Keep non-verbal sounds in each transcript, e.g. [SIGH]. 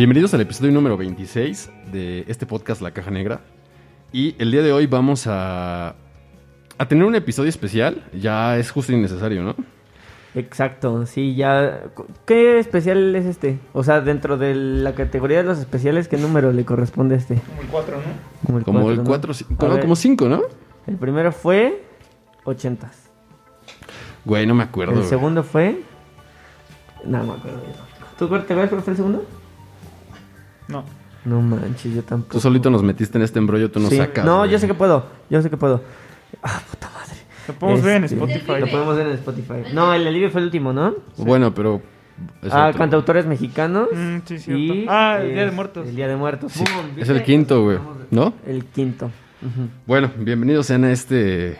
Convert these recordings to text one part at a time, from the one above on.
Bienvenidos al episodio número 26 de este podcast La Caja Negra. Y el día de hoy vamos a, a tener un episodio especial. Ya es justo y necesario, ¿no? Exacto, sí, ya. ¿Qué especial es este? O sea, dentro de la categoría de los especiales, ¿qué número le corresponde a este? Como el 4, ¿no? Como el Como el cuatro, 4, ¿no? A como, ver, como 5, ¿no? El primero fue 80. Güey, no me acuerdo. El güey. segundo fue. No me acuerdo. ¿Tú te acuerdas cuál fue el segundo? No. No manches, yo tampoco. Tú solito nos metiste en este embrollo, tú nos Sí. sacas. No, güey. yo sé que puedo. Yo sé que puedo. Ah, puta madre. Lo podemos ver en Este, Spotify. Lo podemos ver en Spotify. No, el alivio fue el último, ¿no? Bueno, pero. es ah, otro. cantautores mexicanos. Mm, sí, cierto. y, Ah, el Día de Muertos. El Día de Muertos. Es el quinto, güey. ¿No? El quinto. Bueno, bienvenidos sean a este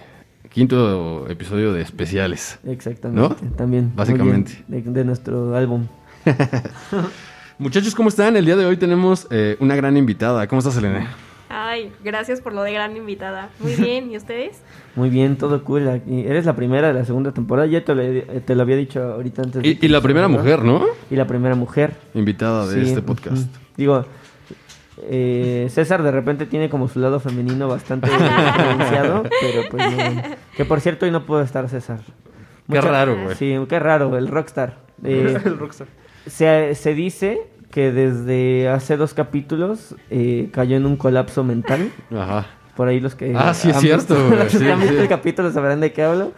quinto episodio de especiales. Exactamente. También. muy Básicamente. bien, de, de nuestro álbum. [LAUGHS] Muchachos, ¿cómo están? El día de hoy tenemos eh, una gran invitada. ¿Cómo estás, Elena? Ay, gracias por lo de gran invitada. Muy bien, ¿y ustedes? [LAUGHS] Muy bien, todo cool. aquí. Eres la primera de la segunda temporada. Ya te lo, te lo había dicho ahorita antes. de Y, la primera mujer, ¿no? Y la primera mujer. Invitada de Sí, este podcast. Digo, eh, César de repente tiene como su lado femenino bastante [LAUGHS] pronunciado, pero pues no. Que por cierto, hoy no pudo estar César. Qué raro, güey. Sí, qué raro, el rockstar. [LAUGHS] Eh, el Rockstar. se, se dice que desde hace dos capítulos eh, cayó en un colapso mental. Ajá. Por ahí los que... Ah, sí es cierto, visto- Sí, han visto [LAUGHS] sí. el capítulo sabrán de qué hablo.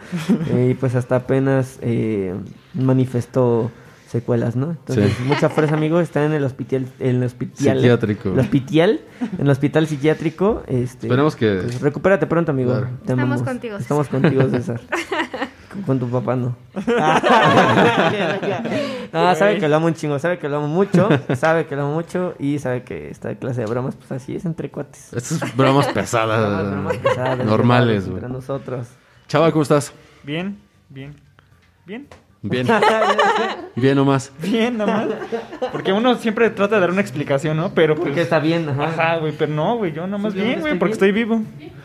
Eh, y pues hasta apenas eh, manifestó secuelas, ¿no? Entonces, Sí. mucha fuerza, amigo. Está en el hospital... En el hospital Psiquiátrico. El hospital. En el hospital psiquiátrico. Este, Esperemos que- pues, recupérate pronto, amigo. Claro. Te Estamos contigo, Estamos contigo, César. [LAUGHS] Con- tu papá no. [LAUGHS] no, sabe que lo amo un chingo, sabe que lo amo mucho, sabe que lo amo mucho y sabe que esta clase de bromas, pues así es entre cuates. Estas bromas Bromas, pesadas. bromas pesadas, Ah, normales, entre güey. nosotros. Chava, ¿cómo estás? Bien, bien. Bien. Bien. [LAUGHS] Bien nomás. Bien, nada más. Porque uno siempre trata de dar una explicación, ¿no? Pero pues. Porque está bien, ajá. Ajá, güey, pero no, güey, yo nada más bien, güey, porque estoy estoy vivo.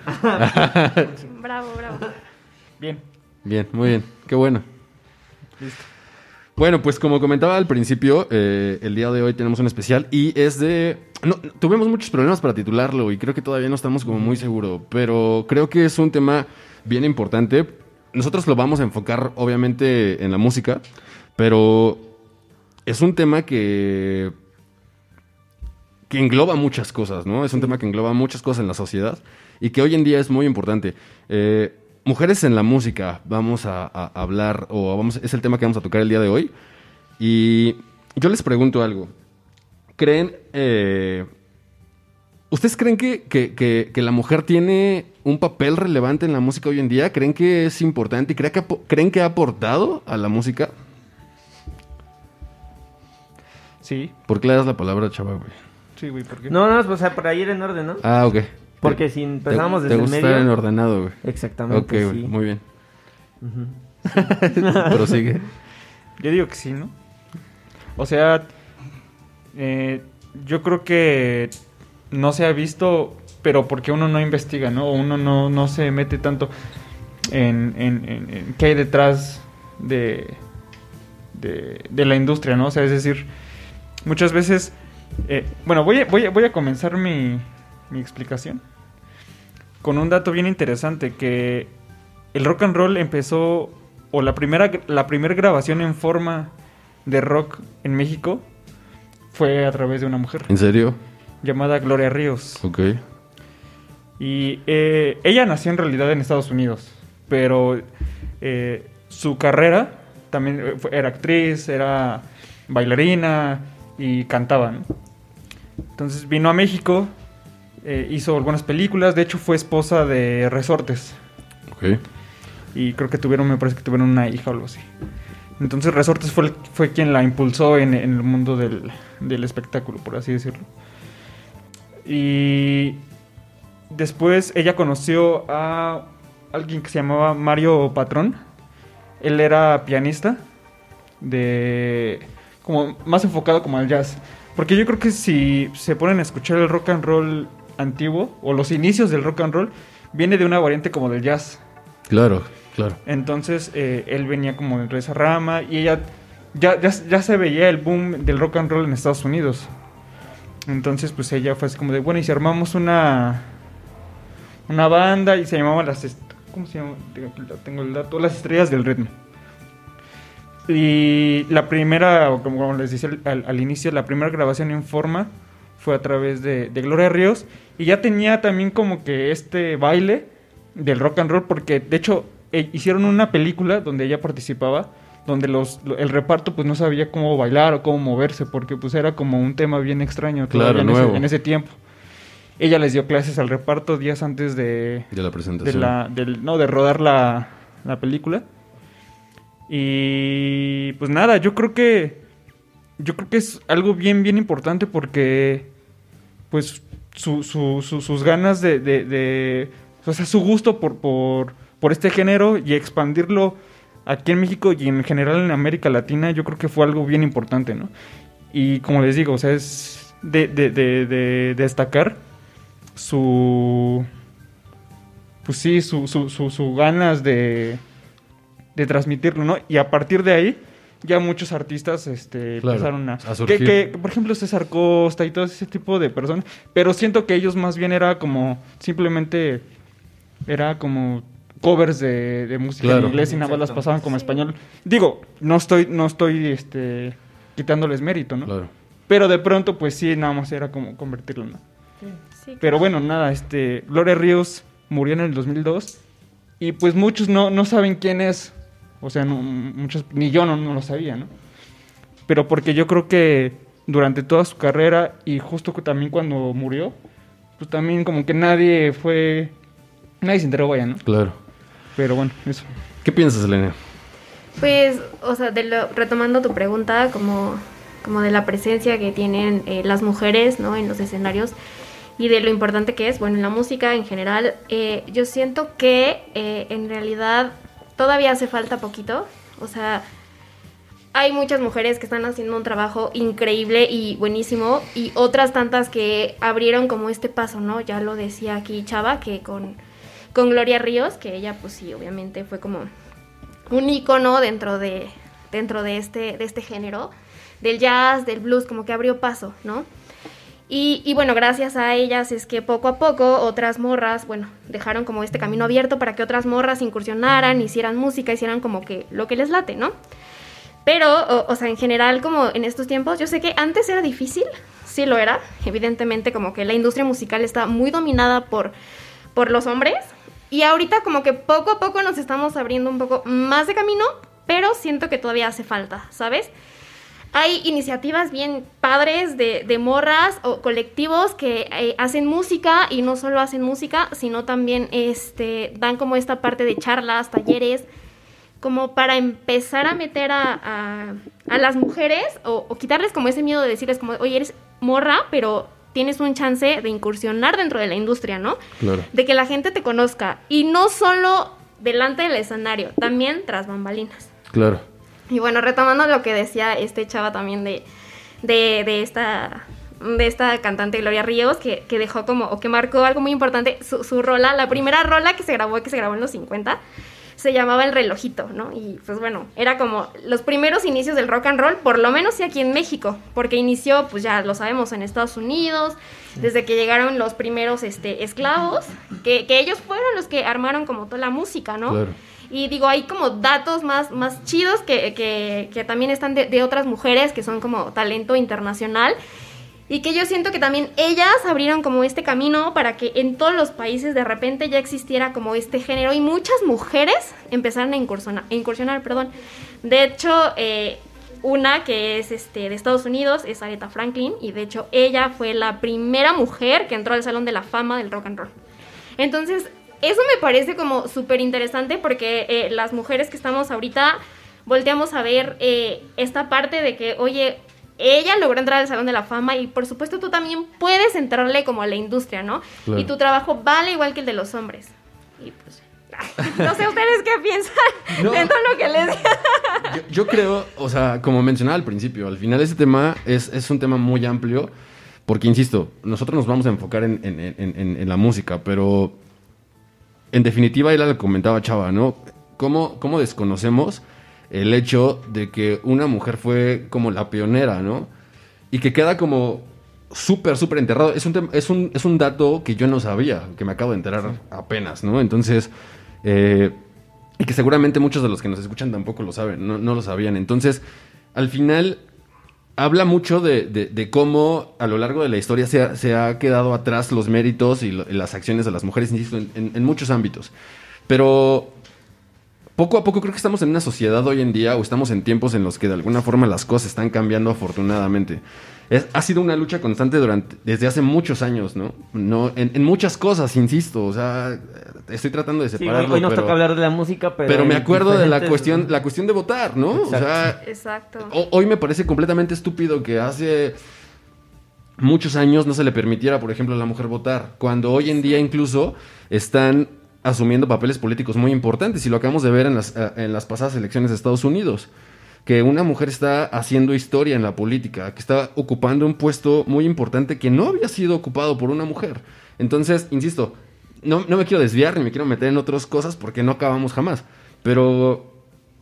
[LAUGHS] Bravo, bravo. Bien. Bien, muy bien. Qué bueno. Bueno, pues como comentaba al principio, eh, el día de hoy tenemos un especial y es de... No, tuvimos muchos problemas para titularlo y creo que todavía no estamos como muy seguros, pero creo que es un tema bien importante. Nosotros lo vamos a enfocar obviamente en la música, pero es un tema que que engloba muchas cosas, ¿no? Es un tema que engloba muchas cosas en la sociedad y que hoy en día es muy importante. Eh, mujeres en la música, vamos a, a hablar, o vamos, es el tema que vamos a tocar el día de hoy. Y yo les pregunto algo. ¿Creen, eh, ¿ustedes creen que, que- que- que la mujer tiene un papel relevante en la música hoy en día? ¿Creen que es importante y creen que, creen que ha aportado a la música? Sí, ¿Por qué le das la palabra, chava, güey? sí, güey, porque. No, no, pues, o sea, por ahí era en orden, ¿no? Ah, ok. Porque si empezamos te, desde el medio... estar en ordenado, güey. Exactamente, Ok, güey, muy bien. Ujú. [LAUGHS] [LAUGHS] Prosigue. Yo digo que sí, ¿no? O sea, eh, yo creo que no se ha visto, pero porque uno no investiga, ¿no? O uno no, no se mete tanto en, en, en- en qué hay detrás de, de, de la industria, ¿no? O sea, es decir, muchas veces... eh, bueno, voy a, voy, a, voy a comenzar mi, mi explicación con un dato bien interesante, que el rock and roll empezó, o la primera, la primera grabación en forma de rock en México fue a través de una mujer ¿En serio? llamada Gloria Ríos. Ok. Y eh, ella nació en realidad en Estados Unidos, pero eh, su carrera también eh, era actriz, era bailarina y cantaba, ¿no? Entonces vino a México, eh, hizo algunas películas, de hecho fue esposa de Resortes. Ok. Y creo que tuvieron, me parece que tuvieron una hija o algo así. Entonces Resortes fue, el- fue quien la impulsó en, en el mundo del, del espectáculo, por así decirlo. Y después ella conoció a alguien que se llamaba Mario Patrón. Él era pianista de como más enfocado como al jazz. Porque yo creo que si se ponen a escuchar el rock and roll antiguo o los inicios del rock and roll viene de una variante como del jazz. Claro, claro. Entonces eh, él venía como de esa rama y ella ya, ya, ya se veía el boom del rock and roll en Estados Unidos. Entonces pues ella fue así como de, bueno, y si armamos una, una banda y se llamaba las... ¿Cómo se llama? Tengo el dato. Las estrellas del ritmo. Y la primera, como les decía al, al- al inicio, la primera grabación en forma fue a través de, de Gloria Ríos. Y ya tenía también como que este baile del rock and roll, porque de hecho eh, hicieron una película donde ella participaba, donde los, lo- el reparto pues no sabía cómo bailar o cómo moverse, porque pues era como un tema bien extraño Claro, en, nuevo. ese, en ese tiempo. Ella les dio clases al reparto días antes de, De la de presentación. la, del- no, de rodar la, la película. Y pues nada, yo creo que yo creo que es algo bien, bien importante porque pues su, su- su- sus ganas de, o sea, su gusto por, por, por este género y expandirlo aquí en México y en general en América Latina, yo creo que fue algo bien importante, ¿no? Y como les digo, o sea, es de destacar su pues sí, su, su, su, su ganas de, de transmitirlo, ¿no? Y a partir de ahí, ya muchos artistas este, Claro, empezaron a... a surgir. que, que, por ejemplo, César Costa y todo ese tipo de personas. Pero siento que ellos más bien era como, simplemente, era como covers de, de música Claro. en inglés y nada más las pasaban como español. Digo, no estoy, no estoy este, quitándoles mérito, ¿no? Claro. Pero de pronto, pues sí, nada más era como convertirlo, ¿no? Sí, Pero bueno, nada, este, Gloria Ríos murió en el 2002 y pues muchos no, no saben quién es. O sea, no- muchos, ni yo no, no lo sabía, ¿no? Pero porque yo creo que durante toda su carrera y justo que también cuando murió, pues también como que nadie fue, nadie se enteró, vaya, ¿no? Claro. Pero bueno, eso. ¿Qué piensas, Elena? Pues, o sea, de lo- retomando tu pregunta, como, como de la presencia que tienen eh, las mujeres, ¿no? En los escenarios y de lo importante que es, bueno, en la música en general, eh, yo siento que eh, en realidad todavía hace falta poquito, o sea, hay muchas mujeres que están haciendo un trabajo increíble y buenísimo y otras tantas que abrieron como este paso, ¿no? Ya lo decía aquí Chava, que con, con Gloria Ríos, que ella pues sí, obviamente fue como un icono dentro de, dentro de este, de este género, del jazz, del blues, como que abrió paso, ¿no? Y, bueno, gracias a ellas es que poco a poco otras morras, bueno, dejaron como este camino abierto para que otras morras incursionaran, hicieran música, hicieran como que lo que les late, ¿no? Pero, o, o sea, en general, como en estos tiempos, yo sé que antes era difícil, sí lo era, evidentemente como que la industria musical está muy dominada por, por los hombres, y ahorita como que poco a poco nos estamos abriendo un poco más de camino, pero siento que todavía hace falta, ¿sabes? Hay iniciativas bien padres de, de morras o colectivos que eh, hacen música y no solo hacen música, sino también este, dan como esta parte de charlas, talleres, como para empezar a meter a, a- a las mujeres o, o quitarles como ese miedo de decirles como, oye, eres morra, pero tienes un chance de incursionar dentro de la industria, ¿no? Claro. De que la gente te conozca y no solo delante del escenario, también tras bambalinas. Claro. Y bueno, retomando lo que decía este chava también de, de, de esta de esta cantante Gloria Ríos, que, que dejó como, o que marcó algo muy importante, su, su rola, la primera rola que se grabó, que se grabó en los 50, se llamaba El Relojito, ¿no? Y pues bueno, era como los primeros inicios del rock and roll, por lo menos sí aquí en México, porque inició, pues ya lo sabemos, en Estados Unidos, desde que llegaron los primeros este, esclavos, que, que ellos fueron los que armaron como toda la música, ¿no? Claro. Y digo, hay como datos más, más chidos que, que- que también están de, de otras mujeres que son como talento internacional. y que yo siento que también ellas abrieron como este camino para que en todos los países de repente ya existiera como este género y muchas mujeres empezaron a incursionar, incursionar perdón. De hecho, eh, una que es este, de Estados Unidos es Aretha Franklin y de hecho ella fue la primera mujer que entró al Salón de la Fama del Rock and Roll. Entonces, eso me parece como súper interesante porque eh, las mujeres que estamos ahorita volteamos a ver eh, esta parte de que, oye, ella logró entrar al Salón de la Fama y por supuesto tú también puedes entrarle como a la industria, ¿no? Claro. Y tu trabajo vale igual que el de los hombres. Y pues, [LAUGHS] no sé ustedes qué piensan [LAUGHS] No. de todo lo que les. [LAUGHS] Yo, yo creo, o sea, como mencionaba al principio, al final ese tema es, es un tema muy amplio, porque, insisto, nosotros nos vamos a enfocar en, en- en- en- en la música, pero en definitiva, ella lo comentaba Chava, ¿no? ¿Cómo, ¿Cómo desconocemos el hecho de que una mujer fue como la pionera, ¿no? Y que queda como súper, súper enterrado. Es un, es, un, es un dato que yo no sabía, que me acabo de enterar apenas, ¿no? Entonces, eh, y que seguramente muchos de los que nos escuchan tampoco lo saben, no, no lo sabían. Entonces, al final, habla mucho de, de- cómo a lo largo de la historia se ha, se ha quedado atrás los méritos y, lo- las acciones de las mujeres, insisto, en- en muchos ámbitos. Pero poco a poco creo que estamos en una sociedad hoy en día o estamos en tiempos en los que de alguna forma las cosas están cambiando afortunadamente. Es- ha sido una lucha constante durante, desde hace muchos años, ¿no? no en, en muchas cosas, insisto. O sea, estoy tratando de Sí, hoy, separarlo. hoy nos pero, toca hablar de la música, pero... pero me acuerdo de la cuestión, la cuestión de votar, ¿no? O Exacto. sea, Exacto. hoy me parece completamente estúpido que hace muchos años no se le permitiera, por ejemplo, a la mujer votar, cuando hoy en día incluso están asumiendo papeles políticos muy importantes y lo acabamos de ver en las, eh, en las pasadas elecciones de Estados Unidos, que una mujer está haciendo historia en la política, que está ocupando un puesto muy importante que no había sido ocupado por una mujer. Entonces, insisto, no, no me quiero desviar ni me quiero meter en otras cosas porque no acabamos jamás, pero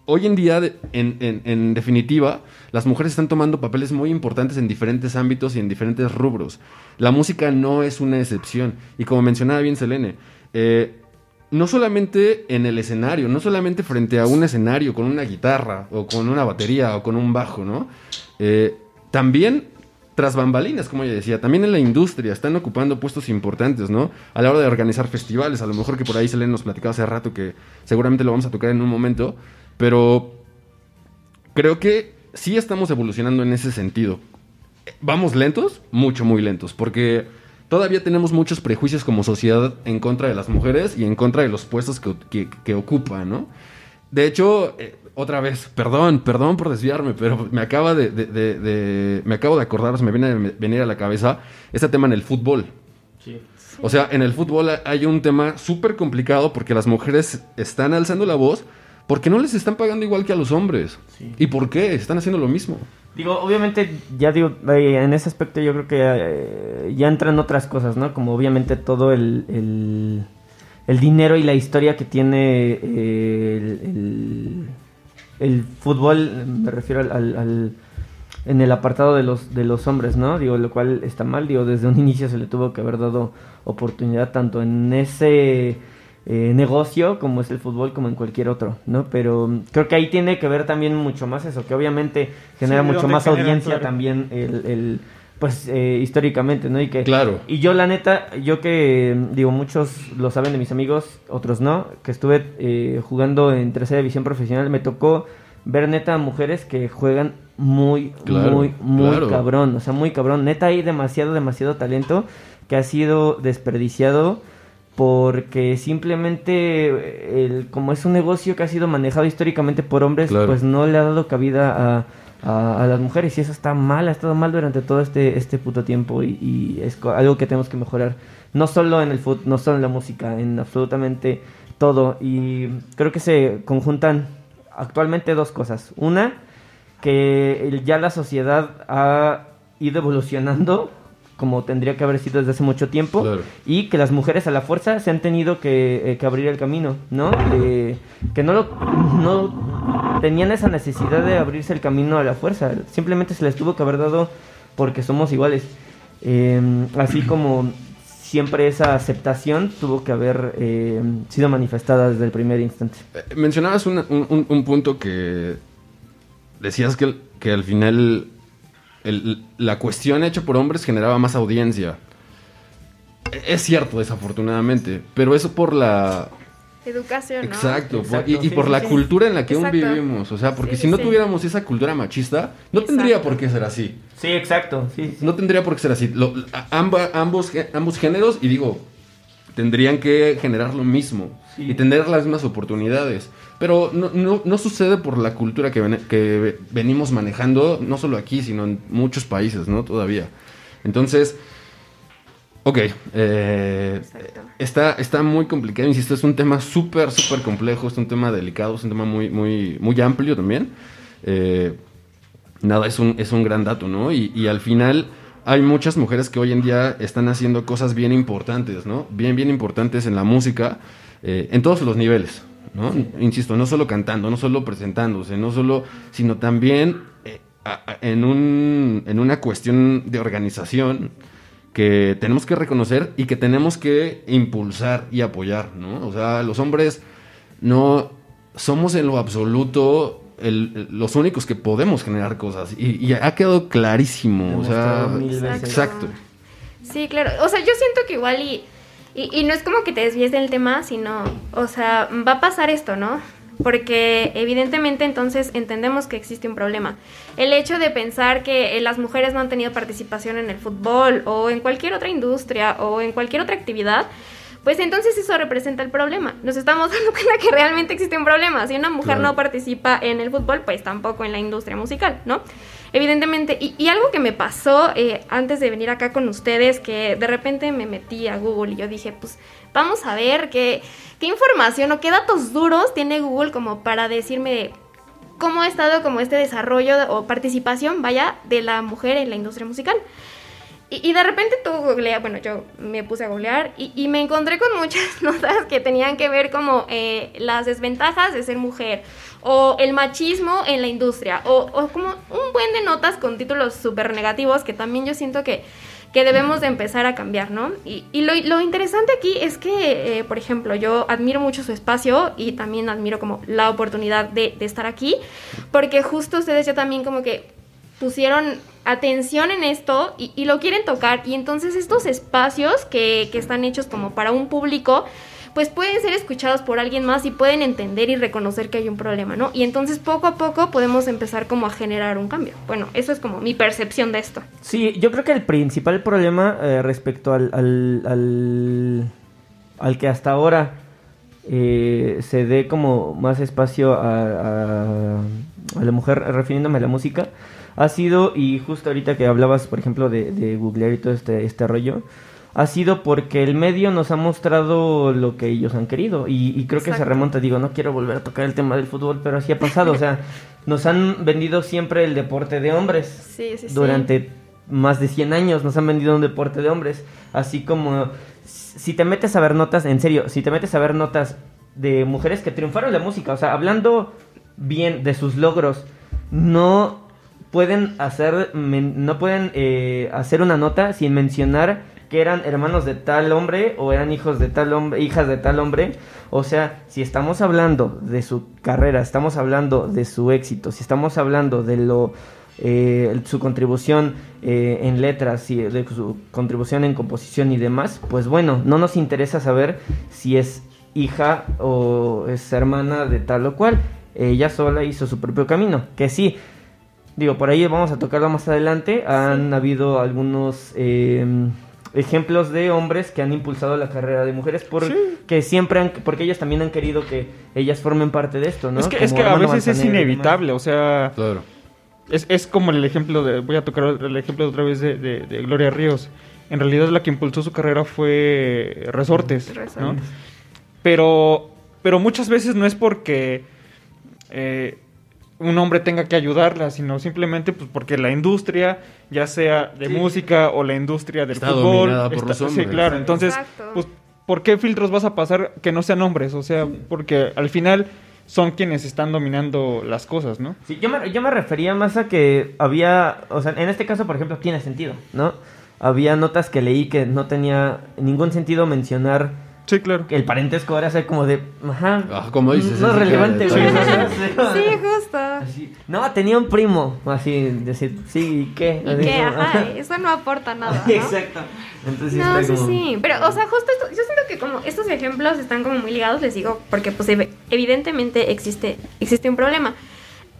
hoy en día, en, en- en definitiva, las mujeres están tomando papeles muy importantes en diferentes ámbitos y en diferentes rubros. La música no es una excepción. Y como mencionaba bien Selene, eh, no solamente en el escenario, no solamente frente a un escenario con una guitarra o con una batería o con un bajo, ¿no? Eh, también tras bambalinas, como ella decía, también en la industria están ocupando puestos importantes, ¿no? A la hora de organizar festivales, a lo mejor que por ahí Selene nos platicaba hace rato que seguramente lo vamos a tocar en un momento, pero creo que sí estamos evolucionando en ese sentido. Vamos lentos, mucho, muy lentos, porque todavía tenemos muchos prejuicios como sociedad en contra de las mujeres y en contra de los puestos que, que- que ocupan, ¿no? De hecho, eh, otra vez, perdón, perdón por desviarme, pero me acaba de, de- de- de- me acabo de acordar, se me viene a venir a la cabeza este tema en el fútbol. O sea, en el fútbol hay un tema súper complicado porque las mujeres están alzando la voz porque no les están pagando igual que a los hombres. Sí. ¿Y por qué? Están haciendo lo mismo. Digo, obviamente, ya digo, eh, en ese aspecto yo creo que eh, ya entran otras cosas, ¿no? Como obviamente todo el, el, el dinero y la historia que tiene eh, el, el- el fútbol, me refiero al, al- al- en el apartado de los, de los hombres, ¿no? Digo, lo cual está mal, digo, desde un inicio se le tuvo que haber dado oportunidad tanto en ese eh, negocio como es el fútbol como en cualquier otro, ¿no? Pero mm, creo que ahí tiene que ver también mucho más eso, que obviamente genera Sí, mucho más genera, audiencia claro. también el, el, pues eh, históricamente, ¿no? Y que Claro. y yo la neta, yo que mm, digo muchos lo saben de mis amigos, otros no, que estuve eh, jugando en tercera división profesional, me tocó ver neta mujeres que juegan muy, Claro, muy, muy claro. cabrón, o sea, muy cabrón. Neta hay demasiado, demasiado talento que ha sido desperdiciado porque simplemente el, como es un negocio que ha sido manejado históricamente por hombres, Claro. pues no le ha dado cabida a, a, a las mujeres y eso está mal, ha estado mal durante todo este, este puto tiempo y, y es algo que tenemos que mejorar. No solo en el fútbol, no solo en la música, en absolutamente todo. Y creo que se conjuntan actualmente dos cosas. Una, que ya la sociedad ha ido evolucionando como tendría que haber sido desde hace mucho tiempo Claro. y que las mujeres a la fuerza se han tenido que, eh, que abrir el camino, ¿no? Eh, que no lo no tenían esa necesidad de abrirse el camino a la fuerza, simplemente se les tuvo que haber dado porque somos iguales. Eh, así como siempre esa aceptación tuvo que haber eh, sido manifestada desde el primer instante. Eh, Mencionabas un, un- un punto que decías que, que al final el- la cuestión hecha por hombres generaba más audiencia. E- Es cierto, desafortunadamente, pero eso por la... Educación, ¿no? Exacto, por- y, por sí, la sí. cultura en la que aún vivimos. O sea, porque Sí, si no sí. tuviéramos esa cultura machista, no tendría por qué ser así. Sí, exacto. Sí, sí. No tendría por qué ser así. Lo- a- amba- ambos, ambos géneros, y digo, tendrían que generar lo mismo Sí. y tener las mismas oportunidades. Pero no, no- no sucede por la cultura que, ven- que venimos manejando, no solo aquí, sino en muchos países, ¿no? Todavía. Entonces, ok. eh, está, está muy complicado, insisto, es un tema súper, súper complejo, es un tema delicado, es un tema muy, muy, muy amplio también. Eh, nada, es un, es un gran dato, ¿no? Y, y al final hay muchas mujeres que hoy en día están haciendo cosas bien importantes, ¿no? Bien, bien importantes en la música, eh, en todos los niveles, ¿no? Insisto, no solo cantando, no solo presentándose, no solo, sino también eh, a- a- en, un, en una cuestión de organización que tenemos que reconocer y que tenemos que impulsar y apoyar, ¿no? O sea, los hombres no somos en lo absoluto el- el- los únicos que podemos generar cosas y, y ha quedado clarísimo, o sea, Demostrado mil veces. exacto. Sí, claro. O sea, yo siento que igual y, y, y no es como que te desvíes del tema, sino, o sea, va a pasar esto, ¿no? Porque evidentemente entonces entendemos que existe un problema. El hecho de pensar que eh, las mujeres no han tenido participación en el fútbol o en cualquier otra industria o en cualquier otra actividad, pues entonces eso representa el problema. Nos estamos [LAUGHS] dando cuenta que realmente existe un problema. Si una mujer Claro. no participa en el fútbol, pues tampoco en la industria musical, ¿no? Evidentemente, y, y algo que me pasó eh, antes de venir acá con ustedes, que de repente me metí a Google y yo dije, pues vamos a ver qué, qué información o qué datos duros tiene Google como para decirme cómo ha estado como este desarrollo o participación, vaya, de la mujer en la industria musical. Y, de repente tú googleas, bueno, yo me puse a googlear y, me encontré con muchas [LAUGHS] notas que tenían que ver como eh, las desventajas de ser mujer o el machismo en la industria o, como un buen de notas con títulos súper negativos que también yo siento que, que debemos de empezar a cambiar, ¿no? Y, lo interesante aquí es que, eh, por ejemplo, yo admiro mucho su espacio y también admiro como la oportunidad de, de estar aquí porque justo ustedes ya también como que pusieron atención en esto y, lo quieren tocar y entonces estos espacios que, están hechos como para un público pues pueden ser escuchados por alguien más y pueden entender y reconocer que hay un problema, ¿no? Y entonces poco a poco podemos empezar como a generar un cambio. Bueno, eso es como mi percepción de esto. Sí, yo creo que el principal problema eh, respecto al, al, al, que hasta ahora eh, se dé como más espacio a la mujer, refiriéndome a la música, ha sido, y justo ahorita que hablabas, por ejemplo, de, de googlear y todo este, este rollo, ha sido porque el medio nos ha mostrado lo que ellos han querido. Y, y creo que se remonta, digo, no quiero volver a tocar el tema del fútbol, pero así ha pasado. o sea, [LAUGHS] nos han vendido siempre el deporte de hombres Sí, sí, sí. durante más de 100 años nos han vendido un deporte de hombres. Así como si te metes a ver notas, en serio, si te metes a ver notas de mujeres que triunfaron en la música, o sea, hablando bien de sus logros, no pueden hacer, no pueden eh, hacer una nota sin mencionar que eran hermanos de tal hombre o eran hijos de tal hombre, hijas de tal hombre. O sea, si estamos hablando de su carrera, estamos hablando de su éxito, si estamos hablando de lo eh, su contribución eh, en letras y de su contribución en composición y demás, pues bueno, no nos interesa saber si es hija o es hermana de tal o cual. Ella sola hizo su propio camino, que sí. Digo, por ahí vamos a tocarlo más adelante. Han habido algunos eh, ejemplos de hombres que han impulsado la carrera de mujeres porque siempre han, porque ellos también han querido que ellas formen parte de esto, ¿no? Es que, es Como que a veces es inevitable, o sea, Claro. es, es como el ejemplo de, voy a tocar el ejemplo otra vez de, de- de Gloria Ríos. En realidad la que impulsó su carrera fue Resortes, ¿no? Resortes. Pero, pero muchas veces no es porque eh, un hombre tenga que ayudarla, sino simplemente pues porque la industria, ya sea de música o la industria del Está fútbol, dominada por está- los sí, claro. Entonces, Exacto. pues, ¿por qué filtros vas a pasar que no sean hombres? O sea, porque al final son quienes están dominando las cosas, ¿no? Sí, yo me, yo me refería más a que había, o sea, en este caso, por ejemplo, tiene sentido, ¿no? Había notas que leí que no tenía ningún sentido mencionar Sí, claro. que el parentesco era ser como de, ajá, Ah, como dices, no es relevante, güey. sí, sea, [LAUGHS] justo. Así, no, tenía un primo, así, decir, sí, ¿y qué? ¿Y qué? como- Ajá, eso no aporta nada, ¿no? [LAUGHS] Exacto. Entonces No, está sí, como- sí. Pero, o sea, justo esto, yo siento que como estos ejemplos están como muy ligados, les digo, porque pues ev- evidentemente existe, existe un problema.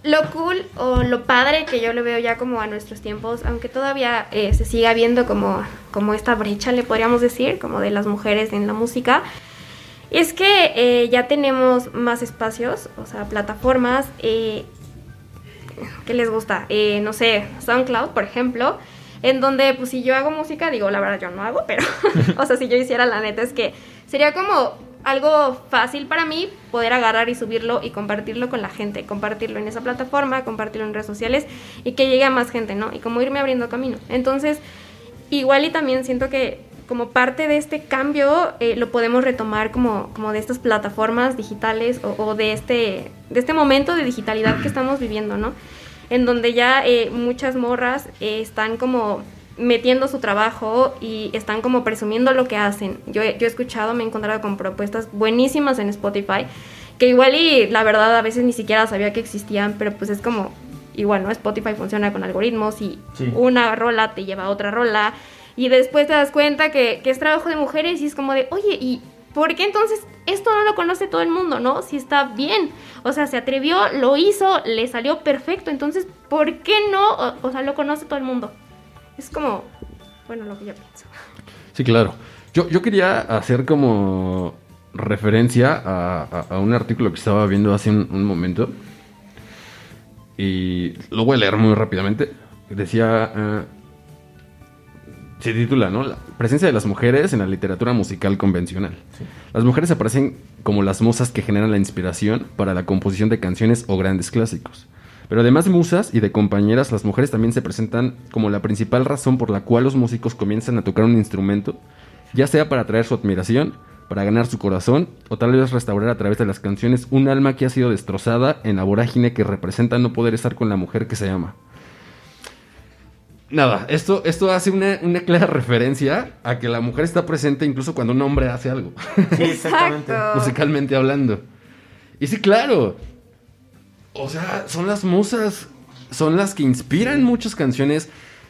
Lo cool o lo padre que yo lo veo ya como a nuestros tiempos, aunque todavía eh, se siga viendo como, como esta brecha, le podríamos decir, como de las mujeres en la música, es que eh, ya tenemos más espacios, o sea, plataformas eh, ¿qué les gusta? Eh, no sé, SoundCloud, por ejemplo, en donde, pues, si yo hago música, digo, la verdad, yo no hago, pero, [LAUGHS] o sea, si yo hiciera, la neta, es que sería como algo fácil para mí poder agarrar y subirlo y compartirlo con la gente, compartirlo en esa plataforma, compartirlo en redes sociales y que llegue a más gente, ¿no? Y como irme abriendo camino. Entonces, igual y también siento que como parte de este cambio eh, lo podemos retomar como, como de estas plataformas digitales o, o de, este, de este momento de digitalidad que estamos viviendo, ¿no? En donde ya eh, muchas morras eh, están como metiendo su trabajo y están como presumiendo lo que hacen. Yo, he- yo he escuchado, me he encontrado con propuestas buenísimas en Spotify, que igual y la verdad a veces ni siquiera sabía que existían, pero pues es como, igual, ¿no? Spotify funciona con algoritmos y Sí. una rola te lleva a otra rola y después te das cuenta que, que es trabajo de mujeres y es como de, oye, ¿y por qué entonces esto no lo conoce todo el mundo, no? Si está bien, o sea, se atrevió, lo hizo, le salió perfecto, entonces, ¿por qué no? O, o sea, lo conoce todo el mundo. Es como, bueno, lo que yo pienso. Sí, claro. Yo, yo quería hacer como referencia a, a- a un artículo que estaba viendo hace un, un momento. Y lo voy a leer muy rápidamente. Decía... eh, se titula, ¿no? La presencia de las mujeres en la literatura musical convencional. Las mujeres aparecen como las musas que generan la inspiración para la composición de canciones o grandes clásicos. Pero además de musas y de compañeras, las mujeres también se presentan como la principal razón por la cual los músicos comienzan a tocar un instrumento, ya sea para atraer su admiración, para ganar su corazón, o tal vez restaurar a través de las canciones un alma que ha sido destrozada en la vorágine que representa no poder estar con la mujer que se ama. Nada, esto, esto hace una, una clara referencia a que la mujer está presente incluso cuando un hombre hace algo, Sí, exactamente. Musicalmente hablando. Y sí, claro. O sea, son las musas, son las que inspiran muchas canciones.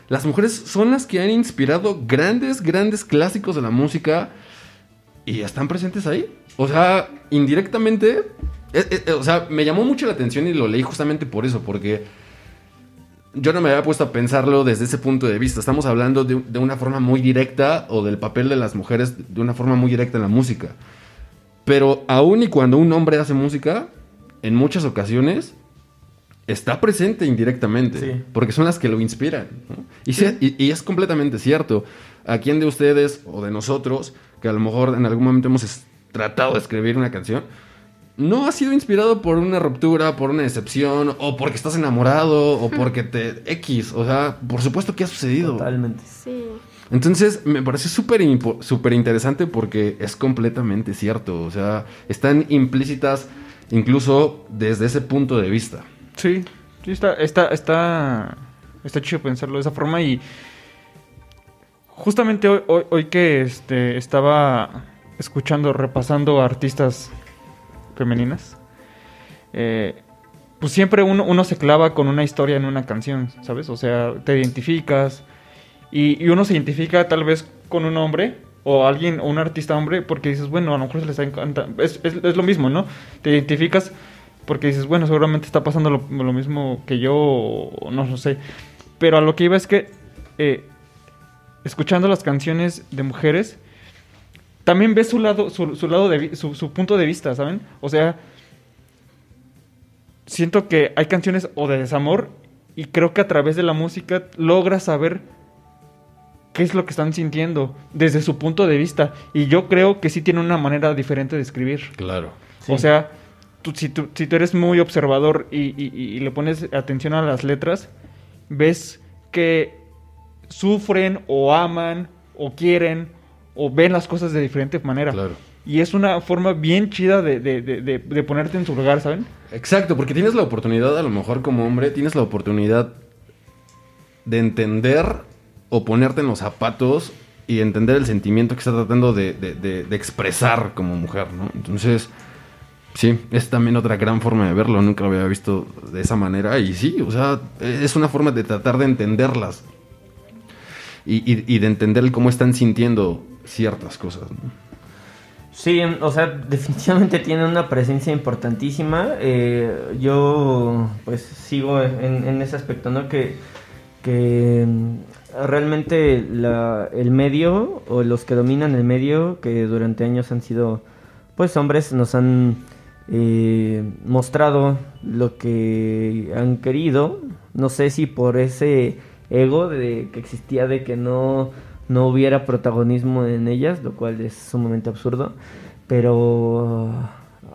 Las mujeres son las que han inspirado grandes, grandes clásicos de la música y están presentes ahí. O sea, indirectamente, eh, eh, o sea, me llamó mucho la atención y lo leí justamente por eso, porque yo no me había puesto a pensarlo desde ese punto de vista. Estamos hablando de una forma muy directa o del papel de las mujeres de una forma muy directa en la música. Pero aún y cuando un hombre hace música, en muchas ocasiones está presente indirectamente, Sí. porque son las que lo inspiran. ¿no? Y, se- y- y es completamente cierto. ¿A quién de ustedes o de nosotros, que a lo mejor en algún momento hemos tratado de escribir una canción, no ha sido inspirado por una ruptura, por una decepción, o porque estás enamorado, o porque te... X, o sea, por supuesto que ha sucedido. Totalmente. Sí. Entonces, me parece súper interesante porque es completamente cierto. O sea, están implícitas incluso desde ese punto de vista. Sí, sí está, está, está, está chido pensarlo de esa forma y justamente hoy, hoy, que este, estaba escuchando, repasando artistas femeninas, eh, pues siempre uno, uno se clava con una historia en una canción, ¿sabes? O sea, te identificas y uno se identifica tal vez con un hombre o alguien, o un artista hombre, porque dices, bueno, a lo mejor se le está encantando. Es, es, es lo mismo, ¿no? Te identificas porque dices, bueno, seguramente está pasando lo, mismo que yo, o no lo sé. Pero a lo que iba es que, eh, escuchando las canciones de mujeres, también ves su lado, su, su lado de su, su punto de vista, ¿saben? O sea, siento que hay canciones o de desamor y creo que a través de la música logras saber qué es lo que están sintiendo desde su punto de vista. Y yo creo que sí tiene una manera diferente de escribir. Claro. Sí. O sea, tú, si, tú, si tú eres muy observador y, y- y le pones atención a las letras, ves que sufren o aman o quieren o ven las cosas de diferente manera. Claro. Y es una forma bien chida de, de- de- de- de ponerte en su lugar, ¿saben? Exacto, porque tienes la oportunidad, a lo mejor como hombre, tienes la oportunidad de entender o ponerte en los zapatos y entender el sentimiento que está tratando de, expresar como mujer, ¿no? Entonces, Sí, es también otra gran forma de verlo, nunca lo había visto de esa manera y sí, o sea, es una forma de tratar de entenderlas y, de entender cómo están sintiendo ciertas cosas. ¿no? Sí, o sea, definitivamente tiene una presencia importantísima. Eh, yo, pues, sigo en, ese aspecto, ¿no? Que, realmente la- el medio o los que dominan el medio, que durante años han sido, pues, hombres, nos han eh, mostrado lo que han querido. No sé si por ese ego de que existía de que no no hubiera protagonismo en ellas, lo cual es sumamente absurdo. Pero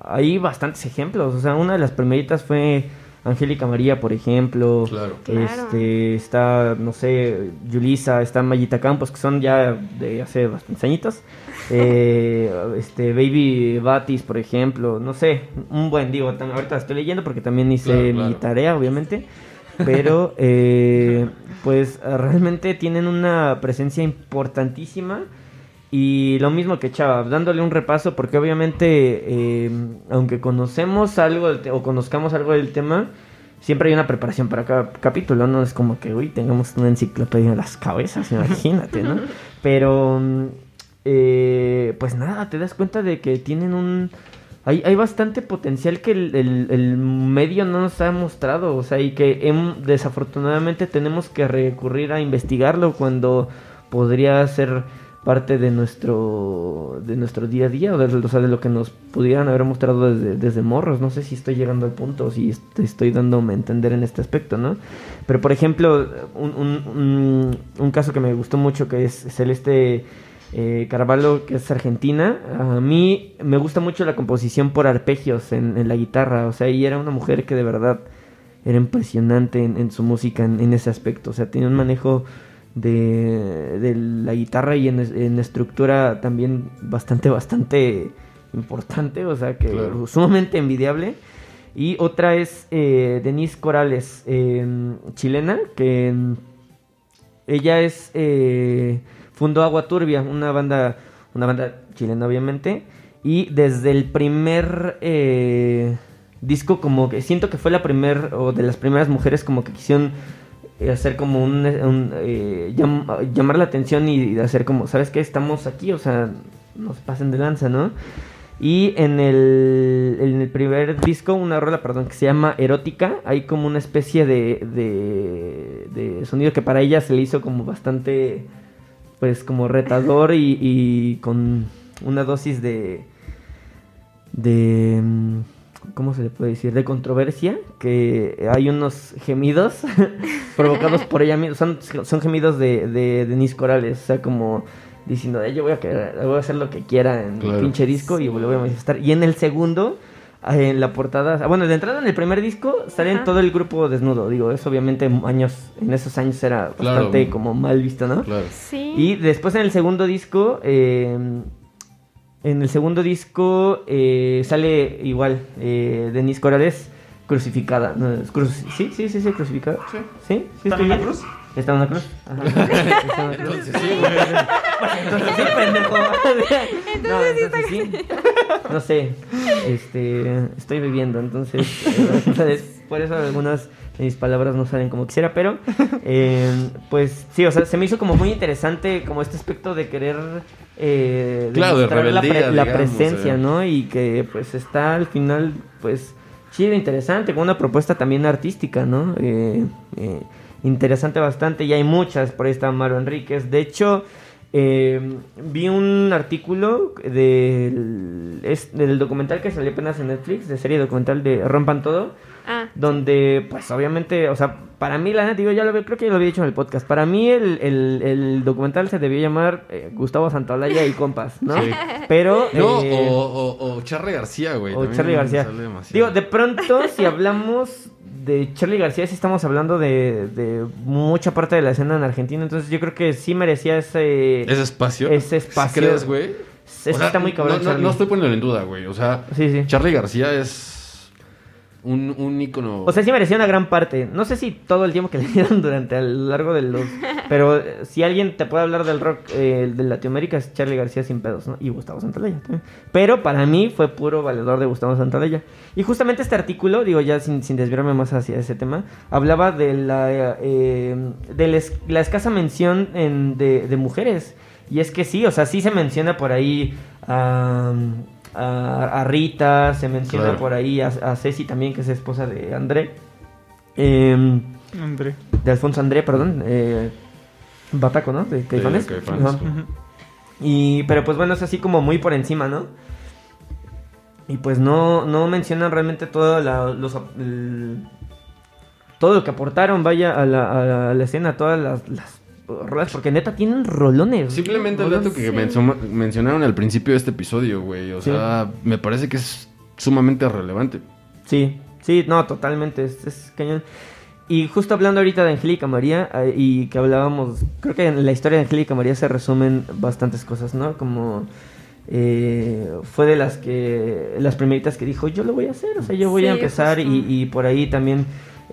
hay bastantes ejemplos. O sea, una de las primeritas fue Angélica María, por ejemplo. Claro. Claro. Este, está, no sé, Yulisa, está Mayita Campos, que son ya de hace bastantes añitos. [LAUGHS] Eh, este, Baby Batis, por ejemplo. No sé, un buen, digo, ahorita la estoy leyendo porque también hice Claro, mi claro. tarea, obviamente. Pero, eh, pues realmente tienen una presencia importantísima. Y lo mismo que Chava, dándole un repaso, porque obviamente, eh, aunque conocemos algo o conozcamos algo del tema, siempre hay una preparación para cada capítulo, no es como que, uy, tengamos una enciclopedia en las cabezas, [LAUGHS] imagínate, ¿no? Pero, eh, pues nada, te das cuenta de que tienen un... Hay, hay bastante potencial que el, el- el medio no nos ha mostrado, o sea, y que desafortunadamente tenemos que recurrir a investigarlo cuando podría ser parte de nuestro de nuestro día a día o de, sea, de lo que nos pudieran haber mostrado desde, desde morros. No sé si estoy llegando al punto o si est- estoy dándome a entender en este aspecto, ¿no? Pero por ejemplo, un, un- un- un caso que me gustó mucho que es Celeste eh, Carvalho, que es argentina. A mí me gusta mucho la composición por arpegios en, en la guitarra. O sea, ella era una mujer que de verdad era impresionante en, en su música en, en ese aspecto. O sea, tenía un manejo de, de la guitarra y en, en estructura también bastante, bastante importante. O sea, que Claro. sumamente envidiable. Y otra es eh, Denise Corales, eh, chilena, que ella es eh, fundó Agua Turbia, una banda, una banda chilena obviamente, y desde el primer eh, disco como que siento que fue la primer o de las primeras mujeres como que quisieron hacer como un, eh, llam- llamar la atención y, hacer como, ¿sabes qué? Estamos aquí, o sea, nos pasen de lanza, ¿no? Y en el, en el primer disco, una rola, perdón, que se llama Erótica, hay como una especie de, de, de sonido que para ella se le hizo como bastante, pues como retador y, y con una dosis de, de, mm, ¿cómo se le puede decir? De controversia, que hay unos gemidos [LAUGHS] provocados por ella misma, son, son gemidos de, de Denise Corales, o sea, como diciendo, "Eh, yo voy a, querer- voy a hacer lo que quiera en Claro. el pinche disco y lo voy a manifestar. Y en el segundo, eh, en la portada, ah, bueno, de entrada en el primer disco salen Ajá. todo el grupo desnudo, digo, eso obviamente años, en esos años era Claro. bastante como mal visto, ¿no? Claro. Sí. Y después en el segundo disco, eh, en el segundo disco eh, sale igual eh, Denise Corales crucificada. No, es cru- sí, sí, sí, sí, crucificada. Sí, sí, sí. ¿Está en una bien. cruz? Está en una cruz. Ajá. Está en una cruz. Entonces sí, güey. Entonces sí, pendejo. no, entonces sí. No sé. Este, estoy viviendo, entonces, eh, entonces, [LAUGHS] por eso algunas mis palabras no salen como quisiera, pero [LAUGHS] eh, pues sí, o sea, se me hizo como muy interesante como este aspecto de querer eh, Claro, de demostrar la, rebeldía, la digamos, presencia, eh. ¿no? Y que pues está al final, pues chido, interesante, con una propuesta también artística, ¿no? Eh, eh, interesante bastante, y hay muchas, por ahí está Maro Enríquez. De hecho, eh, vi un artículo del, es, del documental que salió apenas en Netflix, de serie documental de Rompan Todo, Ah, donde, pues obviamente, o sea, para mí, la neta, digo, ya lo creo que ya lo había dicho en el podcast. Para mí, el, el, el documental se debió llamar eh, Gustavo Santaolalla y compas, ¿no? Sí. Pero. No, eh, o, o, o Charlie García, güey. o Charlie García. sale demasiado. Digo, de pronto, si hablamos de Charlie García, sí estamos hablando de, de mucha parte de la escena en Argentina. Entonces, yo creo que sí merecía ese. ¿Ese espacio? Ese ¿Sí espacio. crees, güey? Es está muy cabrón, No, no, no estoy poniendo en duda, güey. O sea, Sí, sí. Charlie García es... un, un ícono. O sea, sí merecía una gran parte. No sé si todo el tiempo que [LAUGHS] le dieron durante a lo largo de los... [LAUGHS] Pero eh, si alguien te puede hablar del rock eh, de Latinoamérica es Charlie García sin pedos, ¿no? Y Gustavo Santaolalla también. Pero para mí fue puro valedor de Gustavo Santaolalla. Y justamente este artículo, digo ya sin, sin desviarme más hacia ese tema, hablaba de la, eh, de la, es- la escasa mención en- de, de mujeres. Y es que sí, o sea, sí se menciona por ahí a- a Rita, se menciona Claro. por ahí a, a Ceci también, que es esposa de André. Em, André. de Alfonso André, perdón. Eh, Bataco, ¿no? De Caifanes. Y, pero pues bueno, es así como muy por encima, ¿no? Y pues no, no mencionan realmente todo, la, los, el- todo lo que aportaron, vaya, a la, a la- a la escena, todas las, las rolas, porque neta tienen rolones. Simplemente el dato que mencionaron al principio de este episodio, güey. O Sí. sea, me parece que es sumamente relevante. Sí, sí, no, totalmente, es, es cañón. Y justo hablando ahorita de Angélica María, eh, y que hablábamos, creo que en la historia de Angélica María se resumen bastantes cosas, ¿no? Como eh, fue de las que, las primeritas que dijo, yo lo voy a hacer, o sea, yo voy a empezar, y, por ahí también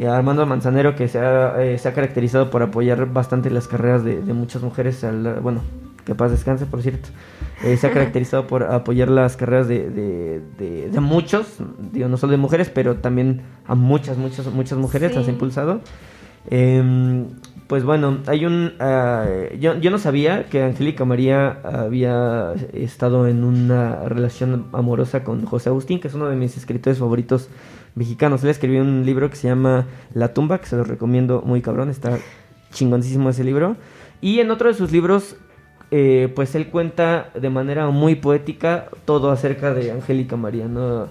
Armando Manzanero, que se ha, eh, se ha caracterizado por apoyar bastante las carreras de, de muchas mujeres, al- bueno, que paz descanse, por cierto. Eh, se ha [LAUGHS] caracterizado por apoyar las carreras de, de, muchos, digo, no solo de mujeres, pero también a muchas, muchas, muchas mujeres las ha impulsado. Em, pues bueno, hay un... ah, yo, yo no sabía que Angélica María había estado en una relación amorosa con José Agustín, que es uno de mis escritores favoritos mexicanos. Él escribió un libro que se llama La tumba, que se lo recomiendo muy cabrón, está chingoncísimo ese libro. Y en otro de sus libros, eh, pues él cuenta de manera muy poética todo acerca de Angélica María, ¿no?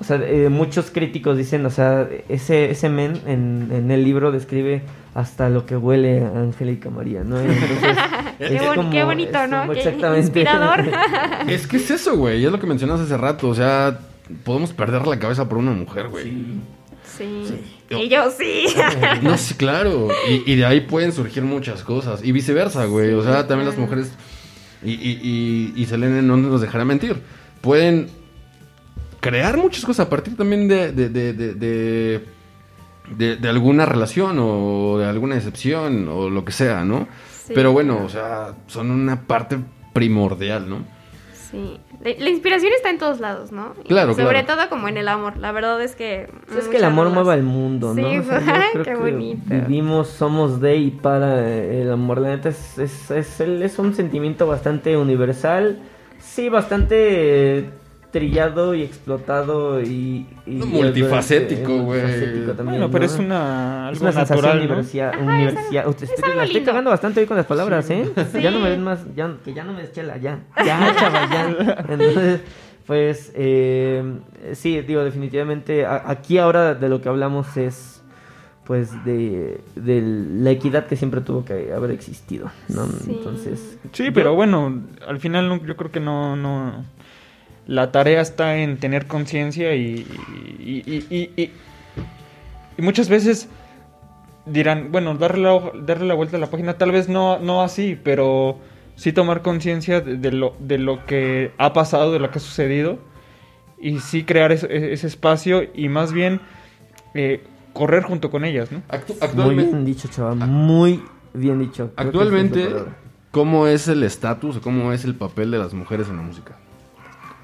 O sea, eh, muchos críticos dicen, o sea, ese, ese men en, en el libro describe hasta lo que huele a Angélica María, ¿no? Entonces, [LAUGHS] Qué, es boni- como- qué bonito, es ¿no? Qué exactamente- inspirador. [LAUGHS] Es que es eso, güey. Es lo que mencionas hace rato. O sea, podemos perder la cabeza por una mujer, güey. sí. Y yo sí. [LAUGHS] No, sí, claro. Y, y de ahí pueden surgir muchas cosas. Y viceversa, güey. O sea, también las mujeres. Y, y, y, y Selene no nos dejará mentir. Pueden crear muchas cosas a partir también de, de, de, de, de, de- de alguna relación o de alguna decepción o lo que sea, ¿no? Sí. Pero bueno, o sea, son una parte primordial, ¿no? Sí. La, la inspiración está en todos lados, ¿no? Y Claro, Sobre claro. todo como en el amor. La verdad es que... Pues es que el amor mueve al mundo, ¿no? Sí, O [LAUGHS] sea, yo [LAUGHS] ay, creo qué que bonito. Vivimos, somos de y para el amor. La neta es, es, es, es un sentimiento bastante universal. Sí, bastante eh, trillado y explotado y... y Multifacético, güey. multifacético también, Bueno, pero ¿no? es una, Es una sensación natural, ¿no? universia- Ajá, universia- Usted- es estoy- cagando bastante hoy con las palabras, ¿eh? Sí. Ya no me ven más, ya, que ya no me deschela, ya. Ya, chaval, ya. [LAUGHS] Entonces, pues, eh, sí, digo, definitivamente, a- aquí ahora de lo que hablamos es, pues, de, de la equidad que siempre tuvo que haber existido, ¿no? Sí. Entonces... Sí, yo- pero bueno, al final no- yo creo que no, no. La tarea está en tener conciencia y, y, y- y- y- y muchas veces dirán, bueno, darle la, darle la vuelta a la página, tal vez no, no así, pero sí tomar conciencia de, de lo, de lo que ha pasado, de lo que ha sucedido y sí crear ese, ese espacio y más bien eh, correr junto con ellas, ¿no? Actu- Muy bien dicho, chaval, muy bien dicho. Creo actualmente. ¿cómo es el estatus o cómo es el papel de las mujeres en la música?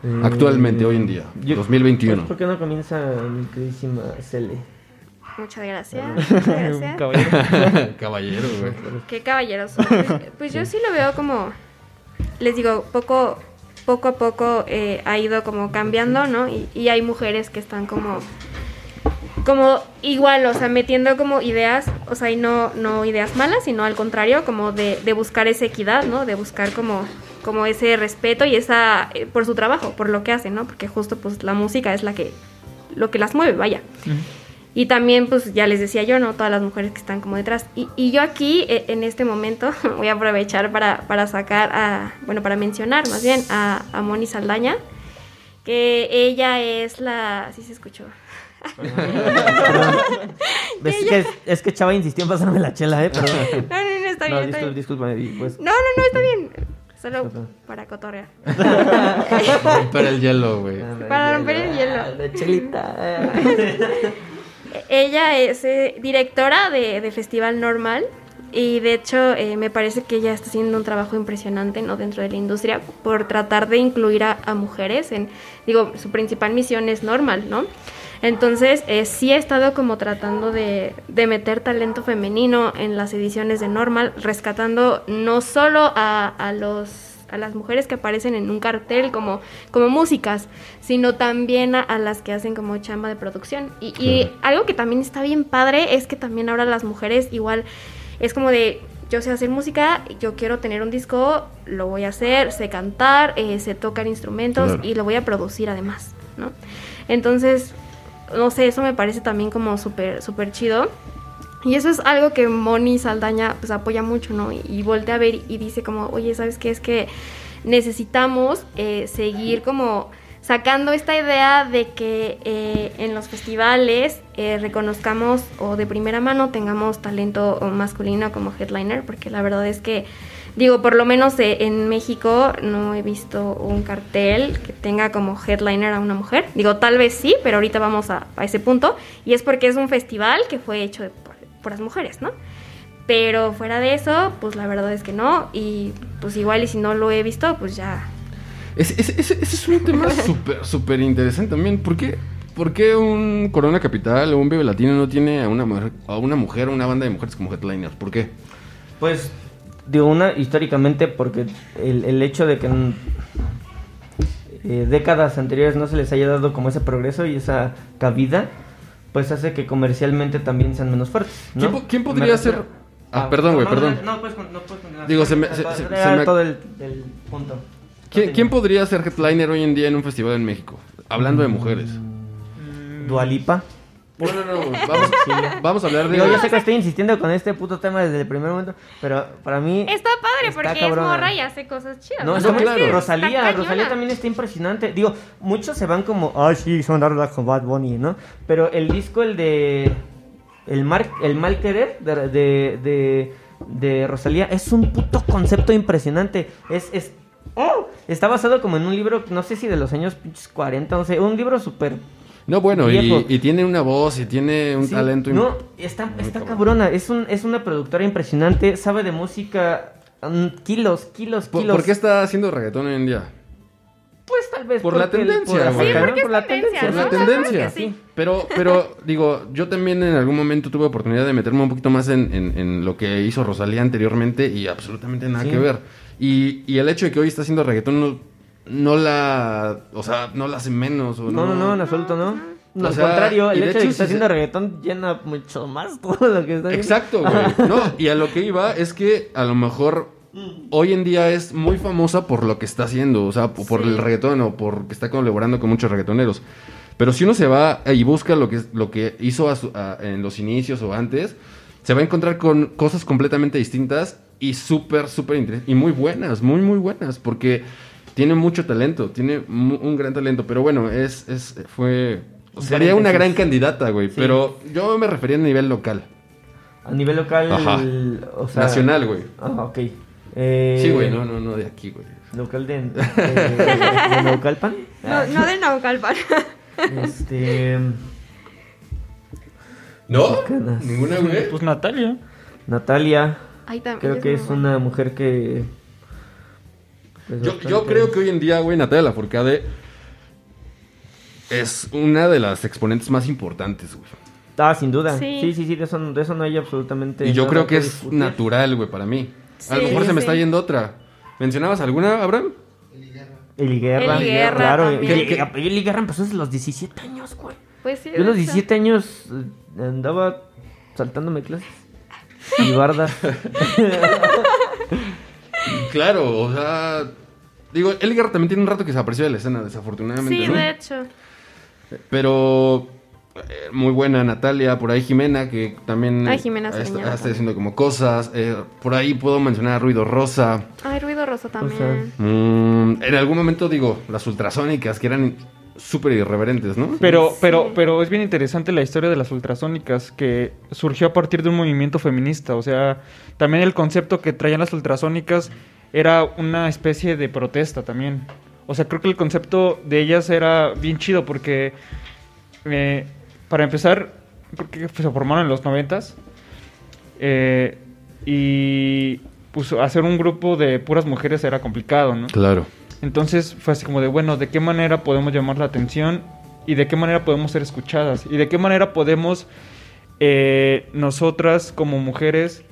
Eh, Actualmente, hoy en día, 2021. pues, ¿Por qué no comienza mi queridísima Cele? Muchas gracias. Muchas [LAUGHS] gracias. caballero. [LAUGHS] Caballero, güey. Qué caballeroso. Pues yo sí lo veo como, les digo, poco, poco a poco eh, ha ido como cambiando, ¿no? Y, y hay mujeres que están como, como igual, o sea, metiendo como ideas, o sea, y no, no ideas malas, sino al contrario, como de, de buscar esa equidad, ¿no? De buscar como, como ese respeto y esa, eh, por su trabajo, por lo que hacen, ¿no? Porque justo pues la música es la que, lo que las mueve, vaya. Y también, pues ya les decía yo, ¿no? Todas las mujeres que están como detrás. Y, y yo aquí, eh, en este momento, [LAUGHS] voy a aprovechar para, para sacar a, bueno, para mencionar más bien a, a Moni Saldaña, que ella es la... ¿Sí se escuchó? [LAUGHS] ¿Ves [LAUGHS] que, es que Chava insistió en pasarme la chela, ¿eh? Perdón. No, no, no, está bien, No, discúlpame. Pues, No, no, no, está bien. Solo para cotorrear. [LAUGHS] Romper el hielo, güey. Para romper el hielo. La chelita. [LAUGHS] Ella es eh, directora de, de Festival Normal y de hecho eh, me parece que ella está haciendo un trabajo impresionante no dentro de la industria por tratar de incluir a, a mujeres en digo su principal misión es normal no entonces eh, sí ha estado como tratando de, de meter talento femenino en las ediciones de normal rescatando no solo a, a los a las mujeres que aparecen en un cartel como, como músicas, sino también a, a las que hacen como chamba de producción. Y, y Claro. algo que también está bien padre es que también ahora las mujeres igual es como de yo sé hacer música, yo quiero tener un disco, lo voy a hacer, sé cantar, eh, sé tocar instrumentos Claro. y lo voy a producir además, ¿no? Entonces, no sé, eso me parece también como súper, súper chido. Y eso es algo que Moni Saldaña pues apoya mucho, ¿no? Y, voltea a ver y dice como, oye, ¿sabes qué? Es que necesitamos eh, seguir como sacando esta idea de que eh, en los festivales eh, reconozcamos o de primera mano tengamos talento masculino como headliner, porque la verdad es que, digo, por lo menos eh, en México no he visto un cartel que tenga como headliner a una mujer. Digo, tal vez sí, pero ahorita vamos a, a ese punto. Y es porque es un festival que fue hecho de- por, por las mujeres, ¿no? Pero fuera de eso, pues la verdad es que no. Y pues igual y si no lo he visto, pues ya Ese, es un tema [LAUGHS] súper, súper interesante también. ¿Por qué, por qué un Corona Capital o un Vive Latino no tiene a una, mujer, a una mujer o una banda de mujeres como headliners? ¿Por qué? Pues, digo, una históricamente porque el, el hecho de que en eh, décadas anteriores no se les haya dado como ese progreso y esa cabida, pues hace que comercialmente también sean menos fuertes. ¿no? ¿Quién po- quién Me podría ser- Ah, perdón, güey, no, perdón. No, no, puedes continuar. Digo, se me- se- se- me- todo el, el punto. ¿Quién, quién podría ser headliner hoy en día en un festival en México? Hablando de mujeres. Dualipa. No, no, no. [LAUGHS] Vamos, vamos a hablar de. Digo, yo sé que estoy insistiendo con este puto tema desde el primer momento, pero para mí... Está padre Está porque es morra y hace cosas chidas. No, No, está muy claro. Está Rosalía. Rosalía también está impresionante. Digo, muchos se van como, ay, sí, son darla con Bad Bunny, ¿no? Pero el disco, el de. El, mar, el mal querer de, de, de, de Rosalía es un puto concepto impresionante. Es. es ¡Oh! Está basado como en un libro, no sé si de los años pinches 40, no sé, un libro súper No, bueno, y, tiene una voz y tiene un Sí, talento. No, está, está cabrona. Es, un, es una productora impresionante. Sabe de música. mm, kilos, kilos, ¿Por, kilos. por qué está haciendo reggaetón hoy en día? Pues tal vez Por la tendencia, güey. Sí, ¿no? porque es Por la tendencia, Por la tendencia. Sí. Pero, pero, [LAUGHS] digo, yo también en algún momento tuve oportunidad de meterme un poquito más en, en- en lo que hizo Rosalía anteriormente y absolutamente nada Sí. que ver. Y, y el hecho de que hoy está haciendo reggaetón no, no la. O sea, no la hace menos. O No, no, no, en absoluto no. O Al sea, contrario, el de hecho de hecho, que está haciendo se- reggaetón llena mucho más [LAUGHS] todo lo que está haciendo. Exacto, güey. No, y a lo que iba es que a lo mejor hoy en día es muy famosa por lo que está haciendo, o sea, por Sí. el reggaetón o porque está colaborando con muchos reggaetoneros. Pero si uno se va y busca lo que, lo que hizo a su- a- en los inicios o antes, se va a encontrar con cosas completamente distintas y súper, súper interesantes. Y muy buenas, muy, muy buenas, porque tiene mucho talento, tiene un gran talento. Pero bueno, es, es fue... Sería una gran candidata, güey. Sí. Pero yo me refería a nivel local. A nivel local, Ajá. o sea... Nacional, güey. Ah, ok. Eh, Sí, güey, no, no, no, de aquí, güey. Local de, de, [LAUGHS] de Naucalpan. No, no de Naucalpan. Este... ¿No? Canas. ¿Ninguna, güey? Pues Natalia. Natalia, Ay, también creo que es una mujer que... pues, Yo, yo creo que hoy en día, güey, Natalia Lafourcade es una de las exponentes más importantes, güey. Ah, sin duda. Sí. Sí, sí, sí, de, eso, de eso no hay absolutamente Y yo nada creo que es discutir. natural, güey, para mí. a lo Sí, mejor se me sí. está yendo otra. ¿Mencionabas alguna, Abraham? Eli Guerra. Eli Guerra claro. Eli, Guerra empezó desde los 17 años, güey. Pues sí. Yo a los de hecho. 17 años eh, andaba saltándome clases. Y barda. [LAUGHS] Claro, o sea... Digo, Elgar también tiene un rato que se apareció de la escena, desafortunadamente, Sí, ¿no? de hecho. Pero eh, muy buena Natalia, por ahí Jimena, que también Ay, Jimena está, está haciendo como cosas. eh, por ahí puedo mencionar a Ruido Rosa. Ay, Ruido Rosa también. sea, Mm, en algún momento digo, las ultrasónicas, que eran súper irreverentes, ¿no? Pero, Sí. pero, pero es bien interesante la historia de las ultrasónicas que surgió a partir de un movimiento feminista. O sea, también el concepto que traían las ultrasónicas era una especie de protesta también. O sea, creo que el concepto de ellas era bien chido porque, eh, para empezar, creo que se formaron en los noventas. eh, y pues hacer un grupo de puras mujeres era complicado, ¿no? Claro. Entonces fue así como de, bueno, ¿de qué manera podemos llamar la atención? ¿Y de qué manera podemos ser escuchadas? ¿Y de qué manera podemos eh, nosotras como mujeres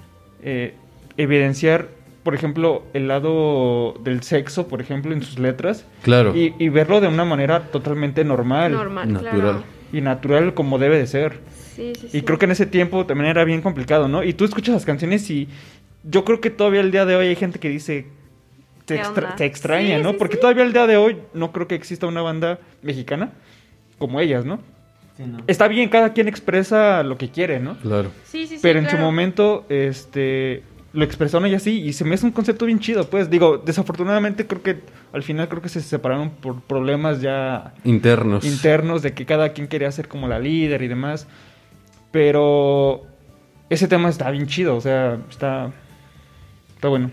eh, evidenciar, por ejemplo, el lado del sexo, por ejemplo, en sus letras? Claro. Y, y verlo de una manera totalmente normal, Normal, Natural. claro. y natural como debe de ser. Sí, sí, Y sí. creo que en ese tiempo también era bien complicado, ¿no? Y tú escuchas las canciones y yo creo que todavía el día de hoy hay gente que dice... Te, ¿Qué extra- te extraña, Sí, ¿no? sí, Porque sí. todavía el día de hoy no creo que exista una banda mexicana como ellas, ¿no? Sí, no. Está bien, cada quien expresa lo que quiere, ¿no? Claro. Sí, sí, sí, Pero en su momento, este, lo expresaron ellas así y se me hace un concepto bien chido, pues. Digo, desafortunadamente creo que al final creo que se separaron por problemas ya Internos. internos de que cada quien quería ser como la líder y demás. Pero ese tema está bien chido, o sea, está, está bueno.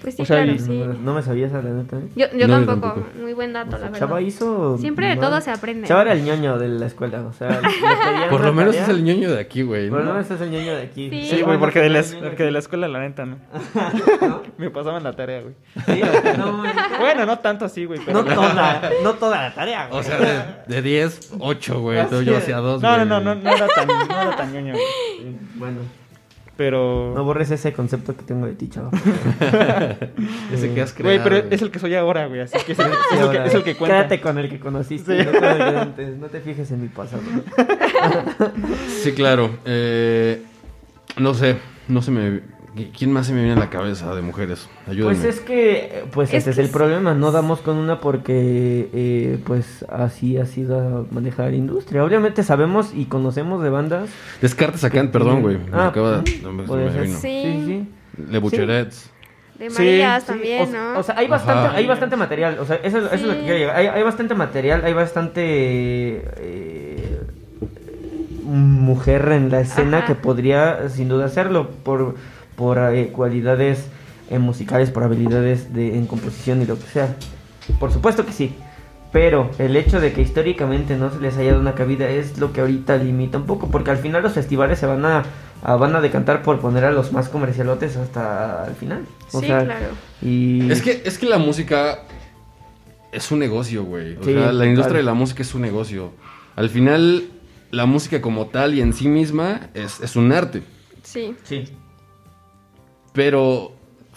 Pues sí, o sea, claro, y- sí. No, no me sabía esa, la neta. ¿eh? Yo, yo No, yo tampoco. tampoco. Muy buen dato, la verdad. Chava hizo. Siempre de no, todo se aprende. Chava era el ñoño de la escuela, o sea, [LAUGHS] Por lo menos tarea, es el ñoño de aquí, güey. Por lo ¿no? menos es el ñoño de aquí. Sí. Güey, porque de, la, porque de la escuela, la neta, ¿no? [LAUGHS] Me pasaban la tarea, güey. Sí, no, güey. Bueno, no tanto así, güey. Pero... no toda, no toda la tarea, güey. O sea, de, de 10, 8, güey. Yo hacía 2, No, no, no, no, no era tan, no era tan ñoño, güey. [LAUGHS] Bueno, Pero... no borres ese concepto que tengo de ti, chava. [LAUGHS] Ese que has Güey, creado. pero güey. es el que soy ahora, güey, así que es el, es el ahora, que, es el que cuenta. Quédate con el que conociste, Sí. no con el de antes. No te fijes en mi pasado. Sí, claro. Eh, no sé, no se me... ¿Quién más se me viene a la cabeza de mujeres? Ayúdame. Pues es que, pues Es ese es el sí. problema, no damos con una porque, eh, pues así ha sido a manejar industria. Obviamente sabemos y conocemos de bandas. Descartes acá, perdón, güey. Me Ah, acaba ujú. no, me- Podría me ser. vino. Sí. Sí, sí. Le Bucherets. De Sí, Marías Sí, también, o, ¿no? o sea, hay bastante, Ajá. hay bastante material. O sea, eso, eso es lo que quiero llegar. Hay, hay bastante material, hay bastante eh, mujer en la escena Ajá. que podría sin duda hacerlo por, por eh, cualidades eh, musicales, por habilidades de, en composición y lo que sea. Por supuesto que sí. Pero el hecho de que históricamente no se les haya dado una cabida es lo que ahorita limita un poco, porque al final los festivales se van a, a- van a decantar por poner a los más comercialotes hasta el final. O Sí, sea, claro. y Es que, es que la música es un negocio, güey. O Sí, sea, la industria de la música es un negocio. Al final, la música como tal y en sí misma es, es un arte. Sí. sí. Pero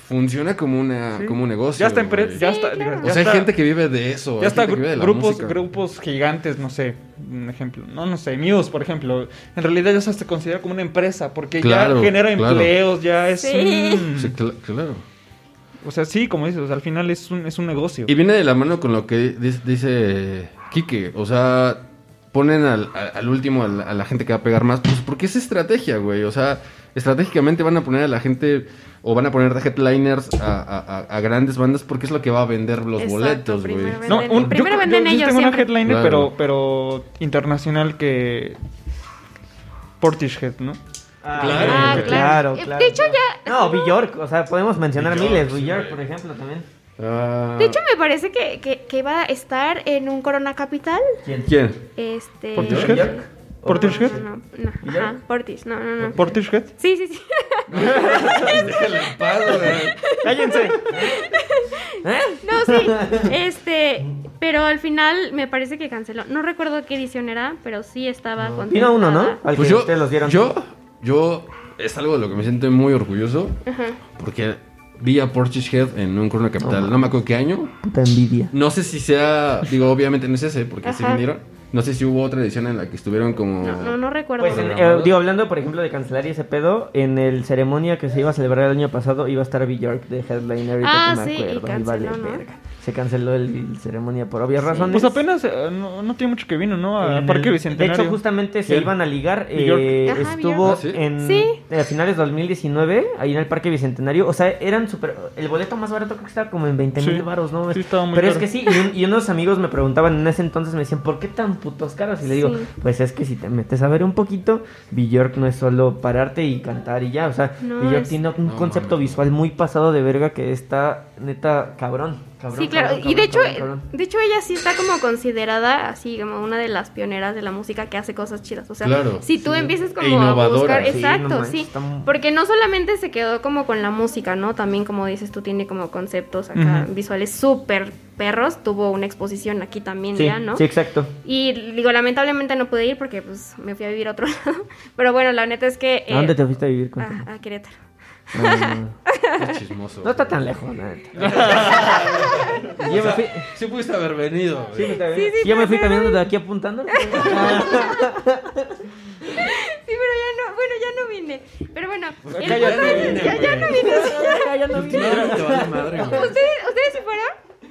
funciona como, una, Sí. como un negocio. Ya está, en pre- ya Sí, está, claro. ya O sea, hay está- gente que vive de eso. Ya está grupos, grupos gigantes, no sé, un ejemplo, no, no sé, Muse, por ejemplo, en realidad ya se considera como una empresa, porque Claro, ya genera claro. empleos, ya es Sí. un- Sí, cl- claro. o sea, sí, como dices, o sea, al final es un, es un negocio. Y viene de la mano con lo que dice, Quique. O sea, ponen al, al último a la, a la gente que va a pegar más. Pues porque es estrategia, güey. O sea, estratégicamente van a poner a la gente o van a poner de headliners a, a- a- a grandes bandas porque es lo que va a vender los Exacto, boletos, güey. primero No, un- yo, primero yo- venden yo ellos tengo una siempre. headliner, Claro. pero, pero internacional que Portishead, ¿no? Ah, Claro, Ah, que- claro. claro, De hecho, ya. No, Bjork, o sea, podemos mencionar Bjork, miles. Bjork, por ejemplo, también. Ah, De hecho, me parece que, que, que va a estar en un Corona Capital. ¿Quién? ¿Quién? Este. ¿Portishead? ¿Portishead? No, no, no, Portis. No, no, no. Portishead. Sí, sí, sí. Déjale en paz, güey. Cállense. No, sí. Este. Pero al final me parece que canceló. No recuerdo qué edición era, pero sí estaba No. Vino uno, ¿no? Al Pues que yo, ustedes los dieron. yo, yo, es algo de lo que me siento muy orgulloso Ajá. porque vi a Portishead en un Corona Capital. No, No, me acuerdo qué año. Puta envidia. No sé si sea, digo, obviamente no es ese, porque sí Ajá. vinieron. No sé si hubo otra edición en la que estuvieron como... No, no, no recuerdo. Pues, en- eh, digo, hablando, por ejemplo, de cancelar y ese pedo, en el ceremonia que se iba a celebrar el año pasado iba a estar Bjork de headliner. Ah, sí, y canceló, ¿no? verga. Se canceló el, el ceremonia por obvias razones. Pues apenas, eh, no, no tiene mucho que vino, ¿no? A En Parque el- Bicentenario. De hecho, justamente se iban a ligar. Eh, Ajá, estuvo. ¿Ah, sí? en Sí. a finales de 2019, ahí en el Parque Bicentenario. O sea, eran súper. El boleto más barato creo que estaba como en 20 mil Sí. baros, ¿no? Sí, estaba muy Pero es que sí, y, un- y unos amigos me preguntaban en ese entonces, me decían, ¿por qué tan putos caros? Y le digo, Sí. pues es que si te metes a ver un poquito, Bjork no es solo pararte y cantar y ya. O sea, No, Bjork es- tiene un No, concepto visual muy pasado de verga que está neta cabrón. Cabrón Sí, claro. cabrón, y de hecho, cabrón, cabrón. de hecho ella sí está como considerada así como una de las pioneras de la música que hace cosas chidas. O sea, Claro, si tú sí. empiezas E como a buscar, Sí, exacto, sí, está porque no solamente se quedó como con la música, ¿no? También como dices tú tiene como conceptos acá visuales súper perros. Tuvo una exposición aquí también Sí, ya, ¿no? sí, exacto. Y digo, lamentablemente no pude ir porque pues me fui a vivir a otro [LAUGHS] lado. Pero bueno, la neta es que... ¿A dónde eh, te fuiste a vivir con a, a Querétaro. [LAUGHS] Qué chismoso. No está tan lejos, neta. [LAUGHS] yo me fui, Sí pudiste haber venido. sí, me. Sí, sí, yo me fui caminando de aquí apuntando. [LAUGHS] Sí, pero ya no, bueno, ya no vine. Pero bueno, el ya punto no vine, ya, ya no vine. Ya, ya no vine. ¿Ustedes, ¿Ustedes?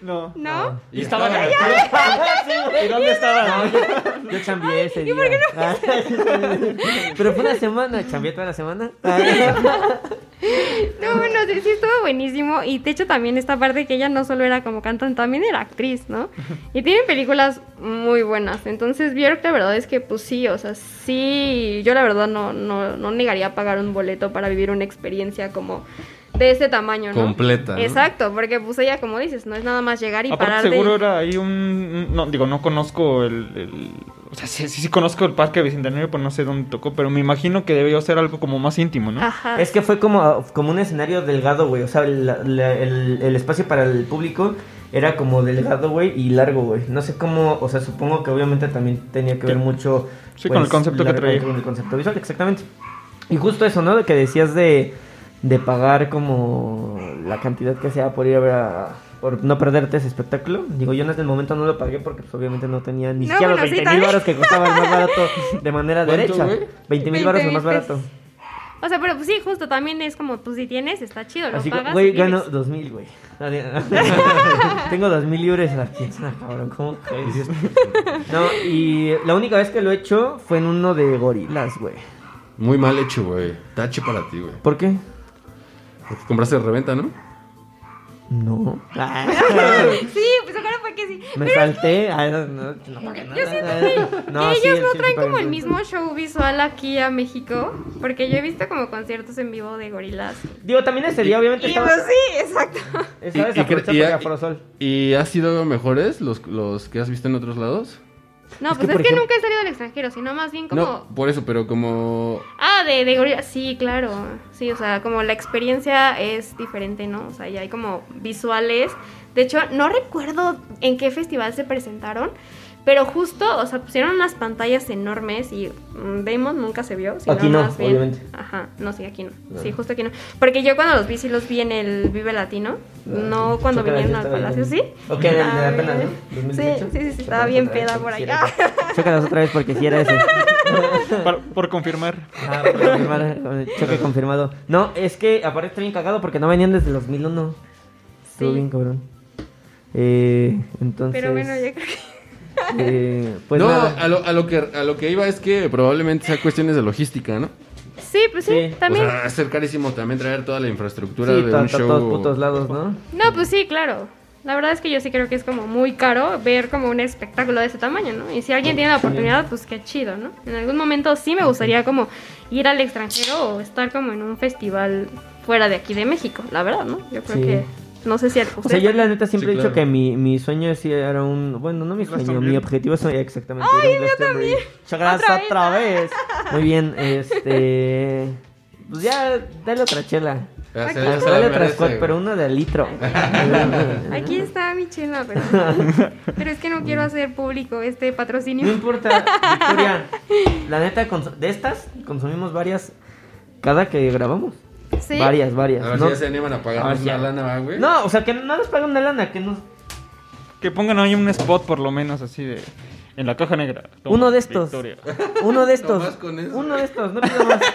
No. ¿No? Y Estaban estaba- ¿Y dónde estaban? [LAUGHS] Yo chambié ese día. Pero fue una semana, chambié toda la semana. No, bueno, sí, sí estuvo buenísimo. Y de hecho también esta parte que ella no solo era como cantante, también era actriz, ¿no? Y tiene películas muy buenas. Entonces Björk la verdad es que pues sí, o sea, sí, yo la verdad no, no, no negaría pagar un boleto para vivir una experiencia como de ese tamaño, ¿no? Completa, ¿no? Exacto, porque pues ella, como dices, no es nada más llegar y Aparte, pararte. seguro era ahí un, No, digo, no conozco el... el- o sea, sí, sí, sí conozco el Parque Bicentenario, pero no sé dónde tocó. Pero me imagino que debió ser algo como más íntimo, ¿no? Ajá. Es que fue como, como un escenario delgado, güey. O sea, la- el, el espacio para el público era como delgado, güey, y largo, güey. No sé cómo, o sea, supongo que obviamente también tenía que ver mucho... Sí, con el concepto que traía. Con el concepto visual, exactamente. Y justo eso, ¿no? De que decías de, de pagar como la cantidad que sea por ir a ver a- por no perderte ese espectáculo. Digo, yo en este momento no lo pagué porque pues, obviamente no tenía ni No, siquiera bueno, los sí, 20 mil baros que costaba el más barato de manera ¿Cuánto, derecha. güey? 20 mil baros el 20,000 más barato. O sea, pero pues sí, justo también es como, pues si tienes, está chido, lo Así que, pagas. güey, gano dos mil, güey. [LAUGHS] Tengo dos mil libres aquí. [LAUGHS] Ah, cabrón, ¿cómo crees? [LAUGHS] No, y la única vez que lo he hecho fue en uno de gorilas, güey. Muy mal hecho, güey. Tache para ti, güey. ¿Por qué? Porque compraste de reventa, ¿no? No. [LAUGHS] Sí, pues ahora fue que sí. Me Pero salté. Ay, no, no, no pagué nada. Yo siento [LAUGHS] que, No, que ellos sí, no sí traen como el mismo show visual aquí a México, porque yo he visto como conciertos en vivo de gorilas. Digo, también ese día, obviamente, Y estaba. pues sí, exacto. Y- y y-. ¿Y ha sido mejores los, los que has visto en otros lados? No, Es pues que, es que ejemplo- nunca he salido al extranjero, sino más bien como... No, por eso, pero como... Ah, de, de gorilas, sí, claro. Sí, o sea, como la experiencia es diferente, ¿no? O sea, ya hay como visuales. De hecho, no recuerdo en qué festival se presentaron, pero justo, o sea, pusieron unas pantallas enormes y mm, Damon nunca se vio. sino Aquí no, más bien- obviamente. Ajá, no, sí, aquí no. No. Sí, justo aquí no. Porque yo cuando los vi, sí los vi en el Vive Latino, no cuando vinieron al Palacio, ¿sí? Ok, en el de Ah, apenas, ¿no? Sí, 2018. sí, sí, sí, estaba bien peda por allá. [LAUGHS] Chócalas otra vez porque si era ese. [LAUGHS] Por, por confirmar. Ah, por confirmar, eh, choque confirmado. No, es que aparte está bien cagado porque no venían desde el 2001. Estuvo Sí. bien cabrón. Eh, entonces. Pero bueno, yo creo que... eh, pues no, nada. a lo, a, lo que, a lo que iba es que probablemente sea cuestiones de logística, ¿no? Sí, pues sí, Sí. también. O sea, es ser carísimo también traer toda la infraestructura Sí, de un show. todos putos lados, ¿no? No, pues sí, claro. La verdad es que yo sí creo que es como muy caro ver como un espectáculo de ese tamaño, ¿no? Y si alguien tiene la oportunidad, pues qué chido, ¿no? En algún momento sí me gustaría como ir al extranjero o estar como en un festival fuera de aquí de México, la verdad, ¿no? Yo creo Sí. que no sé si a O sea, yo la neta siempre Sí, he dicho claro. que mi, mi sueño sí era un... Bueno, no mi sueño, mi objetivo es exactamente... ¡Ay, yo también! Muchas gracias Otra otra vez. Muy bien, este... Pues ya, dale otra chela. Aquí. Dale otra merece, squad, güey. pero una de litro. [LAUGHS] Aquí está mi chela, pero... pero es que no quiero hacer público este No patrocinio. importa, Victoria. [LAUGHS] La neta, de estas consumimos varias cada que grabamos. Sí. Varias, varias. A ver ¿no? si ya se animan a pagar una ya. lana, ¿va, güey. No, o sea, que no nos paguen una lana, que nos... Que pongan ahí un spot por lo menos así de... En la caja negra. Toma, Uno de estos. Victoria. [LAUGHS] Uno de estos. Nomás con eso. Uno de estos, no pido más. [LAUGHS]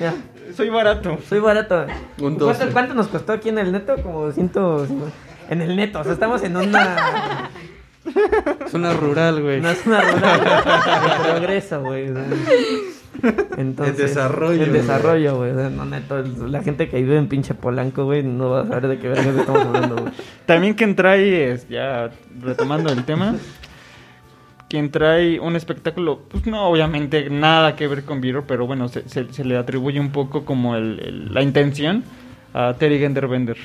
Ya, Soy barato. soy barato. Un ¿Cuánto, 12. cuánto nos costó aquí en el neto? Como ciento... en el neto, o sea, estamos en una, Zona rural, güey. una zona rural de [LAUGHS] progreso, güey. [LAUGHS] Entonces, En desarrollo, güey. desarrollo, güey. o sea, no, neto, la gente que vive en pinche Polanco, güey, no va a saber de qué verga estamos hablando, güey. También quien trae, es, ya retomando el tema, quien trae un espectáculo, pues no, obviamente nada que ver con Viro, pero bueno, se, se- se le atribuye un poco como el- el- la intención a Terry Genderbender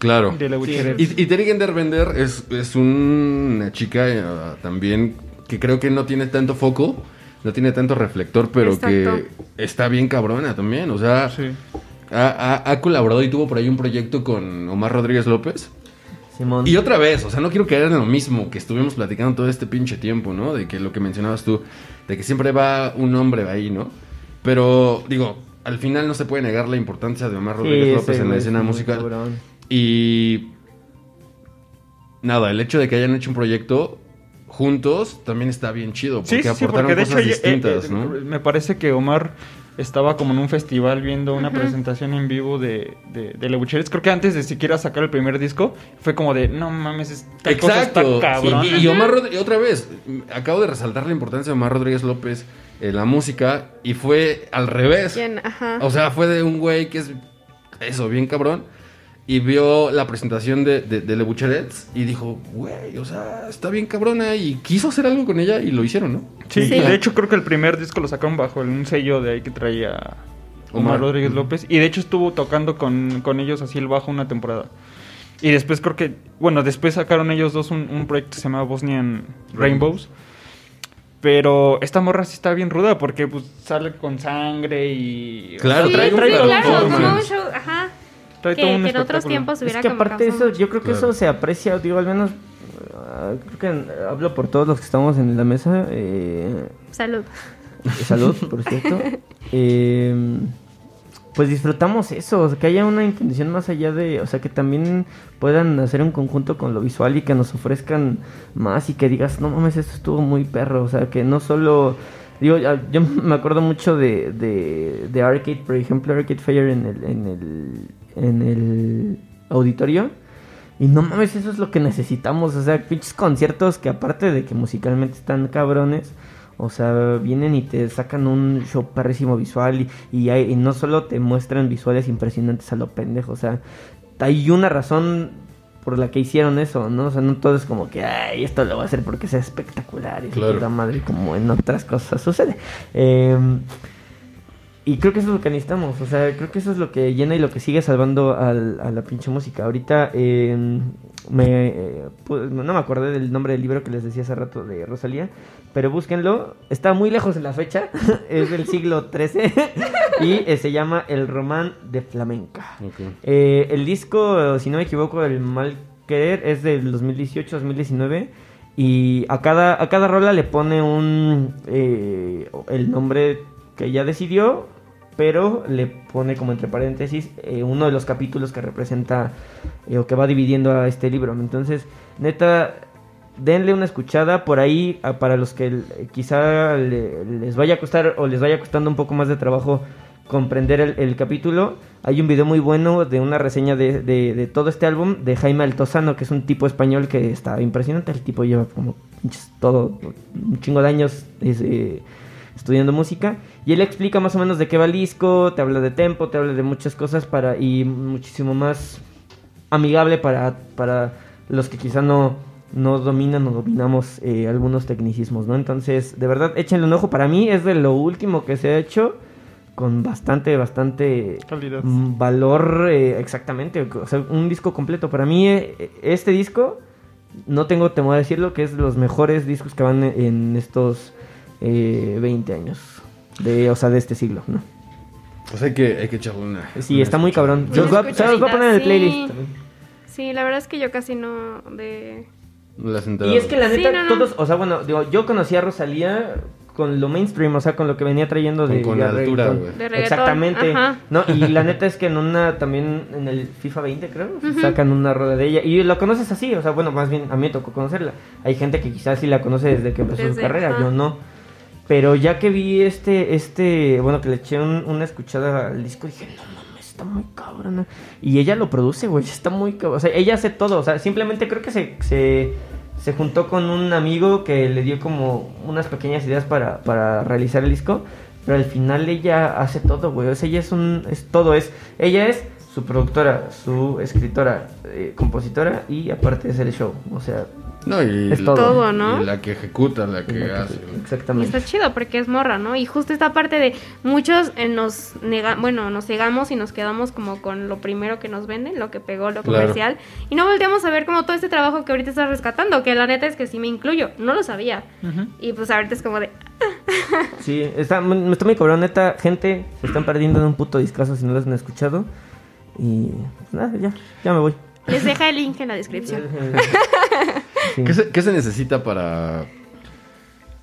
Claro. de la Witcher. Y, y Terry Genderbender es, es una chica eh, también que creo que no tiene tanto foco, no tiene tanto reflector, pero Exacto. que está bien cabrona también. O sea, Sí. ha, ha- ha colaborado y tuvo por ahí un proyecto con Omar Rodríguez López. Simón. Y otra vez, o sea, no quiero caer en lo mismo que estuvimos platicando todo este pinche tiempo, ¿no? De que lo que mencionabas tú, de que siempre va un hombre ahí, ¿no? Pero, digo, al final no se puede negar la importancia de Omar Rodríguez López en la escena musical. cabrón. Y nada, el hecho de que hayan hecho un proyecto juntos también está bien chido, porque Sí, sí, sí, aportaron porque de hecho cosas eh, distintas, eh, ¿no? me parece que Omar estaba como en un festival viendo una presentación en vivo de, de, de Lebucheres. Creo que antes de siquiera sacar el primer disco, fue como de, no mames, esta cosa está Exacto. cabrón. Y, y Omar Rodríguez, otra vez, mm, acabo de resaltar la importancia de Omar Rodríguez López en la música y fue al revés. ¿Quién? Ajá. O sea, fue de un güey que es eso, bien cabrón. Y vio la presentación de, de, de Le Bucherets y dijo, güey, o sea, está bien cabrona. Y quiso hacer algo con ella y lo hicieron, ¿no? Sí, Sí. de hecho creo que el primer disco lo sacaron bajo un sello de ahí que traía Omar Omar. Rodríguez López. Y de hecho estuvo tocando con, con ellos así el bajo una temporada. Y después creo que, bueno, después sacaron ellos dos un, un proyecto que se llama Bosnian Rainbows. Pero esta morra sí está bien ruda porque pues sale con sangre y... Claro, sí, trae sí, performance. claro, como un show, ajá. Trae Que, todo un que en otros tiempos Es hubiera que como aparte de eso, yo creo que Claro. eso se aprecia, digo, al menos, ah, creo que eh, hablo por todos los que estamos en la mesa. Eh, Salud. salud, por [LAUGHS] cierto. Eh, pues disfrutamos eso, o sea, que haya una intención más allá de, o sea, que también puedan hacer un conjunto con lo visual y que nos ofrezcan más y que digas, no mames, esto estuvo muy perro, o sea, que no solo, digo, yo me acuerdo mucho de, de, de Arcade, por ejemplo, Arcade Fire en el, en el, en el auditorio. Y no mames, eso es lo que necesitamos. O sea, pinches conciertos que aparte de que musicalmente están cabrones, o sea, vienen y te sacan un show perrísimo visual y, y, hay- y no solo te muestran visuales impresionantes a lo pendejo. O sea, hay una razón por la que hicieron eso, ¿no? O sea, no todo es como que, ay, esto lo voy a hacer porque sea espectacular y Claro. puta madre, como en otras cosas sucede. Eh, y creo que eso es lo que necesitamos, o sea, creo que eso es lo que llena y lo que sigue salvando al- a la pinche música. Ahorita eh, me, eh, pu- no me acordé del nombre del libro que les decía hace rato de Rosalía, pero búsquenlo, está muy lejos en la fecha, [LAUGHS] es del siglo XIII [LAUGHS] y eh, se llama El Román de Flamenca. Eh, el disco, si no me equivoco, El Mal Querer es del 2018-2019 y a cada, a cada rola le pone un eh, el nombre que ella decidió, pero le pone como entre paréntesis eh, uno de los capítulos que representa eh, o que va dividiendo a este libro. Entonces, neta, denle una escuchada por ahí a- para los que eh, quizá le- les vaya a costar o les vaya costando un poco más de trabajo comprender el, capítulo. Hay un video muy bueno de una reseña de, de- todo este álbum de Jaime Altozano, que es un tipo español que está impresionante. El tipo lleva como pinches todo, un chingo de años estudiando música. Y él explica más o menos de qué va el disco, te habla de tempo, te habla de muchas cosas para y muchísimo más amigable para, para los que quizá no, no dominan o dominamos eh, algunos tecnicismos, ¿no? Entonces, de verdad, échenle un ojo. Para mí es de lo último que se ha hecho con bastante, bastante Calidad. valor, eh, exactamente. O sea, un disco completo. Para mí, eh, este disco, no tengo temor a decirlo, que es de los mejores discos que van en estos eh, 20 años. De, o sea, de este siglo, ¿no? Pues hay que, hay que echarle una. Sí, una está muy cabrón. Los, va, se los voy a poner en el playlist. sí. la verdad es que yo casi no de... Las. Y es que la Sí, neta, no, no. todos, o sea, bueno, digo, yo conocí a Rosalía con lo mainstream, o sea, con lo que venía trayendo de, Con- con de altura, reggaetón. güey. De reggaetón, Exactamente. ajá. No, y la neta es que en una también en el FIFA 20, creo, sacan una rola de ella y lo conoces así, o sea, bueno, más bien a mí me tocó conocerla. Hay gente que quizás sí la conoce desde que empezó su carrera, ajá. yo no. Pero ya que vi este este, bueno, que le eché un- una escuchada al disco dije, "No mames, está muy cabrona. Y ella lo produce, güey, está muy cabrona. O sea, ella hace todo, o sea, simplemente creo que se, se, se juntó con un amigo que le dio como unas pequeñas ideas para, para realizar el disco. Pero al final ella hace todo, güey. O sea, ella es un. Es todo. Es, ella es su productora, su escritora, eh, compositora y aparte es el show. O sea, No, y, Es la- todo. Todo, ¿no? y la que ejecuta, la que la que- hace. Y exactamente. está chido porque es morra, ¿no? Y justo esta parte de muchos eh, nos nega bueno, nos cegamos y nos quedamos como con lo primero que nos venden, lo que pegó, lo Claro. comercial. Y no volteamos a ver como todo este trabajo que ahorita estás rescatando, que la neta es que sí me incluyo, no lo sabía. Y pues ahorita es como de, [LAUGHS] Sí, está, me está muy cabrón, neta. Gente, se están perdiendo de un puto discazo si no lo han escuchado. Y pues nada, ya, ya me voy. les deja el link en la descripción. [LAUGHS] Sí. ¿Qué, se, qué se necesita para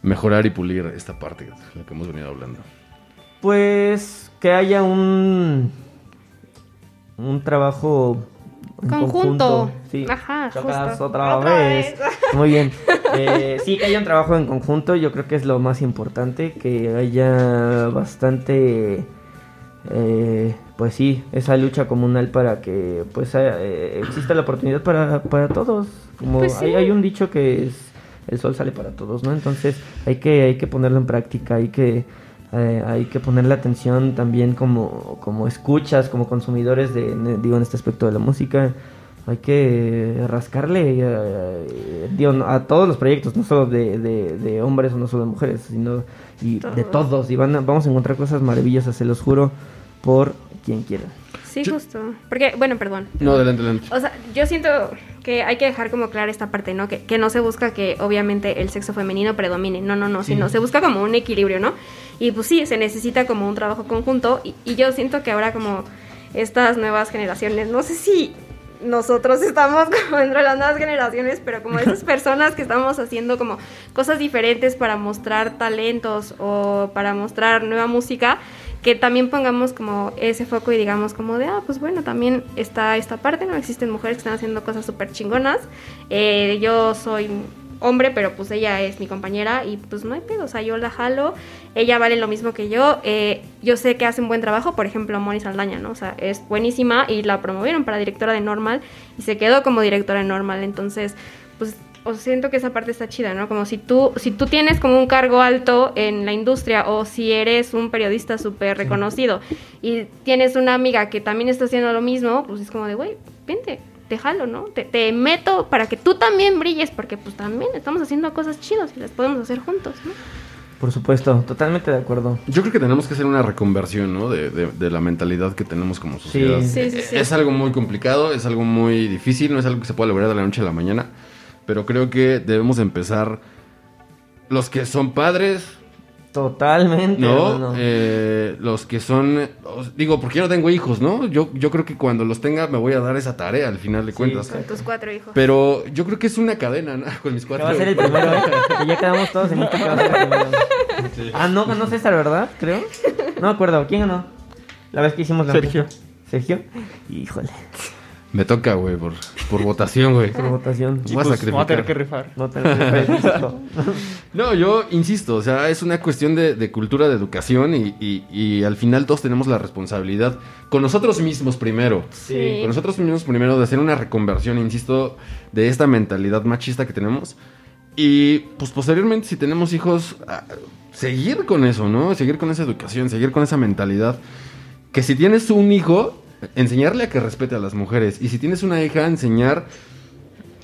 mejorar y pulir esta parte de la que hemos venido hablando? Pues que haya un un trabajo en Conjunto. conjunto. Sí. Ajá, Chocas justo. otra, Otra vez. vez. Muy bien. Eh, sí, que haya un trabajo en conjunto, yo creo que es lo más importante, que haya bastante, eh, pues sí, esa lucha comunal para que pues eh, exista la oportunidad para, para todos. Como Pues sí. hay, hay un dicho que es el sol sale para todos, ¿no? Entonces hay que, hay que ponerlo en práctica, hay que eh, hay que ponerle atención también como, como escuchas, como consumidores de, digo, en este aspecto de la música. Hay que rascarle eh, digo, no- a todos los proyectos, no solo de, de- de hombres o no solo de mujeres, sino y de Todos. todos. Y van a- vamos a encontrar cosas maravillosas, se los juro, por quien quiera. Sí, Yo- justo. Porque, bueno, perdón. No, adelante, adelante. O sea, yo siento que hay que dejar como clara esta parte, ¿no? Que, que no se busca que obviamente el sexo femenino predomine, no, no, no, sino se busca como un equilibrio, ¿no? Y pues sí, se necesita como un trabajo conjunto y, y yo siento que ahora como estas nuevas generaciones, no sé si nosotros estamos [LAUGHS] como dentro de las nuevas generaciones, pero como esas [LAUGHS] personas que estamos haciendo como cosas diferentes para mostrar talentos o para mostrar nueva música, que también pongamos como ese foco y digamos como de, ah, pues bueno, también está esta parte, ¿no? Existen mujeres que están haciendo cosas súper chingonas. Eh, yo soy hombre, pero pues ella es mi compañera y pues no hay pedo, o sea, yo la jalo, ella vale lo mismo que yo, eh, yo sé que hace un buen trabajo, por ejemplo, Moni Saldaña, ¿no? O sea, es buenísima y la promovieron para directora de Normal y se quedó como directora de Normal, entonces, pues o siento que esa parte está chida, ¿no? Como si tú, si tú tienes como un cargo alto en la industria o si eres un periodista súper reconocido y tienes una amiga que también está haciendo lo mismo, pues es como de, güey, vente, te jalo, ¿no? Te, te meto para que tú también brilles, porque pues también estamos haciendo cosas chidas y las podemos hacer juntos, ¿no? Por supuesto, totalmente de acuerdo. Yo creo que tenemos que hacer una reconversión, ¿no? De, de- de la mentalidad que tenemos como sociedad. Sí, sí, sí. Es algo muy complicado, es algo muy difícil, no es algo que se pueda lograr de la noche a la mañana, pero creo que debemos empezar los que son padres, Totalmente. ¿no? hermano. Eh, los que son, os- digo, porque yo no tengo hijos, ¿no? Yo, yo creo que cuando los tenga me voy a dar esa tarea al final de cuentas. Con tus cuatro hijos. Pero yo creo que es una cadena, ¿no? [LAUGHS] Con mis Que cuatro. va a ser el primero, ¿eh? Que ya quedamos todos en esto que va a ser el primero. Ah, no ganó César, ¿verdad? Creo. No me acuerdo. ¿Quién ganó? La vez que hicimos la Sergio. ¿Sergio? Híjole. Me toca, güey, por, por votación, güey. Por votación. Voy a Pues, a tener que rifar. No te previsto. No, yo insisto, o sea, es una cuestión de, de cultura, de educación y, y- y al final todos tenemos la responsabilidad con nosotros mismos primero. Sí. Con nosotros mismos primero de hacer una reconversión, insisto, de esta mentalidad machista que tenemos. Y pues posteriormente, si tenemos hijos, ah, seguir con eso, ¿no? Seguir con esa educación, seguir con esa mentalidad. Que si tienes un hijo, enseñarle a que respete a las mujeres. Y si tienes una hija, enseñar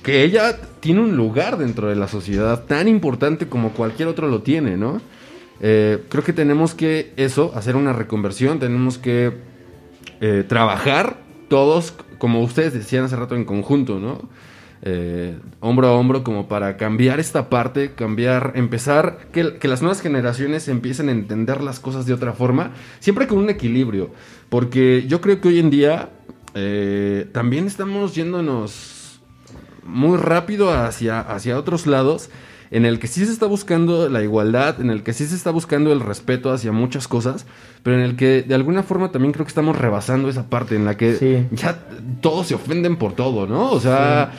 que ella tiene un lugar dentro de la sociedad tan importante como cualquier otro lo tiene, ¿no? Eh, creo que tenemos que eso, hacer una reconversión, tenemos que eh, trabajar todos, como ustedes decían hace rato, en conjunto, ¿no? Eh, hombro a hombro como para cambiar esta parte, cambiar, empezar, que, que las nuevas generaciones empiecen a entender las cosas de otra forma, siempre con un equilibrio, porque yo creo que hoy en día eh, también estamos yéndonos muy rápido hacia, hacia otros lados, en el que sí se está buscando la igualdad, en el que sí se está buscando el respeto hacia muchas cosas, pero en el que de alguna forma también creo que estamos rebasando esa parte en la que Sí. ya todos se ofenden por todo, ¿no? O sea,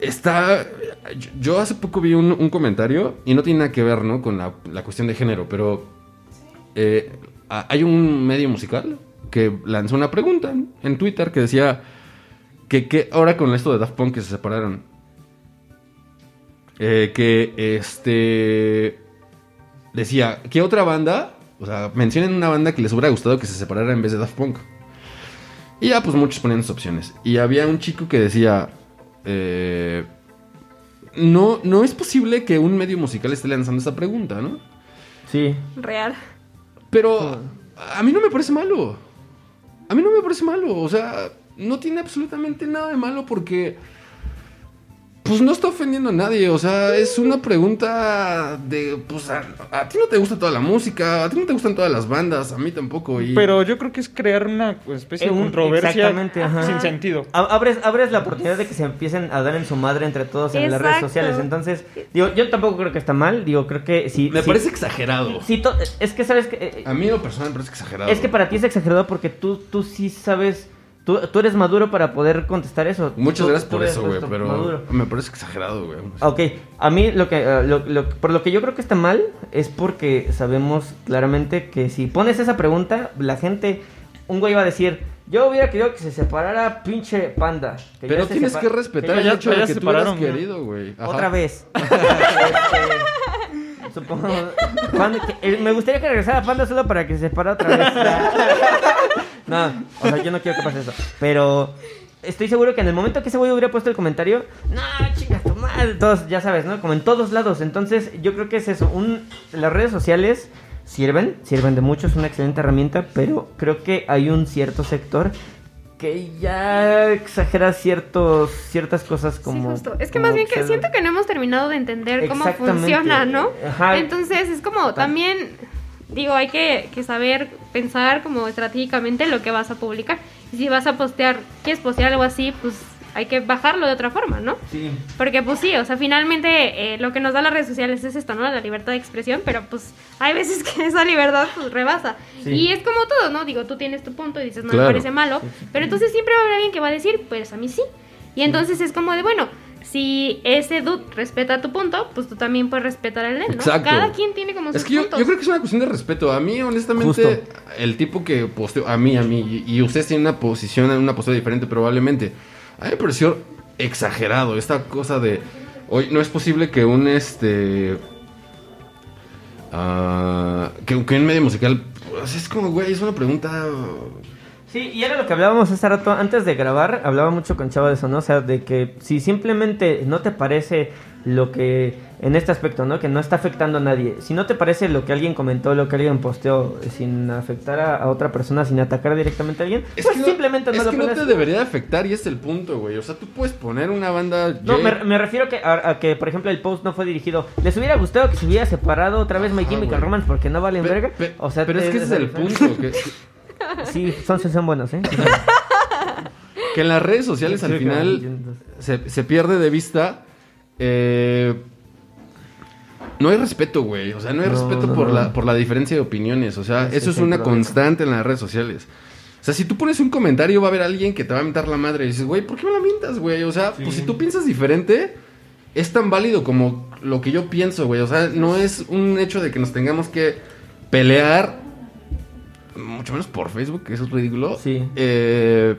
está... yo- hace poco vi un, comentario y no tiene nada que ver, ¿no? Con la, cuestión de género, pero eh, hay un medio musical que lanzó una pregunta en Twitter que decía que, que ahora con esto de Daft Punk que se separaron, eh, que este decía, ¿qué otra banda? O sea, mencionen una banda que les hubiera gustado que se separara en vez de Daft Punk. Y ya, pues muchos ponían sus opciones. Y había un chico que decía, eh, no, no es posible que un medio musical esté lanzando esta pregunta, ¿no? Sí. Real. Pero a mí no me parece malo. A mí no me parece malo. O sea, no tiene absolutamente nada de malo porque pues no está ofendiendo a nadie, o sea, es una pregunta de, pues a, a ti no te gusta toda la música, a ti no te gustan todas las bandas, a mí tampoco. Y... Pero yo creo que es crear una especie de Un- controversia exactamente, ajá. sin sentido. A- Abres, abres la oportunidad de que se empiecen a dar en su madre entre todos en las redes sociales. Entonces, digo, yo tampoco creo que está mal. Digo, creo que sí. me sí- parece exagerado. sí, es que sabes que. eh, A mí en lo personal me parece exagerado. Es que para ti es exagerado porque tú, tú sí sabes. Tú, tú eres maduro para poder contestar eso. Muchas Tú- gracias tú por eso, güey, pero maduro. me parece exagerado, güey. Ok, a mí lo que, eh, lo- lo- por lo que yo creo que está mal es porque sabemos claramente que si pones esa pregunta, la gente, un güey va a decir, yo hubiera querido que se separara pinche panda. que Pero tienes separa- que respetar que el hecho de que tú separaron, ¿no? querido, güey. Otra vez. [LAUGHS] Este, supongo. Panda- que- eh, me gustaría que regresara Panda solo para que se separara otra vez. [LAUGHS] no, o sea, yo no quiero que pase eso. Pero estoy seguro que en el momento que ese güey hubiera puesto el comentario, no, chingas tu madre. Todos, ya sabes, ¿no? Como en todos lados. Entonces, yo creo que es eso. Un, las redes sociales sirven, sirven de mucho, es una excelente herramienta, pero creo que hay un cierto sector que ya exagera ciertos ciertas cosas como sí, justo. Es que más bien que siento que no hemos terminado de entender cómo funciona, ¿no? Ajá. Entonces es como también, digo, hay que, que saber pensar como estratégicamente lo que vas a publicar. Y si vas a postear, quieres postear algo así, pues hay que bajarlo de otra forma, ¿no? Sí. Porque pues sí, o sea, finalmente eh, lo que nos da las redes sociales es esto, ¿no? La libertad de expresión, pero pues hay veces [LAUGHS] que esa libertad pues rebasa. Sí. Y es como todo, ¿no? Digo, tú tienes tu punto y dices, no Claro. me parece malo, pero entonces siempre va a haber alguien que va a decir, pues a mí sí. Y entonces es como de, bueno, si ese dude respeta tu punto, pues tú también puedes respetar el de él, ¿no? Exacto. Cada quien tiene como sus Es que yo, puntos. yo creo que es una cuestión de respeto. A mí, honestamente, Justo. el tipo que posteó, a mí, a mí, y y ustedes tienen una posición, una postura diferente probablemente. A mí me pareció exagerado esta cosa de, hoy no es posible que un, este, ah, que, que un medio musical, pues, es como, güey, es una pregunta... Sí, y era lo que hablábamos hace rato, antes de grabar, hablaba mucho con Chava de eso, ¿no? O sea, de que si simplemente no te parece lo que, en este aspecto, ¿no? Que no está afectando a nadie. Si no te parece lo que alguien comentó, lo que alguien posteó, sin afectar a, a otra persona, sin atacar directamente a alguien, Es pues que no, simplemente no es lo que no te debería de afectar y es el punto, güey. O sea, tú puedes poner una banda... No, me, me refiero que a, a que, por ejemplo, el post no fue dirigido. ¿Les hubiera gustado que se hubiera separado otra vez My Ajá, Chemical. Romance porque no valen verga? o sea, pero es que ese es el punto, que, [LAUGHS] Sí, son, son buenos, ¿eh? [LAUGHS] que en las redes sociales al final se, se pierde de vista. eh, no hay respeto, güey. O sea, no hay No, respeto no, por, no. La, por la diferencia de opiniones. O sea, eso es una constante en las redes sociales. O sea, si tú pones un comentario, va a haber alguien que te va a mentar la madre. Y dices, güey, ¿por qué me la mientas, güey? O sea, pues si tú piensas diferente, es tan válido como lo que yo pienso, güey. O sea, no es un hecho de que nos tengamos que pelear, mucho menos por Facebook, que eso es ridículo. Sí. Eh,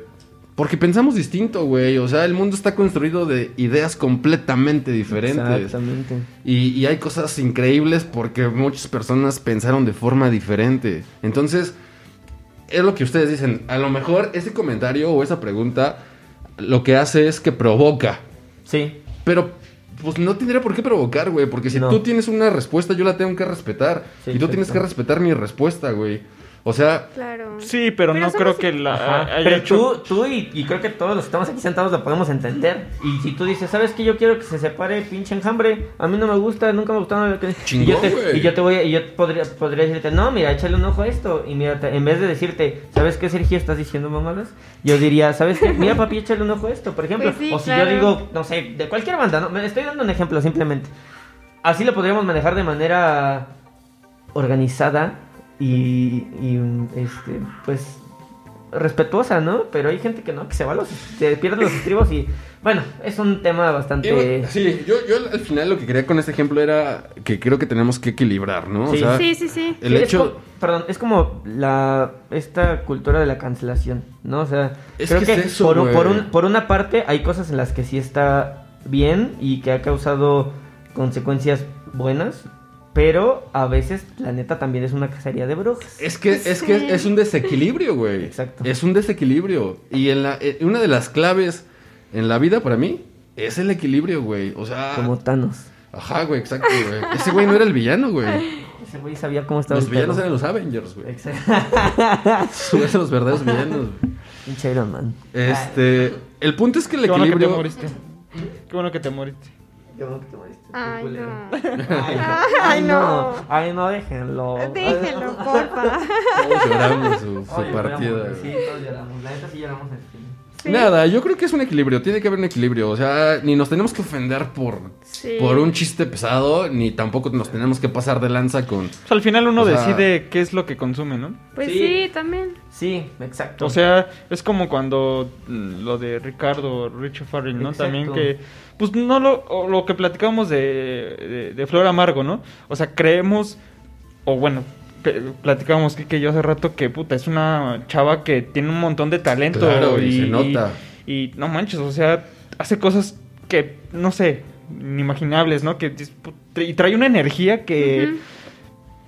porque pensamos distinto, güey. O sea, el mundo está construido de ideas completamente diferentes. Exactamente. Y, y hay cosas increíbles porque muchas personas pensaron de forma diferente. Entonces, es lo que ustedes dicen. A lo mejor ese comentario o esa pregunta lo que hace es que provoca. Sí. Pero, pues no tendría por qué provocar, güey. Porque si No. tú tienes una respuesta, yo la tengo que respetar. Sí, y tú tienes que respetar mi respuesta, güey. O sea, Claro. Sí, pero, Pero no creo que la Ajá, Pero hecho- tú, tú y, y creo que todos los que estamos aquí sentados lo podemos entender. Y si tú dices, ¿sabes qué? Yo quiero que se separe pinche enjambre. A mí no me gusta, nunca me gustaron. lo que-". Chingón, y yo te, güey. y yo te voy a- y yo podría, podría decirte, no, mira, échale un ojo a esto. Y mira, en vez de decirte, ¿sabes qué, Sergio? ¿Estás diciendo mamadas? Yo diría, ¿sabes qué? Mira, papi, échale un ojo a esto, por ejemplo. Pues sí, o si claro. yo digo, no sé, de cualquier banda, ¿no? Me estoy dando un ejemplo simplemente. Así lo podríamos manejar de manera organizada y, y, este, pues respetuosa, ¿no? Pero hay gente que no, que se va a los, se pierde los estribos y, bueno, es un tema bastante... Sí, yo, yo al final lo que quería con este ejemplo era que creo que tenemos que equilibrar, ¿no? Sí. O sea, Sí, sí, sí. el Sí, es hecho... perdón, es como la esta cultura de la cancelación, ¿no? O sea, Es creo que que, es eso, por, por, un- por una parte hay cosas en las que sí está bien y que ha causado consecuencias buenas, pero a veces la neta también es una cacería de brujas. Es que, es que Sí. es un desequilibrio, güey. Exacto. Es un desequilibrio. Y en la, eh, una de las claves en la vida para mí es el equilibrio, güey. O sea... Como Thanos. Ajá, güey, exacto, güey. Ese güey no era el villano, güey. Ese güey sabía cómo estaba Los el villanos eran los Avengers, güey. Exacto. Son esos los verdaderos villanos, güey. Iron Man. Este... El punto es que el Qué bueno que te equilibrio... moriste. Qué bueno que te moriste. Qué bueno que te moriste. [LAUGHS] Ay, no. Ay, Ay, no. Ay, no, déjenlo. Déjenlo, porfa. Todos lloramos su, su Oye, partida. lloramos. Sí, todos lloramos. La neta sí lloramos en el film. Sí. Nada, yo creo que es un equilibrio, tiene que haber un equilibrio, o sea, ni nos tenemos que ofender por, Sí. por un chiste pesado, ni tampoco nos tenemos que pasar de lanza con... O sea, al final uno O sea- decide qué es lo que consume, ¿no? Pues Sí. sí, también. Sí, exacto. O sea, es como cuando lo de Ricardo, Richard Farrell, ¿no? Exacto. También que, pues no lo, o lo que platicamos de, de, de Flor Amargo, ¿no? O sea, creemos, o bueno, platicábamos que, que yo hace rato que, puta, es una chava que tiene un montón de talento. Claro, y se nota. Y, y no manches, o sea, hace cosas que, no sé, inimaginables, ¿no? Que, y trae una energía que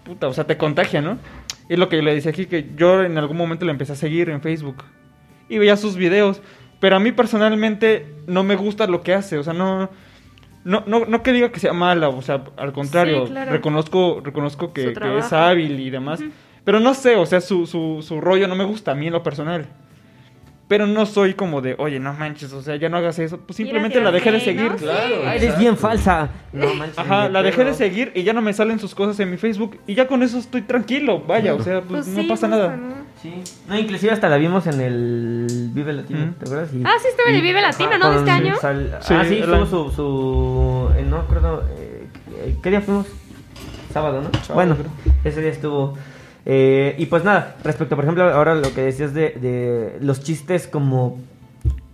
puta, o sea, te contagia, ¿no? Y es lo que yo le decía aquí, que yo en algún momento le empecé a seguir en Facebook y veía sus videos, pero a mí personalmente no me gusta lo que hace, o sea, no, no, no, no que diga que sea mala, o sea, al contrario, Sí, claro. reconozco, reconozco que, es hábil y demás, pero no sé, o sea, su, su, su rollo no me gusta a mí en lo personal. Pero no soy como de, oye, no manches, o sea, ya no hagas eso. Pues simplemente la dejé de gay, ¿no? seguir. Claro, Ah, Eres bien falsa. No manches. Ajá, la dejé de seguir y ya no me salen sus cosas en mi Facebook. Y ya con eso estoy tranquilo, vaya, o sea, pues, Pues no sí, pasa nada. ¿no? Sí. No, inclusive hasta la vimos en el Vive Latino. ¿te acuerdas? Y- Ah, sí, estuvo en el Vive Latino, ¿no? ¿De este año? Sal- Sí, ah, sí, año. su... su eh, no me acuerdo... eh, ¿qué- ¿Qué día fuimos? Sábado, ¿no? Sábado, bueno, creo. ese día estuvo... eh, y pues nada, respecto, por ejemplo, ahora lo que decías de, de los chistes como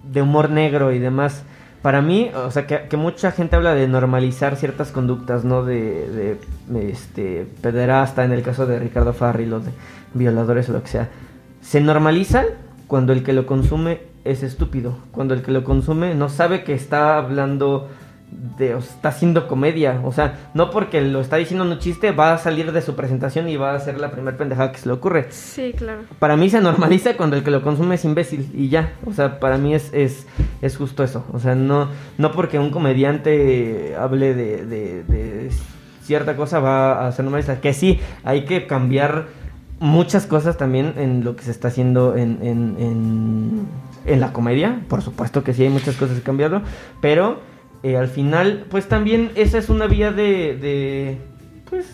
de humor negro y demás. Para mí, o sea, que, mucha gente habla de normalizar ciertas conductas, ¿no? De, de este, pederasta, en el caso de Ricardo Farrell, o de violadores o lo que sea. Se normaliza cuando el que lo consume es estúpido. Cuando el que lo consume no sabe que está hablando de, o está haciendo comedia. O sea, no porque lo está diciendo en un chiste va a salir de su presentación y va a hacer la primera pendejada que se le ocurre Sí, claro. para mí se normaliza cuando el que lo consume es imbécil y ya. O sea, para mí es, es, es justo eso. O sea, no, no porque un comediante hable de, de- de cierta cosa va a ser normalista. Que sí, hay que cambiar muchas cosas también en lo que se está haciendo en, en, en, en la comedia. Por supuesto que sí, hay muchas cosas que cambiarlo. Pero eh, al final, pues también esa es una vía de... de pues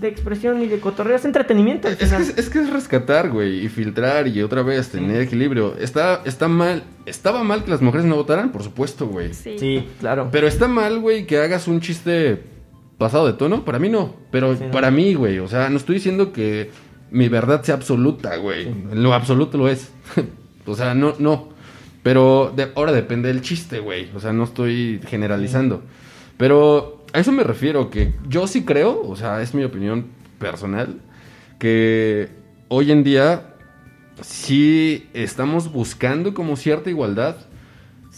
de expresión y de cotorreo, es entretenimiento. al Es que es, es que es rescatar, güey, y filtrar y otra vez tener equilibrio. Está, está mal, estaba mal que las mujeres no votaran, por supuesto, güey. Sí. Sí, claro. Pero está mal, güey, que hagas un chiste pasado de tono. Para mí no. Pero Sí, no. para mí, güey. O sea, no estoy diciendo que mi verdad sea absoluta, güey. Lo absoluto lo es. [LAUGHS] o sea, no, no. Pero de- ahora depende del chiste, güey. O sea, no estoy generalizando. Pero a eso me refiero, que yo sí creo, o sea, es mi opinión personal, que hoy en día sí estamos buscando como cierta igualdad,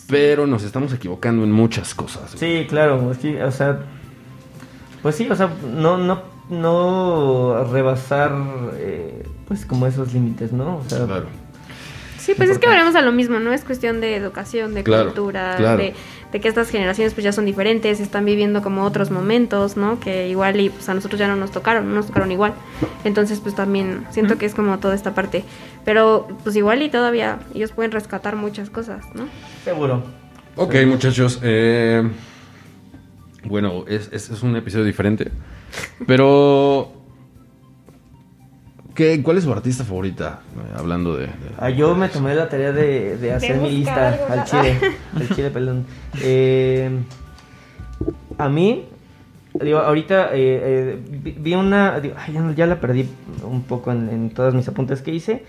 pero nos estamos equivocando en muchas cosas. güey. Sí, claro, sí, o sea, pues sí, o sea, no, no, no rebasar, eh, pues como esos límites, ¿no? O sea, Claro. Sí, pues es que volvemos a lo mismo, ¿no? Es cuestión de educación, de Claro, cultura, claro. De, de que estas generaciones pues ya son diferentes, están viviendo como otros momentos, ¿no? Que igual y pues a nosotros ya no nos tocaron, no nos tocaron igual. Entonces pues también siento que es como toda esta parte. Pero pues igual y todavía ellos pueden rescatar muchas cosas, ¿no? seguro. Ok, muchachos. eh, bueno, es, es- es un episodio diferente. Pero. ¿Qué, ¿Cuál es su artista favorita? Eh, hablando de. de- Ah, yo me tomé la tarea de, de hacer mi lista al chile, [LAUGHS] al chile, perdón. Eh, a mí, digo, ahorita eh, eh, vi, una, digo, ay, ya, la perdí un poco en, en todos mis apuntes que hice,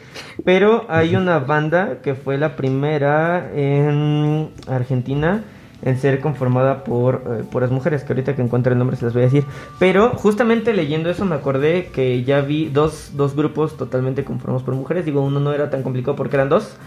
pero hay una banda que fue la primera en Argentina en ser conformada por eh, puras mujeres, que ahorita que encuentre el nombre se las voy a decir. Pero justamente leyendo eso me acordé que ya vi dos, dos grupos totalmente conformados por mujeres. Digo, uno no era tan complicado porque eran dos.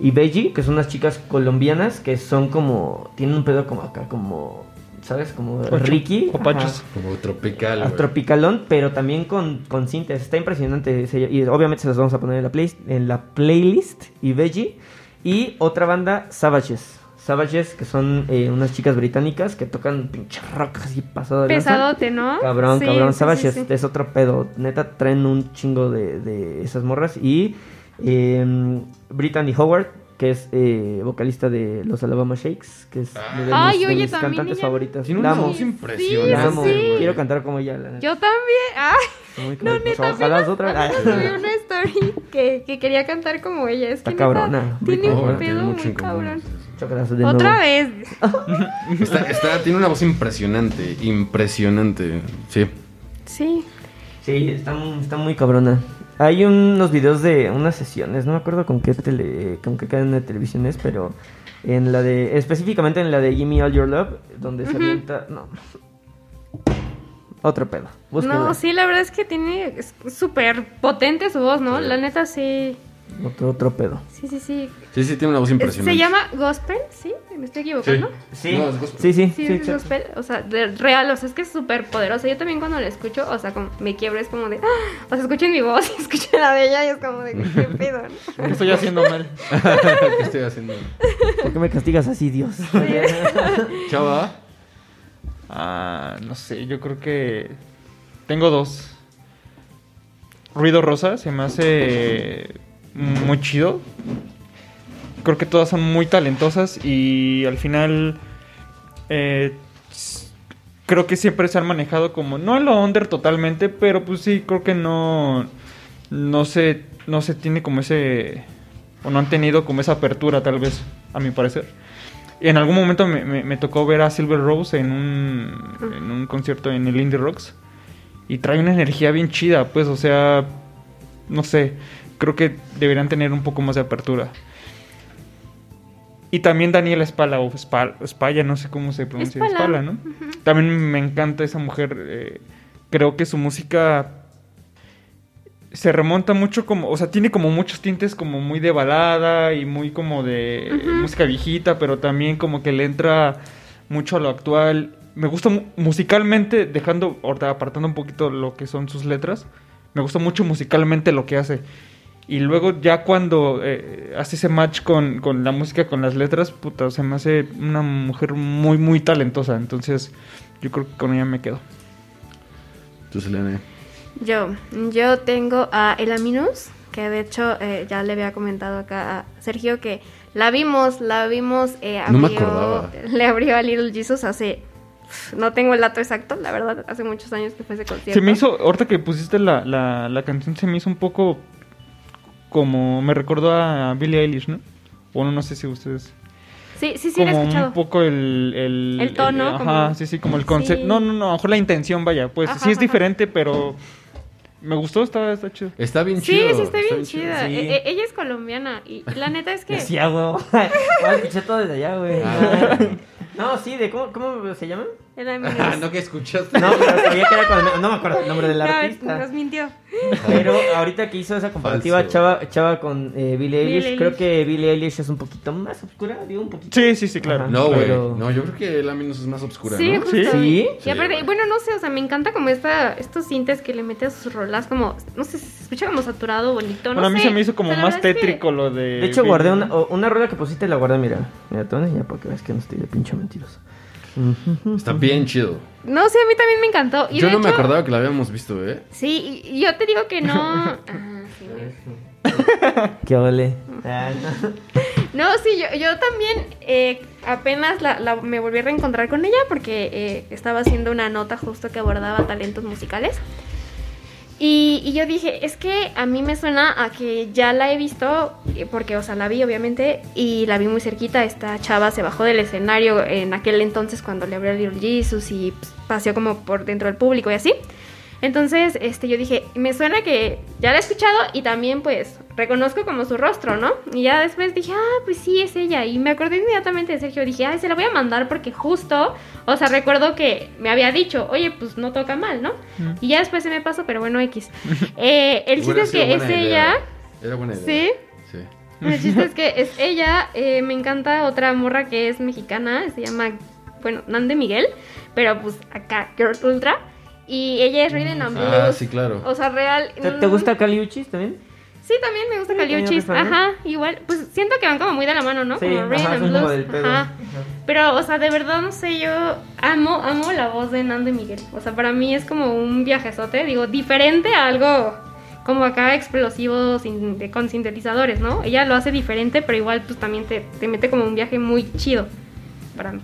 Y Beji, que son unas chicas colombianas que son como, tienen un pedo como acá, como, ¿sabes? Como Ocho, Ricky. o pachos. Como tropical. Tropicalón, pero también con, con cintas. Está impresionante. Y obviamente se los vamos a poner en la, play, en la playlist. Y Veggie. Y otra banda, Savages. Savages, que son eh, unas chicas británicas que tocan pinche rock así pasado de lanza. Pesadote, ¿no? Cabrón, Sí, cabrón. sí, Savages sí, sí. es otro pedo. Neta, traen un chingo de, de esas morras. Y eh, Brittany Howard, que es eh, vocalista de los Alabama Shakes, que es de mis, Ay, de oye, mis cantantes ella- favoritas. Tiene una voz impresionante. Sí. Quiero cantar como ella. la. Yo también. Ay, Muy no, neta. Ojalá otra. subí una story que, que quería cantar como ella. Es Está que cabrona. neta, tiene un pedo muy cabrón. De Otra nuevo. vez. [LAUGHS] Está, está- tiene una voz impresionante, impresionante. Sí. Sí. Sí, está, mu- está muy cabrona. Hay unos videos de unas sesiones, no me acuerdo con qué tele, con qué cadena de televisión es, pero en la de, específicamente en la de Gimme All Your Love, donde se avienta, no. Otro pedo. Búsquenla. No, sí, la verdad es que tiene es súper potente su voz, ¿no? La neta sí. Otro, otro pedo. Sí, sí, sí. Sí, sí, tiene una voz impresionante. Se llama gospel, ¿sí? ¿Me estoy equivocando? Sí, No, es gospel. sí, sí, Sí, sí, es gospel, o sea, de real, o sea, es que es súper poderosa. Yo también cuando la escucho, o sea, como me quiebro, es como de, ¡ah! o sea, escuchen mi voz y [LAUGHS] escuchen la de ella y es como de, qué [LAUGHS] pedo, ¿no? ¿Qué estoy haciendo mal? ¿Qué estoy haciendo? ¿Por qué me castigas así, Dios? [LAUGHS] Chava. Ah, no sé, yo creo que tengo dos. Ruido Rosa se me hace muy chido. Creo que todas son muy talentosas y al final eh, creo que siempre se han manejado como no en lo under totalmente, pero pues sí creo que no no se no se tiene como ese o no han tenido como esa apertura tal vez a mi parecer. Y en algún momento me, me- me tocó ver a Silver Rose en un, en un concierto en el Indie Rocks. Y trae una energía bien chida, pues, o sea, no sé, creo que deberían tener un poco más de apertura. Y también Daniela Espala, o Espal- Espalla, no sé cómo se pronuncia, Espala. Espala, ¿no? También me encanta esa mujer, eh, creo que su música se remonta mucho como, o sea, tiene como muchos tintes como muy de balada y muy como de música viejita, pero también como que le entra mucho a lo actual. Me gusta mu- musicalmente, dejando, apartando un poquito lo que son sus letras, me gusta mucho musicalmente lo que hace. Y luego ya cuando eh, hace ese match con, con la música, con las letras, puta, se me hace una mujer muy, muy talentosa. Entonces, yo creo que con ella me quedo. Tú, Selene. Yo, yo tengo a Elaminus, que de hecho eh, ya le había comentado acá a Sergio que la vimos, la vimos, eh, No me abrió- acordaba. le abrió a Little Jesus hace, no tengo el dato exacto, la verdad, hace muchos años que fue ese concierto. Se me hizo, ahorita que pusiste la, la, la canción, se me hizo un poco como, me recordó a Billie Eilish, ¿no? Bueno, no sé si ustedes... Sí, sí, sí, lo he como escuchado. un poco el... El, El tono, ajá, como- sí, sí, como el concepto. Sí. No, no, no, a lo mejor la intención, vaya, pues Ajá, sí es ajá. diferente, pero me gustó, está, está chido. Está bien Sí, chido. sí, está bien chida. Sí. E- e- ella es colombiana y la neta es que... Decía, güey. [LAUGHS] Escuché todo desde allá, güey. Ah. No, sí, de cómo, cómo se Ah, [LAUGHS] no que escuchaste. No, pero sabía que era con no me acuerdo el nombre del No, artista. nos mintió. Pero ahorita que hizo esa comparativa. Chava, Chava con eh, Billie Eilish, Billie creo Eilish. que Billie Eilish es un poquito más oscura, digo un poquito. Sí, sí, sí, claro. Ajá. No, güey. Pero- No, yo creo que la menos es más oscura, Sí, ¿no? justo. ¿Sí? Y aparte, bueno, no sé, o sea, me encanta como esta, estos sintes que le mete a sus rolas, como, no sé, se escucha como saturado, bonito, no bueno, a mí sé. se me hizo como O sea, la más que- tétrico lo de... De hecho, Billie, guardé una, o- una rueda que pusiste, la guardé, mira. Mira, te voy a enseñar para que veas que no estoy de pinche mentiroso. Está bien chido. No, sí, a mí también me encantó. Y Yo de no me acordaba que la habíamos visto, ¿eh? Sí, y yo te digo que no. Ah, [LAUGHS] sí, [LAUGHS] ¿Qué ole? [LAUGHS] No, sí, yo, yo también eh, apenas la, la- me volví a reencontrar con ella porque eh, estaba haciendo una nota justo que abordaba talentos musicales. Y, y yo dije, es que a mí me suena a que ya la he visto, eh, porque, o sea, la vi obviamente, y la vi muy cerquita. Esta chava se bajó del escenario en aquel entonces cuando le abrió el Little Jesus y pues, paseó como por dentro del público y así. Entonces, este, yo dije, me suena que ya la he escuchado y también, pues, reconozco como su rostro, ¿no? Y ya después dije, ah, pues sí, es ella. Y me acordé inmediatamente de Sergio. Dije, ay, se la voy a mandar porque justo, o sea, recuerdo que me había dicho, oye, pues no toca mal, ¿no? Y ya después se me pasó, pero bueno, X. [LAUGHS] Eh, el chiste es que es idea. ella. Era buena idea. Sí. Sí. El chiste es que [LAUGHS] es ella. eh, me encanta otra morra que es mexicana. Se llama, bueno, Nande Miguel. Pero pues acá, Girl Ultra. Y ella es Rhythm and Blues. Ah, sí, claro. O sea, real. ¿Te, te mm, gusta Caliuchis también? Sí, también me gusta Sí. Ajá, igual. Pues siento que van como muy de la mano, ¿no? Sí, como Rhythm ajá, and Blues. Ajá. Ajá. Pero, o sea, de verdad, no sé, yo amo, amo la voz de Nando y Miguel. O sea, para mí es como un viajezote, digo, diferente a algo como acá explosivo sin- de- con sintetizadores, ¿no? Ella lo hace diferente, pero igual pues también te, te mete como un viaje muy chido para mí.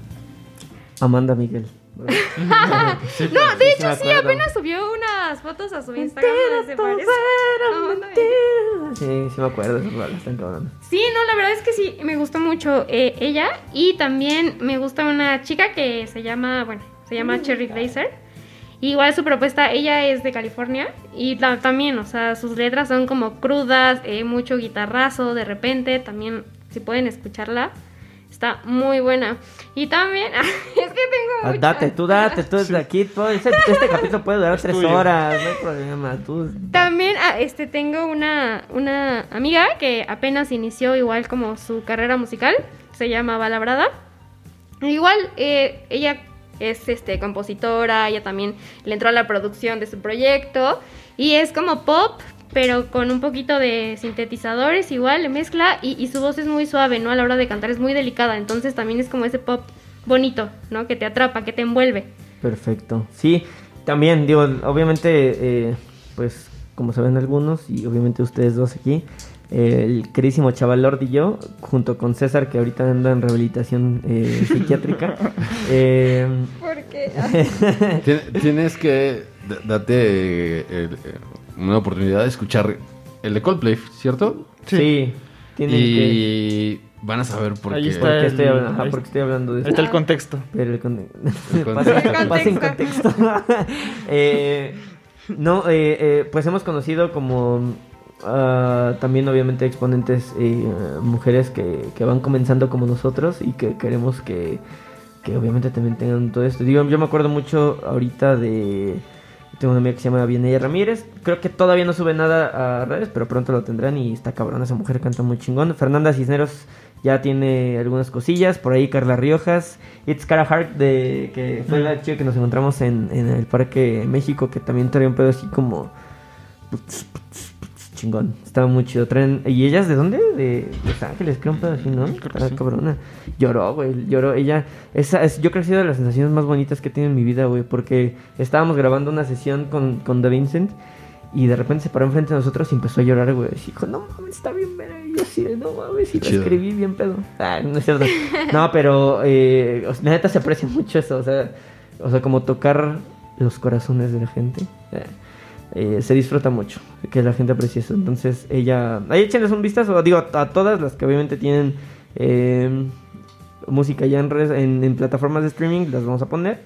Amanda Miguel. [LAUGHS] No, Sí, de hecho sí, acuerdo. apenas subió unas fotos a su Instagram. No, no, Sí, sí me acuerdo, esas rolas están cabronas. Sí, no, la verdad es que sí, me gustó mucho eh, ella. Y también me gusta una chica que se llama, bueno, se llama Cherry Glazer. Igual su propuesta, ella es de California. Y ta- también, o sea, sus letras son como crudas, eh, mucho guitarrazo de repente. También, si pueden escucharla, está muy buena. Y también, [LAUGHS] es que tengo Ah, muchas. Date, tú date, tú desde aquí. todo- este, este capítulo puede durar tres tuyo. horas, no hay problema. Tú. También ah, este, tengo una, una amiga que apenas inició igual como su carrera musical, se llama Balabrada. Igual eh, ella es este, compositora, ella también le entró a la producción de su proyecto y es como pop, pero con un poquito de sintetizadores igual, le mezcla y, y su voz es muy suave, ¿no? A la hora de cantar es muy delicada, entonces también es como ese pop bonito, ¿no? Que te atrapa, que te envuelve. Perfecto. Sí, también, digo, obviamente, eh, pues, como saben algunos, y obviamente ustedes dos aquí, eh, el queridísimo Chaval Lord y yo, junto con César, que ahorita anda en rehabilitación eh, [LAUGHS] psiquiátrica, [LAUGHS] eh, Porque [LAUGHS] Tien- Tienes que date el- una oportunidad de escuchar el de Coldplay, ¿cierto? sí, tienen que... Y van a saber por Ahí qué. está. Porque estoy, el- hablando, ajá, ahí porque estoy hablando de Ahí eso. está el contexto. Pero el con- El Pasen- contexto. pasen contexto. [LAUGHS] Eh, no, eh, eh, pues hemos conocido como ah, también obviamente exponentes eh, mujeres que, que van comenzando como nosotros y que queremos que, que obviamente también tengan todo esto. Digo, yo me acuerdo mucho ahorita de... Tengo una amiga que se llama Vienella Ramírez. Creo que todavía no sube nada a redes, pero pronto lo tendrán y está cabrón. Esa mujer canta muy chingón. Fernanda Cisneros ya tiene algunas cosillas. Por ahí Carla Riojas. It's Cara Hart, de, que fue la chica que nos encontramos en, el Parque México, que también traía un pedo así como... Chingón, estaba muy chido. Traen... ¿Y ellas de dónde? De Los Ángeles, creo un pedo así, ¿no? Creo que Estaba sí. cabrona. Lloró, güey, lloró. Ella, esa es, yo creo que ha sido de las sensaciones más bonitas que he tenido en mi vida, güey, porque estábamos grabando una sesión con, con The Vincent y de repente se paró enfrente de nosotros y empezó a llorar, güey. Y dijo, no mames, está bien, verga. Y yo así de, no mames, y chido. escribí bien pedo. Ah, no es cierto. No, pero eh, la neta se aprecia mucho eso, o sea, o sea, como tocar los corazones de la gente. Eh, eh, se disfruta mucho que la gente aprecie eso. Entonces, ella. Ahí échenles un vistazo. Digo, a, a todas las que obviamente tienen eh, música ya en, redes- en, en plataformas de streaming, las vamos a poner.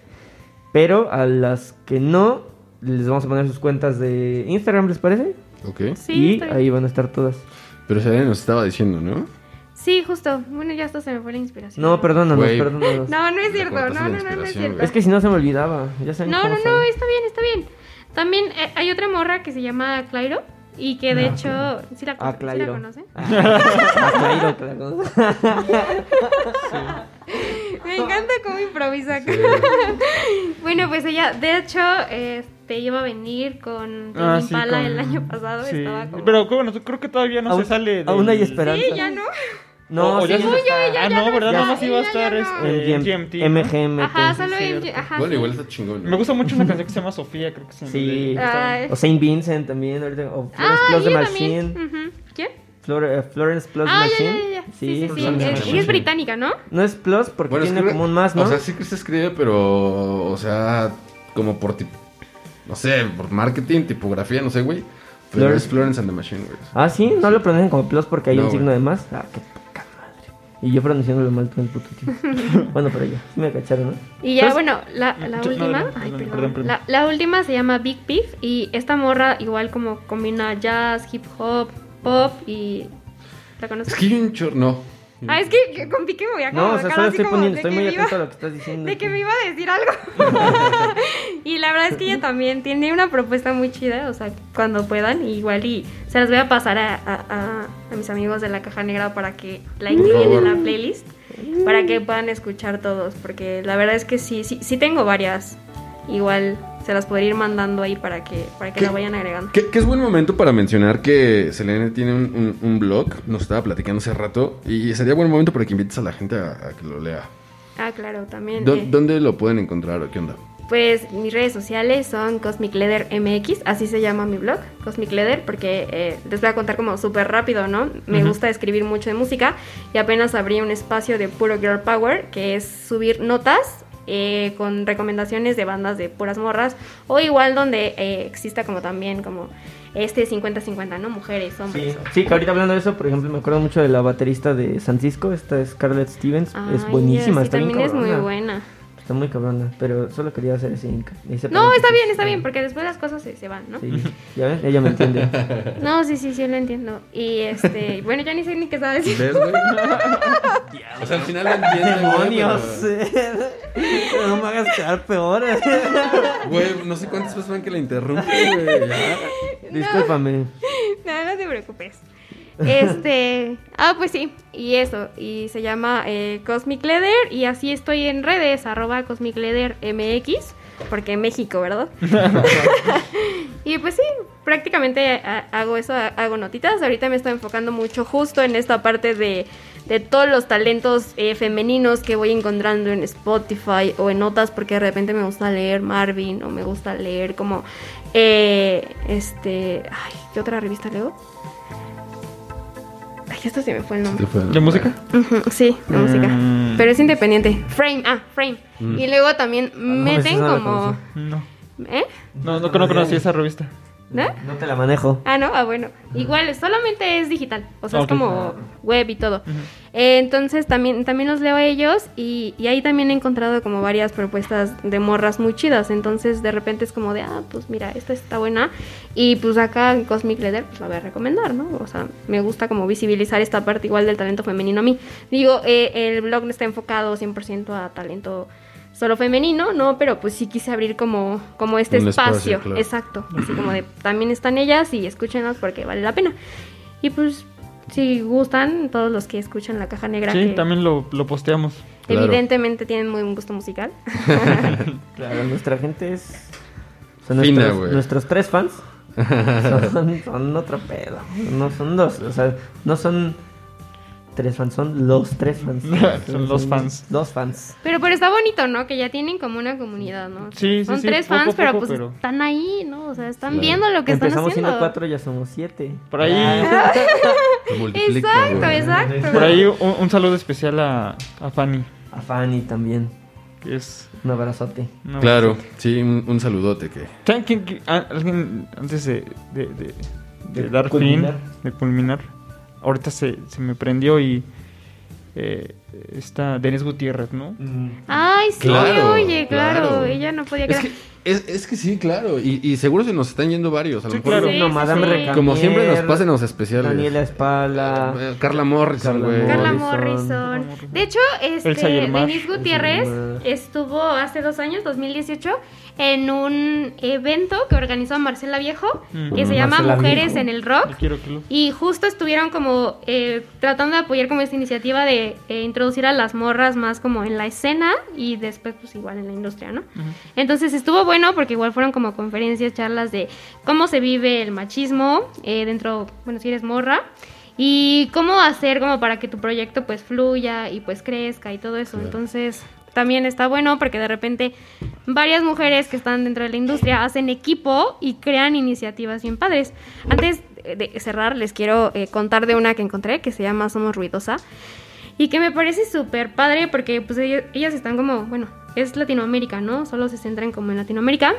Pero a las que no, les vamos a poner sus cuentas de Instagram, ¿les parece? Ok. Sí, y ahí van a estar todas. Pero Selena nos estaba diciendo, ¿no? Sí, justo. Bueno, ya hasta se me fue la inspiración. No, perdónanos, perdónanos. No, no es cierto. No, no, no, no es cierto. Es que si no se me olvidaba. Ya saben No, no, no, está bien, está bien. También eh, hay otra morra que se llama Clairo y que de hecho, ¿sí la, Ah, ¿sí la conoce? Ah, Clairo, la conozco. [LAUGHS] Me encanta cómo improvisa. [LAUGHS] bueno, pues ella, de hecho, este, iba a venir con Ah, sí, Impala con- el año pasado. sí. Estaba como... Pero bueno, creo que todavía no Aún- se sale de. aún hay esperanza. Sí, ya no. No, O- o sí, ya está. Ah, no, ¿verdad? ya- Nada más iba a ya, ya estar no. este, GMT. ¿no? MGM. Ajá, solo Bueno, igual está chingón. ¿no? Me gusta mucho una canción que se llama Sofía, creo que se llama. Sí. de-. O Saint Vincent también, ahorita, o Florence Ah, Plus the ella Machine. ¿Quién? Flor- eh, Florence Plus Ah, ya, Machine. ya, ya. Sí, sí, sí. Plus the Eh. Ella es británica, ¿no? No es Plus porque Bueno, tiene escribe- como un más, ¿no? O sea, sí que se escribe, pero. O sea, como por ti- no sé, por marketing, tipografía, no sé, güey. Pero Florence. es Florence and the Machine, güey. Ah, sí, no lo pronuncian como plus porque hay No, un signo güey. de más. Ah, madre. Y yo pronunciándolo mal todo el puto tiempo. [LAUGHS] bueno, pero ya, sí me cacharon, ¿no? Y ya, ¿Sabes? bueno, la, la Yo- no, última. no, ay, perdón. perdón, perdón. La, la última se llama Big Beef. Y esta morra, igual como combina jazz, hip hop, pop y. ¿La conoces? Es que hay un chor... Ah, es que, que con Pique me voy a No, o sea, solo así estoy como poniendo, de estoy muy iba- atento a lo que estás diciendo. De que me iba a decir algo. [LAUGHS] [LAUGHS] y la verdad es que ella también tiene una propuesta muy chida, o sea, cuando puedan, igual y se las voy a pasar a, a- a- a mis amigos de la caja negra para que la incluyan en la playlist, para que puedan escuchar todos, porque la verdad es que sí, sí, sí tengo varias. Igual se las podría ir mandando ahí para que, para que la vayan agregando. Que, que es buen momento para mencionar que Selene tiene un, un- un blog, nos estaba platicando hace rato, y sería buen momento para que invites a la gente a, a que lo lea. Ah, claro, también. ¿Dó- eh, ¿Dónde lo pueden encontrar o qué onda? Pues mis redes sociales son Cosmic Leather MX, así se llama mi blog, Cosmic Leather, porque eh, les voy a contar como súper rápido, ¿no? Me gusta escribir mucho de música y apenas abrí un espacio de puro Girl Power, que es subir notas eh, con recomendaciones de bandas de puras morras, o igual donde eh, exista como también como este 50-50, ¿no? Mujeres, Sí, hombres. sí, que ahorita hablando de eso, por ejemplo, me acuerdo mucho de la baterista de San Cisco, esta es Scarlett Stevens, es buenísima, sí, está también es muy buena. Está muy cabrona, pero solo quería hacer ese ese No, está bien, está bien, porque después las cosas se, se van, ¿no? Sí, ya ven, ella me entiende. [LAUGHS] No, sí, sí, sí, lo entiendo. Y este, [LAUGHS] bueno, ya ni sé ni qué estaba diciendo. ¿Ves, güey? [LAUGHS] o sea, al final lo entiende, güey, ¡Demonios! pero- no me hagas quedar peor. Güey, no sé cuántas van que la interrumpen, güey. ya. Discúlpame. No, no te preocupes. Este, ah, pues sí, y eso, y se llama eh, Cosmic Leather, y así estoy en redes, arroba Cosmic Leather MX, porque México, ¿verdad? [LAUGHS] [LAUGHS] y pues sí, prácticamente ha- hago eso, ha- hago notitas, ahorita me estoy enfocando mucho justo en esta parte de, de todos los talentos eh, femeninos que voy encontrando en Spotify o en notas, porque de repente me gusta leer Marvin, o me gusta leer como, eh, este, ay, ¿qué otra revista leo? Ay, esto se me fue el nombre. ¿De música? Sí, de música. Mm. Pero es independiente. Frame, ah, Frame. Y luego también meten no la como. No. ¿Eh? No, no, no conocí esa revista. ¿No? No te la manejo. Ah, no, ah, bueno. Igual, solamente es digital. O sea, Ok. es como web y todo. Eh, entonces también, también los leo a ellos y, y ahí también he encontrado como varias propuestas de morras muy chidas. Entonces de repente es como de, ah, pues mira, esta está buena. Y pues acá en Cosmic Leather pues la voy a recomendar, ¿no? O sea, me gusta como visibilizar esta parte igual del talento femenino a mí. Digo, eh, el blog no está enfocado 100% a talento solo femenino, ¿no? Pero pues sí quise abrir como, como este Un espacio, espacio. claro. Exacto. Así como de, también están ellas y escúchenlas porque vale la pena. Y pues, si gustan, todos los que escuchan La Caja Negra, Sí, que también lo, lo posteamos. Claro. evidentemente tienen muy buen gusto musical. [LAUGHS] [LAUGHS] Claro, nuestra gente es. Son Fina, nuestros tres fans. [LAUGHS] Son, son otro pedo. No son dos. O sea, no son tres fans, son los tres fans. [LAUGHS] Son los fans. Dos fans. Pero, pero está bonito, ¿no? Que ya tienen como una comunidad, ¿no? Sí, sí, Son sí, tres poco fans, pero pues pero- están ahí, ¿no? O sea, están Claro. viendo lo que están Empezamos haciendo. siendo cuatro, ya somos siete. Por ahí, [LAUGHS] multiplica, Exacto, güey. exacto. por ahí un, un saludo especial a, a Fanny, A Fanny también. que es... Un abrazote. Claro, sí, un, un saludote que... ¿Saben quién- quién- ah, alguien antes de, de, de- de De dar culminar. fin, de culminar, ahorita se, se me prendió y eh, está Denise Gutiérrez, ¿no? Ay, sí, Claro, oye, claro. claro. Ella no podía Es quedar. que, es, es que sí, claro. Y, y seguro se nos están yendo varios. A lo Sí, mejor claro. Sí, no, Madame sí. Recamier, Como siempre nos pasan los especiales. Daniela Espala. Eh, Carla Morrison, Carla güey. Carla Morrison. Morrison. De hecho, este. Denise Gutiérrez estuvo hace dos años, 2018, en un evento que organizó Marcela Viejo, que Mm. se llama Marcela Mujeres Viejo. en el Rock. Yo quiero que lo... Y justo estuvieron como eh, tratando de apoyar como esta iniciativa de eh, introducir a las morras más como en la escena y después pues igual en la industria, ¿no? Entonces estuvo bueno porque igual fueron como conferencias, charlas de cómo se vive el machismo eh, dentro, bueno, si eres morra. Y cómo hacer como para que tu proyecto pues fluya y pues crezca y todo eso. Entonces también está bueno porque de repente varias mujeres que están dentro de la industria hacen equipo y crean iniciativas bien padres. Antes de cerrar les quiero eh, contar de una que encontré que se llama Somos Ruidosa y que me parece súper padre porque pues ellas, ellas están como, bueno, es Latinoamérica, ¿no? Solo se centran como en Latinoamérica.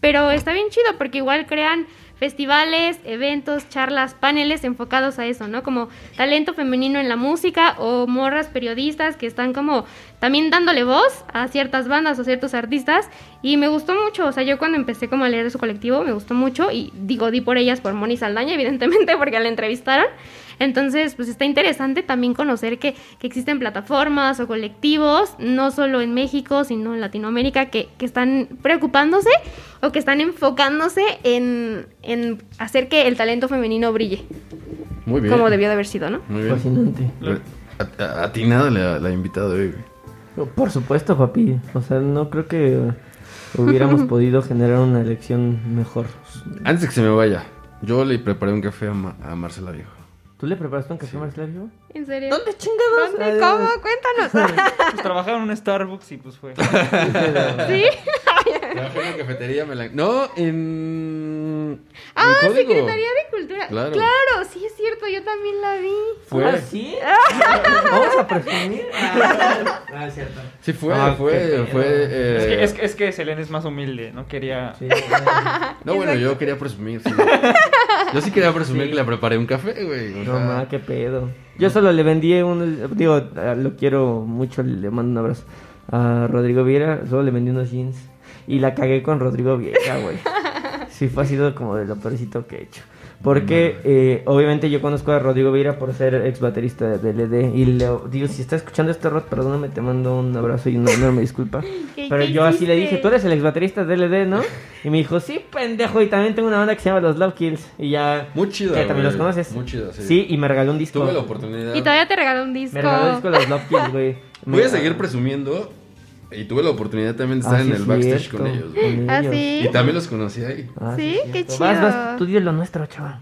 Pero está bien chido porque igual crean festivales, eventos, charlas, paneles enfocados a eso, ¿no? Como talento femenino en la música o morras periodistas que están como también dándole voz a ciertas bandas o ciertos artistas y me gustó mucho, o sea, yo cuando empecé como a leer de su colectivo me gustó mucho y digo, di por ellas por Moni Saldaña, evidentemente, [LAUGHS] porque la entrevistaron. Entonces, pues está interesante también conocer que, que, existen plataformas o colectivos, no solo en México, sino en Latinoamérica, que, que están preocupándose o que están enfocándose en, en, hacer que el talento femenino brille. Muy bien. Como debió de haber sido, ¿no? Muy bien. Fascinante. A, a, ti nada la, la invitado hoy, Por supuesto, papi. O sea, no creo que hubiéramos [LAUGHS] podido generar una elección mejor. Antes de que se me vaya, yo le preparé un café a, Ma a Marcela Viejo. ¿Tú le preparaste un café, Marcelo? ¿En serio? ¿Dónde chingados? ¿Dónde? ¿Cómo? Cuéntanos. pues [LAUGHS] trabajaron en un Starbucks y pues fue. [LAUGHS] ¿Sí? [LAUGHS] Trabajé en la cafetería me la... No, en... Ah, Secretaría de Cultura. Claro. claro. sí es cierto, yo también la vi. Fue. ¿Ah, sí? [LAUGHS] ¿Vamos a presumir? Ah, es cierto. Sí, fue, Ah, fue, qué fue... eh, Es, que, es, que, es que Selene es más humilde, no quería. Sí, [LAUGHS] No, bueno, yo quería presumir, sí. Yo sí quería presumir Sí. que le preparé un café, güey. o no, ma, qué pedo. Yo solo le vendí un... Digo, lo quiero mucho, le mando un abrazo. A Rodrigo Viera, solo le vendí unos jeans. Y la cagué con Rodrigo Viera, güey. Sí, fue ha sido como de lo peorcito que he hecho. Porque eh, obviamente yo conozco a Rodrigo Vieira por ser ex baterista de LD. Y le digo, si está escuchando este rot, perdóname, te mando un abrazo y una enorme disculpa. [LAUGHS] ¿Qué- Pero yo así le dije, tú eres el ex baterista de LD, ¿no? Y me dijo, sí, pendejo. Y también tengo una banda que se llama Los Love Kills. Y ya. Muy chida, Que también los conoces. Muy chida, sí. Sí, y me regaló un disco. Tuve la oportunidad. Y todavía te regaló un disco. Me regaló el disco de Los Love Kills, güey. Voy a seguir presumiendo. Y tuve la oportunidad también de Ah, estar sí, en el backstage cierto, con ellos. güey. Ah, sí. Y también los conocí ahí. Ah, Sí, qué cierto. Vas, chido. vas, tú di lo nuestro, chaval.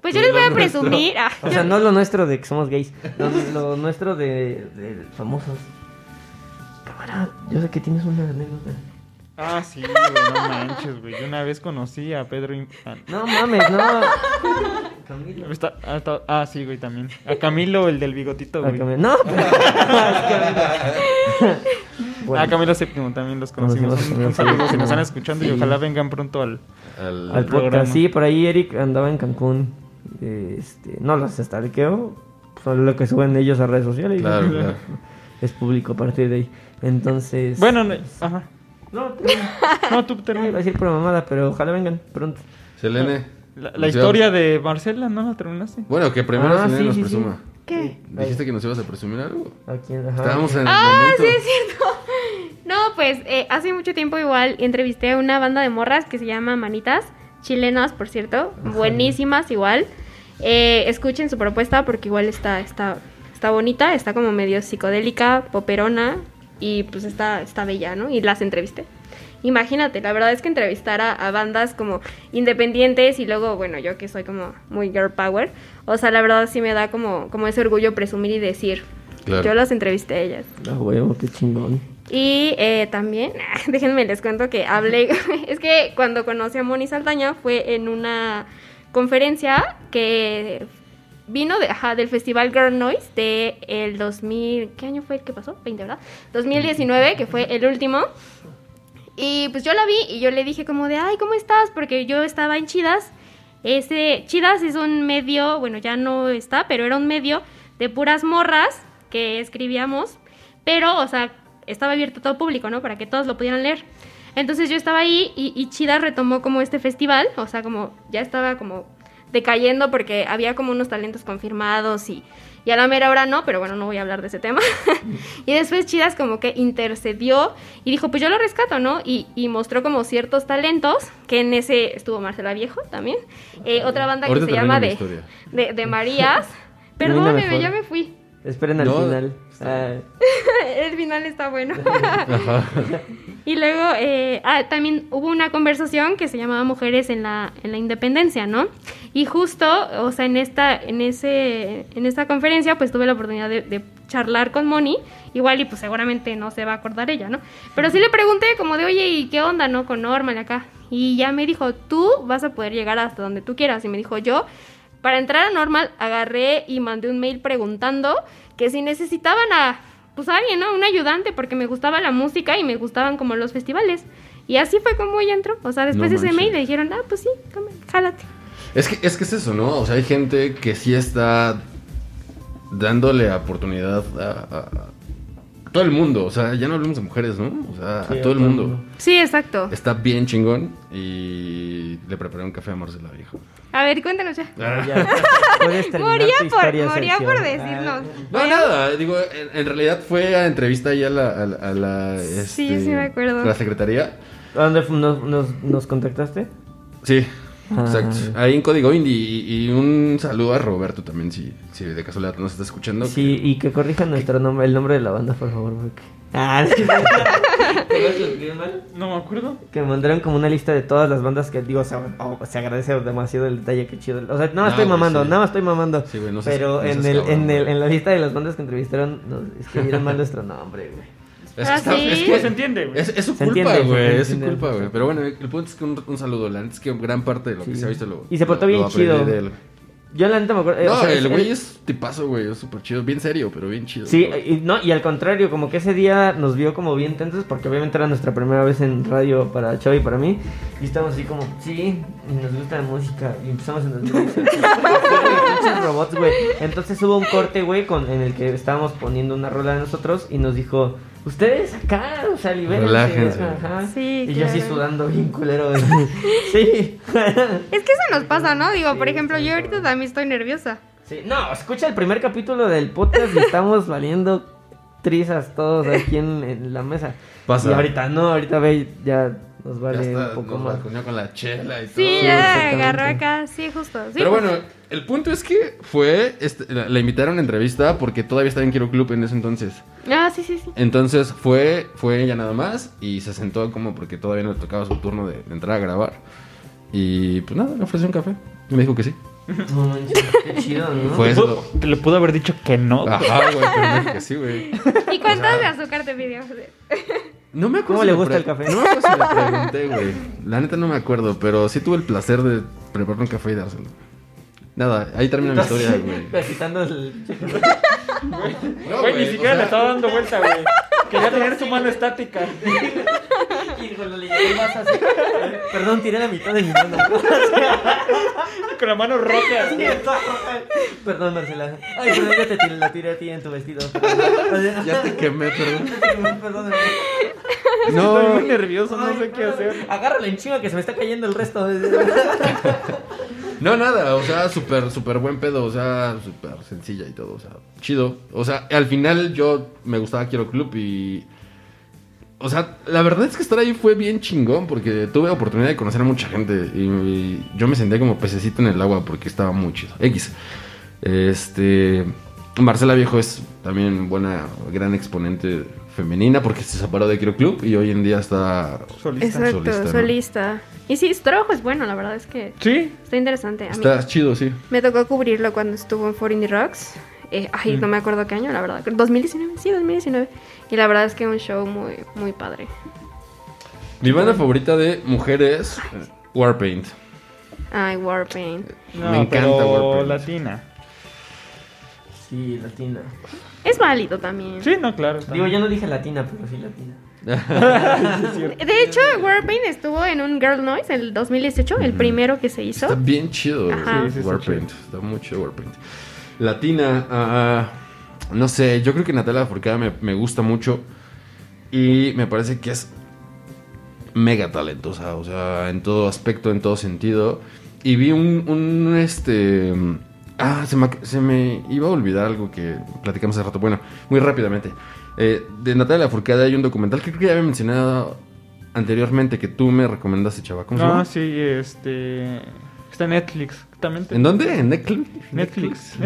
Pues yo les voy a presumir. Ah, [LAUGHS] O sea, no lo nuestro de que somos gays, lo, lo nuestro de, de famosos. Cámara, yo sé que tienes una anécdota. Ah, sí, güey, no manches, güey. Yo una vez conocí a Pedro. y- ah, No mames, no. Camilo. está- ah, está- ah, sí, güey, también. A Camilo, el del bigotito, güey. Camilo. No, [LAUGHS] pero- [LAUGHS] Bueno, Ah, Camilo Séptimo también los conocimos. Un, saludo si nos están escuchando y ojalá vengan pronto al. Al, al programa. podcast. Sí, por ahí Eric andaba en Cancún. Este, no los stalkeo. Solo lo que suben ellos a redes sociales. Claro, claro. [LAUGHS] Es público a partir de ahí. Entonces. Bueno, no- ajá. No, termina. [LAUGHS] No, tú Iba a termina. decir por mamada, pero ojalá vengan pronto. Selene. La, historia de Marcela, ¿no la terminaste? Bueno, que primero Ah, Selene sí, nos sí, sí. presuma. ¿Qué? Dijiste que nos ibas a presumir algo. ¿A quién? Ajá. Estábamos en el Ah, momento. sí, es cierto. [LAUGHS] No, pues eh, hace mucho tiempo igual entrevisté a una banda de morras que se llama Manitas, chilenas, por cierto, buenísimas igual. Eh, escuchen su propuesta porque igual está, está, está bonita, está como medio psicodélica, poperona y pues está, está bella, ¿no? Y las entrevisté. Imagínate, la verdad es que entrevistar a, a bandas como independientes y luego, bueno, yo que soy como muy girl power, o sea, la verdad sí me da como, como ese orgullo presumir y decir, Claro. yo las entrevisté a ellas. Ah, huevo, qué chingón. Y eh, también, [LAUGHS] déjenme les cuento que hablé, [LAUGHS] es que cuando conocí a Moni Saldaña fue en una conferencia que vino de, ajá, del Festival Girl Noise de el 2000, ¿qué año fue el que pasó? 20, ¿verdad? 2019, que fue el último. Y pues yo la vi y yo le dije como de, ay, ¿cómo estás? Porque yo estaba en Chidas. Ese, Chidas es un medio, bueno, ya no está, pero era un medio de puras morras que escribíamos, pero, o sea, estaba abierto a todo público, ¿no? Para que todos lo pudieran leer. Entonces yo estaba ahí y, y Chidas retomó como este festival, o sea, como ya estaba como decayendo porque había como unos talentos confirmados y, y a la mera hora no, pero bueno, no voy a hablar de ese tema. [LAUGHS] y después Chidas como que intercedió y dijo, pues yo lo rescato, ¿no? Y, y mostró como ciertos talentos, que en ese estuvo Marcela Viejo también, eh, otra banda Ahorita que se llama de, de, de Marías. [LAUGHS] Perdóneme, ya me fui. Esperen al No, final. Ah, [LAUGHS] El final está bueno. [LAUGHS] Y luego eh, ah, también hubo una conversación que se llamaba Mujeres en la, en la Independencia, ¿no? Y justo, o sea, en esta, en ese, en esta conferencia, pues tuve la oportunidad de, de charlar con Moni, igual y pues seguramente no se va a acordar ella, ¿no? Pero sí le pregunté como de, oye, ¿y qué onda, no? Con Norma y acá. Y ya me dijo, tú vas a poder llegar hasta donde tú quieras. Y me dijo, yo, para entrar a Normal, agarré y mandé un mail preguntando que si necesitaban a, pues a alguien, ¿no? Un ayudante, porque me gustaba la música y me gustaban como los festivales. Y así fue como ella entró. O sea, después No de ese mail le dijeron, ah, pues sí, come, jálate. Es que, es que es eso, ¿no? O sea, hay gente que sí está dándole oportunidad a, a- a todo el mundo. O sea, ya no hablamos de mujeres, ¿no? O sea, Sí, a todo el mundo. Sí, exacto. Está bien chingón y le preparé un café a Marcela, viejo. A ver, cuéntanos ya. Ah, ya. [LAUGHS] Moría por, moría por decirnos. No, nada, digo, en, en realidad fue a entrevista ahí a la, a la, a la, Sí, este, sí me acuerdo. a la secretaría. ¿A dónde nos, nos, nos contactaste? Sí, Ah, exacto. Ahí en Código Indie. Y, y un saludo a Roberto también, si, si de casualidad nos está escuchando. Sí, y que corrijan nuestro nombre, el nombre de la banda, por favor. Porque... Ah, sí. [LAUGHS] No me acuerdo. Que me mandaron como una lista de todas las bandas que digo, o sea, oh, se agradece demasiado el detalle, que chido. O sea, nada más No, estoy güey, mamando, sí. nada más estoy mamando. Sí, güey, no seas- Pero no en, el, cabrón, en, el, güey. en la lista de las bandas que entrevistaron, nos escribieron mal nuestro nombre, güey. Es, Ah, que está- ¿sí? es que- se entiende, güey. Es, es su Se culpa, güey. se Es su entiende. culpa, güey. Pero bueno, el punto es que un, un saludo. La es que gran parte de lo que Sí. se ha visto lo. Y se portó lo- bien lo chido. de él. Yo la neta me acuerdo. eh, No, o sea, el güey es- es tipazo, güey. Es súper chido. Bien serio, pero bien chido. Sí, güey. y, no, y al contrario, como que ese día nos vio como bien tensos, porque obviamente era nuestra primera vez en radio para Chava y para mí, y estábamos así como, sí, y nos gusta la música, y empezamos en los robots, güey. Entonces hubo un corte, güey, con, en el que estábamos poniendo una rola de nosotros, y nos dijo, ustedes acá, o sea, libérense. Relájense. Ajá. Sí, y yo así claro. sudando bien culero. güey. [LAUGHS] sí. Es que eso nos pasa, ¿no? Digo, Sí, por ejemplo, sí, yo ahorita también estoy nerviosa. Sí, no, escucha el primer capítulo del podcast y estamos valiendo trizas todos aquí en, en la mesa. Pasa. Y ahorita no, ahorita ve, ya nos Ya vale está, un poco nos más. con la chela y todo. Sí, Sí, ya exactamente. agarró acá, sí, justo. Sí, Pero bueno, el punto es que fue. este, la, la invitaron a entrevista porque todavía estaba en Quiero Club en ese entonces. Ah, sí, sí, sí. Entonces fue, fue ella nada más y se sentó como porque todavía no le tocaba su turno de, de entrar a grabar. Y pues nada, le ofreció un café. Y me dijo que sí. No manches, qué chido, ¿no? Fue Te eso. pudo- Te le pudo haber dicho que no. Ajá, güey, pero me dijo que sí, güey. [LAUGHS] ¿Y cuántas de azúcar te pidió? No me acuerdo ¿Cómo si le gusta el café? No me acuerdo si le pregunté, güey. La neta no me acuerdo, pero sí tuve el placer de preparar un café y dárselo. Nada, ahí termina mi historia, güey. [LAUGHS] Agitando el... [LAUGHS] No, Güey, ni o siquiera sea, le estaba dando vuelta, güey. Quería tener su mano estática. [LAUGHS] Y cuando le llegué el vaso así... Perdón, tiré la mitad de mi mano. [LAUGHS] Con la mano roja. así. Perdón, Marcela. Ay, perdón que te tiré, la tiré a ti en tu vestido. [LAUGHS] Ya te quemé, perdón. Perdón. Estoy muy nervioso, no sé qué hacer. Agárrala en chinga que se me está cayendo el resto. No, nada, o sea, súper, súper buen pedo, o sea, súper sencilla y todo, o sea, chido. O sea, al final yo me gustaba Quiero Club y... O sea, la verdad es que estar ahí fue bien chingón porque tuve oportunidad de conocer a mucha gente y, y yo me sentía como pececito en el agua porque estaba muy chido. X. Este... Marcela Viejo es también buena, gran exponente femenina porque se separó de Quiero Club y hoy en día está... Solista. Exacto, solista. Y sí, su trabajo es bueno, la verdad es que Sí, está interesante. A mí Está chido, sí. me tocó cubrirlo cuando estuvo en For Indie Rocks. Eh, ay, no me acuerdo qué año, la verdad. 2019, sí, 2019. Y la verdad es que un show muy, muy padre. Mi banda favorita de mujeres, Warpaint. Ay, Warpaint. no, Me encanta pero Warpaint. latina. Sí, latina. Es válido también. Sí, no, claro. Digo, yo no dije latina, pero sí latina. [LAUGHS] [LAUGHS] De hecho, Warpaint estuvo en un Girl Noise en el 2018, el primero que se hizo. Está bien chido. Sí, sí, está Warpaint. Está muy chido Warpaint. Latina, ah, no sé, yo creo que Natalia Furcada me, me gusta mucho y me parece que es mega talentosa, o sea, en todo aspecto, en todo sentido. Y vi un, un, este... Ah, se me, se me iba a olvidar algo que platicamos hace rato. Bueno, muy rápidamente. Eh, de Natalia Furcada hay un documental que creo que ya había mencionado anteriormente que tú me recomendaste, chava. ¿Cómo se No, llama? Ah, sí, este. Está en Netflix, exactamente. ¿En dónde? ¿En Netflix? Netflix.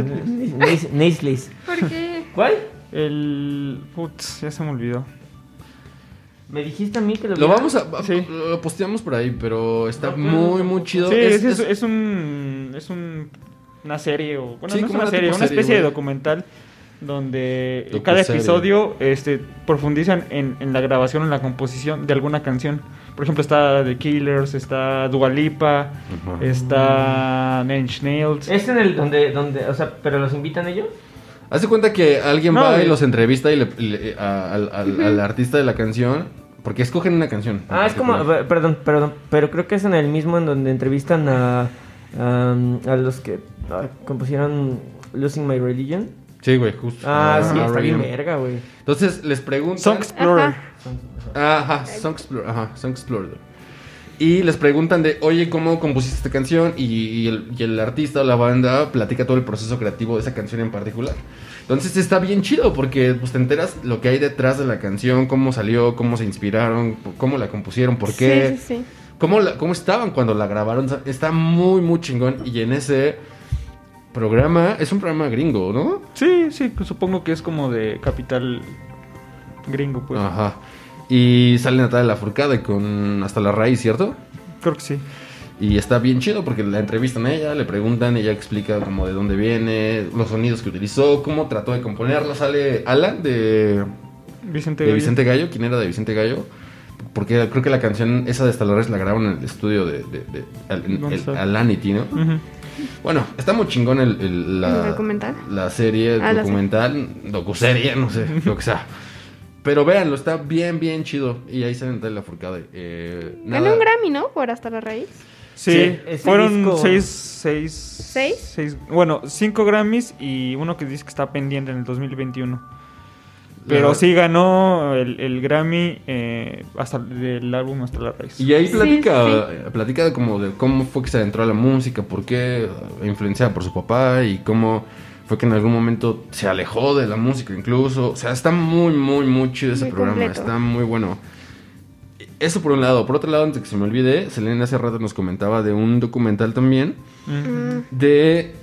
Netflix. ¿Por qué? ¿Cuál? El. Putz, ya se me olvidó. Me dijiste a mí que lo Lo viera. vamos a... Sí. Lo posteamos por ahí, pero está No, muy, muy chido. Sí, Es- es, es, es- es un. Es un. Una serie o. Bueno, Sí, no es como una una serie, tipo una serie, especie de güey. documental donde cada episodio este, profundizan en, en la grabación, en la composición de alguna canción. Por ejemplo, está The Killers, está Dua Lipa, Ajá. está Nine Nails. ¿Es en el donde, donde, o sea, pero los invitan ellos? Haz de cuenta que alguien No, va y los entrevista y le, le- a- al, al- al artista de la canción porque escogen una canción. Ah, es como, perdón, perdón, pero creo que es en el mismo en donde entrevistan a, a, a los que compusieron Losing My Religion. Sí, güey, justo. Ah, sí, está bien verga, güey. Entonces les preguntan. Song Explorer. Ajá. Ajá, Song Explorer. Ajá, Song Explorer. Y les preguntan de, oye, ¿cómo compusiste esta canción? Y, y el, y el artista o la banda platica todo el proceso creativo de esa canción en particular. Entonces está bien chido porque pues, te enteras lo que hay detrás de la canción, cómo salió, cómo se inspiraron, cómo la compusieron, por qué, Sí, sí, sí. Cómo, la- cómo estaban cuando la grabaron. Está muy, muy chingón. Y en ese programa, es un programa gringo, ¿no? Sí, sí, pues supongo que es como de capital gringo, pues. Ajá. Y sale Natalia Lafourcade con Hasta la Raíz, ¿cierto? Creo que sí. Y está bien chido porque la entrevistan a ella, le preguntan, ella explica como de dónde viene, los sonidos que utilizó, cómo trató de componerla. Sale Alan de, Vicente de Gallo. Vicente Gallo, ¿quién era de Vicente Gallo? Porque creo que la canción esa de Hasta la Raíz la grabaron en el estudio de, de, de- al- en- ¿Dónde el- está? Alanity, ¿no? Ujú. Bueno, está muy chingón el, el- la, ¿El documental? La serie, Ah, la documental, docuserie, no sé, lo que sea. Pero véanlo, está bien, bien chido. Y ahí sale Natalia Lafourcade. Eh, Ganó un Grammy, ¿no? Por Hasta la Raíz. Sí, fueron disco- seis, seis, ¿Seis? seis- bueno, cinco Grammys y uno que dice que está pendiente en el 2021. Pero sí ganó el, el Grammy eh, hasta el álbum hasta la raíz. Y ahí platica, sí. platica de como de cómo fue que se adentró a la música, por qué, influenciada por su papá y cómo fue que en algún momento se alejó de la música incluso. O sea, está muy, muy, muy chido ese Muy programa, completo. está muy bueno. Eso por un lado. Por otro lado, antes que se me olvide, Selena hace rato nos comentaba de un documental también de...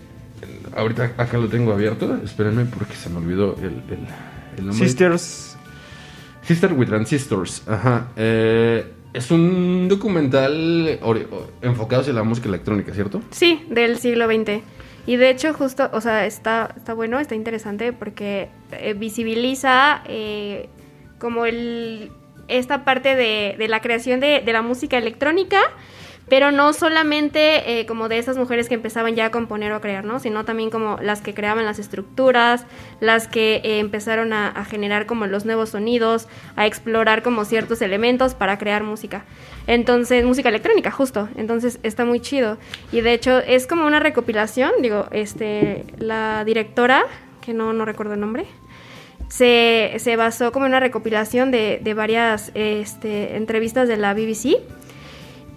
Ahorita acá lo tengo abierto, espérenme porque se me olvidó el, el, el nombre. Sisters. Sister with Transistors, ajá. Eh, es un documental enfocado hacia la música electrónica, ¿cierto? Sí, del siglo XX. Y de hecho, justo, o sea, está, está bueno, está interesante porque eh, visibiliza eh, como el, esta parte de, de la creación de, de la música electrónica, pero no solamente eh, como de esas mujeres que empezaban ya a componer o a crear, ¿no? Sino también como las que creaban las estructuras, las que eh, empezaron a, generar como los nuevos sonidos, a explorar como ciertos elementos para crear música. Entonces, música electrónica, justo. Entonces, está muy chido. Y de hecho, es como una recopilación, digo, este, la directora, que no, no recuerdo el nombre, se, se basó como en una recopilación de, de varias este, entrevistas de la BBC.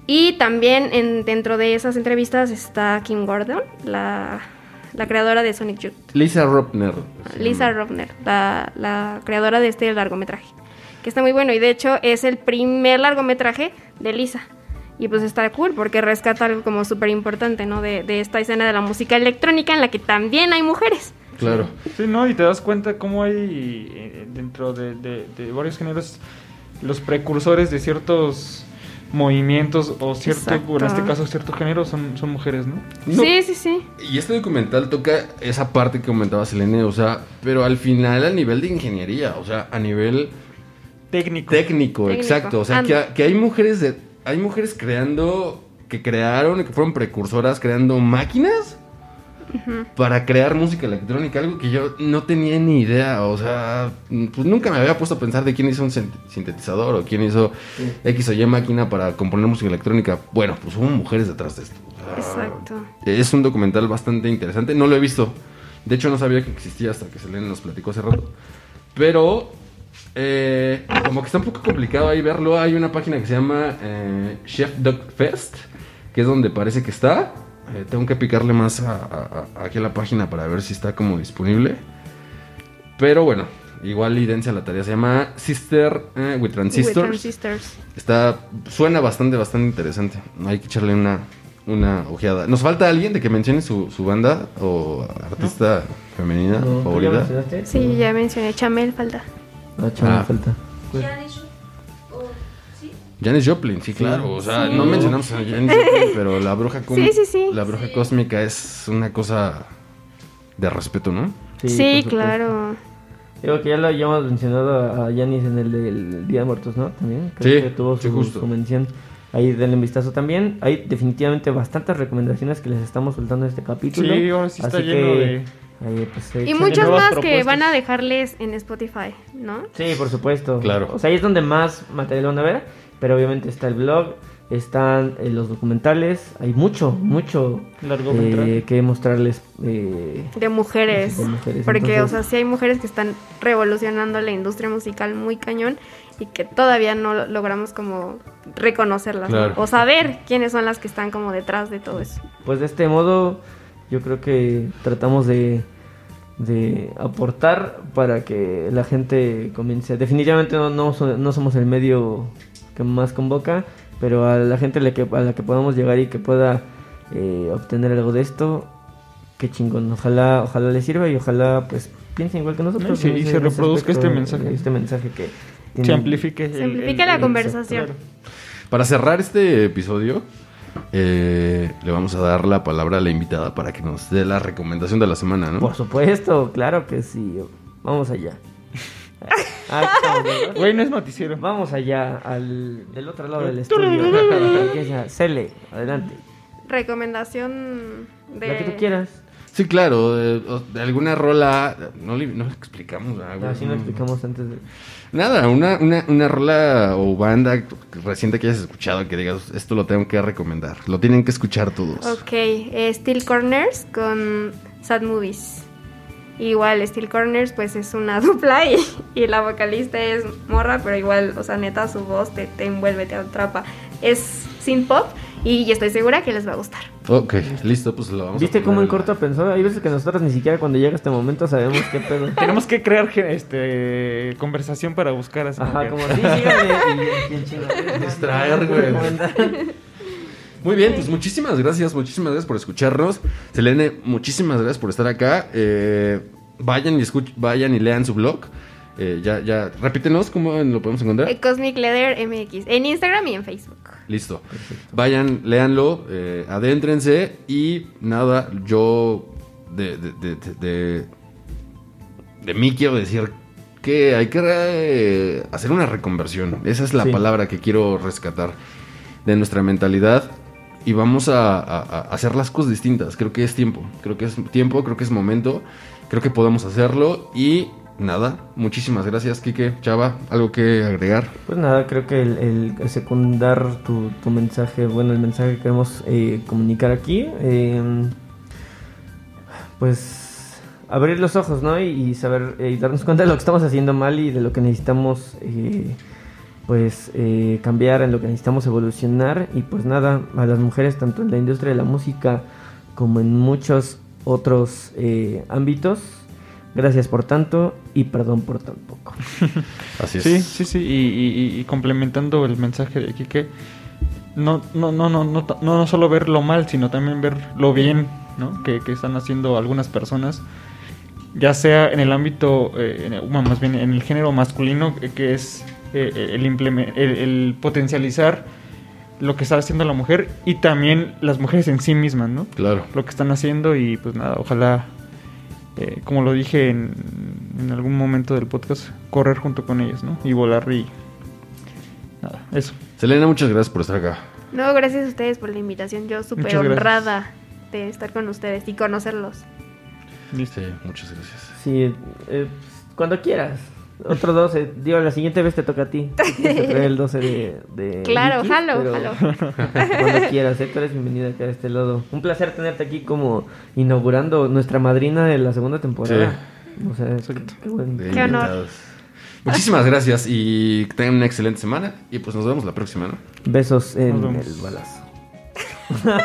Y también en, dentro de esas entrevistas está Kim Gordon, la, la creadora de Sonic Youth. Lisa Ropner. Lisa. Rovner, la, la creadora de este largometraje. Que está muy bueno y de hecho es el primer largometraje de Lisa. Y pues está cool porque rescata algo como súper importante, ¿no? De, de esta escena de la música electrónica en la que también hay mujeres. Claro. Sí, ¿no? Y te das cuenta cómo hay eh, dentro de, de- de varios géneros los precursores de ciertos movimientos o cierto, Exacto. en este caso cierto género son, son mujeres, ¿no? No, Sí, sí, sí. Y este documental toca esa parte que comentaba Selene, o sea, pero al final a nivel de ingeniería, o sea, a nivel Técnico. técnico, Técnico. exacto. O sea, que, que hay mujeres de, hay mujeres creando, que crearon, que fueron precursoras creando máquinas para crear música electrónica, algo que yo no tenía ni idea. O sea, pues nunca me había puesto a pensar de quién hizo un sin- sintetizador o quién hizo X o Y máquina para componer música electrónica. Bueno, pues hubo mujeres detrás de esto. O sea, Exacto. es un documental bastante interesante. No lo he visto. De hecho, no sabía que existía hasta que Selena nos platicó hace rato. Pero, eh, como que está un poco complicado ahí verlo. Hay una página que se llama eh, Chef Dog Fest, que es donde parece que está. Eh, tengo que picarle más a, a- a- aquí a la página para ver si está como disponible. Pero bueno, igual y dense a la tarea. Se llama Sister eh, with Transistors. With Transistors. Está, suena bastante, bastante interesante. Hay que echarle una, una ojeada. ¿Nos falta alguien de que mencione su, su banda o artista femenina No, ¿tú ya favorita? Sí, ya mencioné. Chamel falta. Ah, chaval, Ah. falta. Janis Joplin, sí, claro. O sea, Sí. no mencionamos a Janis Joplin, pero la bruja, com- Sí, sí, sí. la bruja cósmica es una cosa de respeto, ¿no? Sí, claro. Digo que ya lo habíamos mencionado a Yanis en el del Día de Muertos, ¿no? También. Creo Sí, que tuvo sí, su, justo. su mención. Ahí denle un vistazo también. Hay definitivamente bastantes recomendaciones que les estamos soltando en este capítulo. Sí, ahora sí está Así lleno que de... Ahí, pues, Y nuevas más que van a dejarles en Spotify, ¿no? Sí, por supuesto. Claro. O sea, ahí es donde más material van a ver, pero obviamente está el blog, están eh, los documentales, hay mucho, mucho eh, que mostrarles. eh, De mujeres. De mujeres, Porque, entonces- o sea, sí hay mujeres que están revolucionando la industria musical muy cañón y que todavía no lo- logramos como reconocerlas. O saber quiénes son las que están como detrás de todo eso. pues de este modo, yo creo que tratamos de, de aportar para que la gente comience. Definitivamente no, no, no somos el medio que más convoca, pero a la gente a la que, a la que podamos llegar y que pueda eh, obtener algo de esto, qué chingón. Ojalá, ojalá les sirva y ojalá pues piensen igual que nosotros. Sí, y se reproduzca este mensaje. Este mensaje que Se tiene- amplifique. Se el- amplifique el- la el- conversación. claro. Para cerrar este episodio, eh, le vamos a dar la palabra a la invitada para que nos dé la recomendación de la semana, ¿no? Por supuesto, claro que sí. Vamos allá. Ah. [LAUGHS] Güey, no es noticiero. Vamos allá, al del otro lado del estudio. Cele, adelante. Recomendación de... La que tú quieras. Sí, claro, de, de alguna rola, no le, no le explicamos. ah, güey. Así lo explicamos antes de. Nada, una, una, una rola o banda reciente que hayas escuchado que digas, esto lo tengo que recomendar. Lo tienen que escuchar todos. Ok, eh, Steel Corners con Sad Movies. Igual, Steel Corners pues es una [LAUGHS] dupla y, y la vocalista es morra, pero igual, o sea, neta, su voz te, te envuelve, te atrapa. Es synth pop y estoy segura que les va a gustar. Ok, listo, pues lo vamos a ¿Viste cómo poner en corto pensó? Hay veces que nosotros ni siquiera cuando llega este momento sabemos qué pedo. [LAUGHS] Tenemos que crear este conversación para buscar así. Ajá, que- como sí, síganme. [LAUGHS] Distraer, güey. Muy bien, pues muchísimas gracias, muchísimas gracias por escucharnos. Selene, muchísimas gracias por estar acá. Eh, vayan y escuch vayan y lean su blog. Eh, ya, ya, repítenos cómo lo podemos encontrar. Eh, Cosmic Leather MX en Instagram y en Facebook. Listo. Vayan, léanlo, eh, adéntrense y nada, yo de, de, de, de, de- de mí quiero decir que hay que eh, hacer una reconversión. Esa es la Sí. palabra que quiero rescatar de nuestra mentalidad y vamos a, hacer las cosas distintas. Creo que es tiempo, creo que es tiempo, creo que es momento, creo que podemos hacerlo y nada, muchísimas gracias, Kike, Chava, algo que agregar. Pues nada, creo que el, secundar tu, mensaje, bueno, el mensaje que queremos eh, comunicar aquí, eh, pues abrir los ojos, ¿no? Y, y saber eh, y darnos cuenta de lo que estamos haciendo mal y de lo que necesitamos, eh, pues, eh, cambiar, en lo que necesitamos evolucionar. Y pues nada, a las mujeres, tanto en la industria de la música como en muchos otros eh, ámbitos, gracias por tanto y perdón por tan poco. [LAUGHS] Así es. Sí, sí, sí. Y, y- y complementando el mensaje de Kike, no, no, no, no, no, no, no solo ver lo mal, sino también ver lo bien ¿no? que, que están haciendo algunas personas, ya sea en el ámbito, eh, en el- bueno, más bien en el género masculino, eh, que es eh, el, implemen- el, el potencializar lo que está haciendo la mujer y también las mujeres en sí mismas, ¿no? Claro. lo que están haciendo y pues nada, ojalá, eh, como lo dije en, en algún momento del podcast, correr junto con ellos, ¿no? Y volar y nada, eso. Selena, muchas gracias por estar acá. No, gracias a ustedes por la invitación. Yo súper honrada de estar con ustedes y conocerlos. Sí, muchas gracias. Sí, eh, pues, cuando quieras. Otro 12. Digo, la siguiente vez te toca a ti. [LAUGHS] Te trae el 12 de. de Claro, Vicky, jalo, pero jalo. [LAUGHS] Cuando quieras, eh, tú eres bienvenida acá a este lado. Un placer tenerte aquí como inaugurando nuestra madrina de la segunda temporada. O sea, Exacto. qué buen- De Qué honor. Muchísimas gracias y que tengan una excelente semana. Y pues nos vemos la próxima, ¿no? Besos en el balazo. [LAUGHS]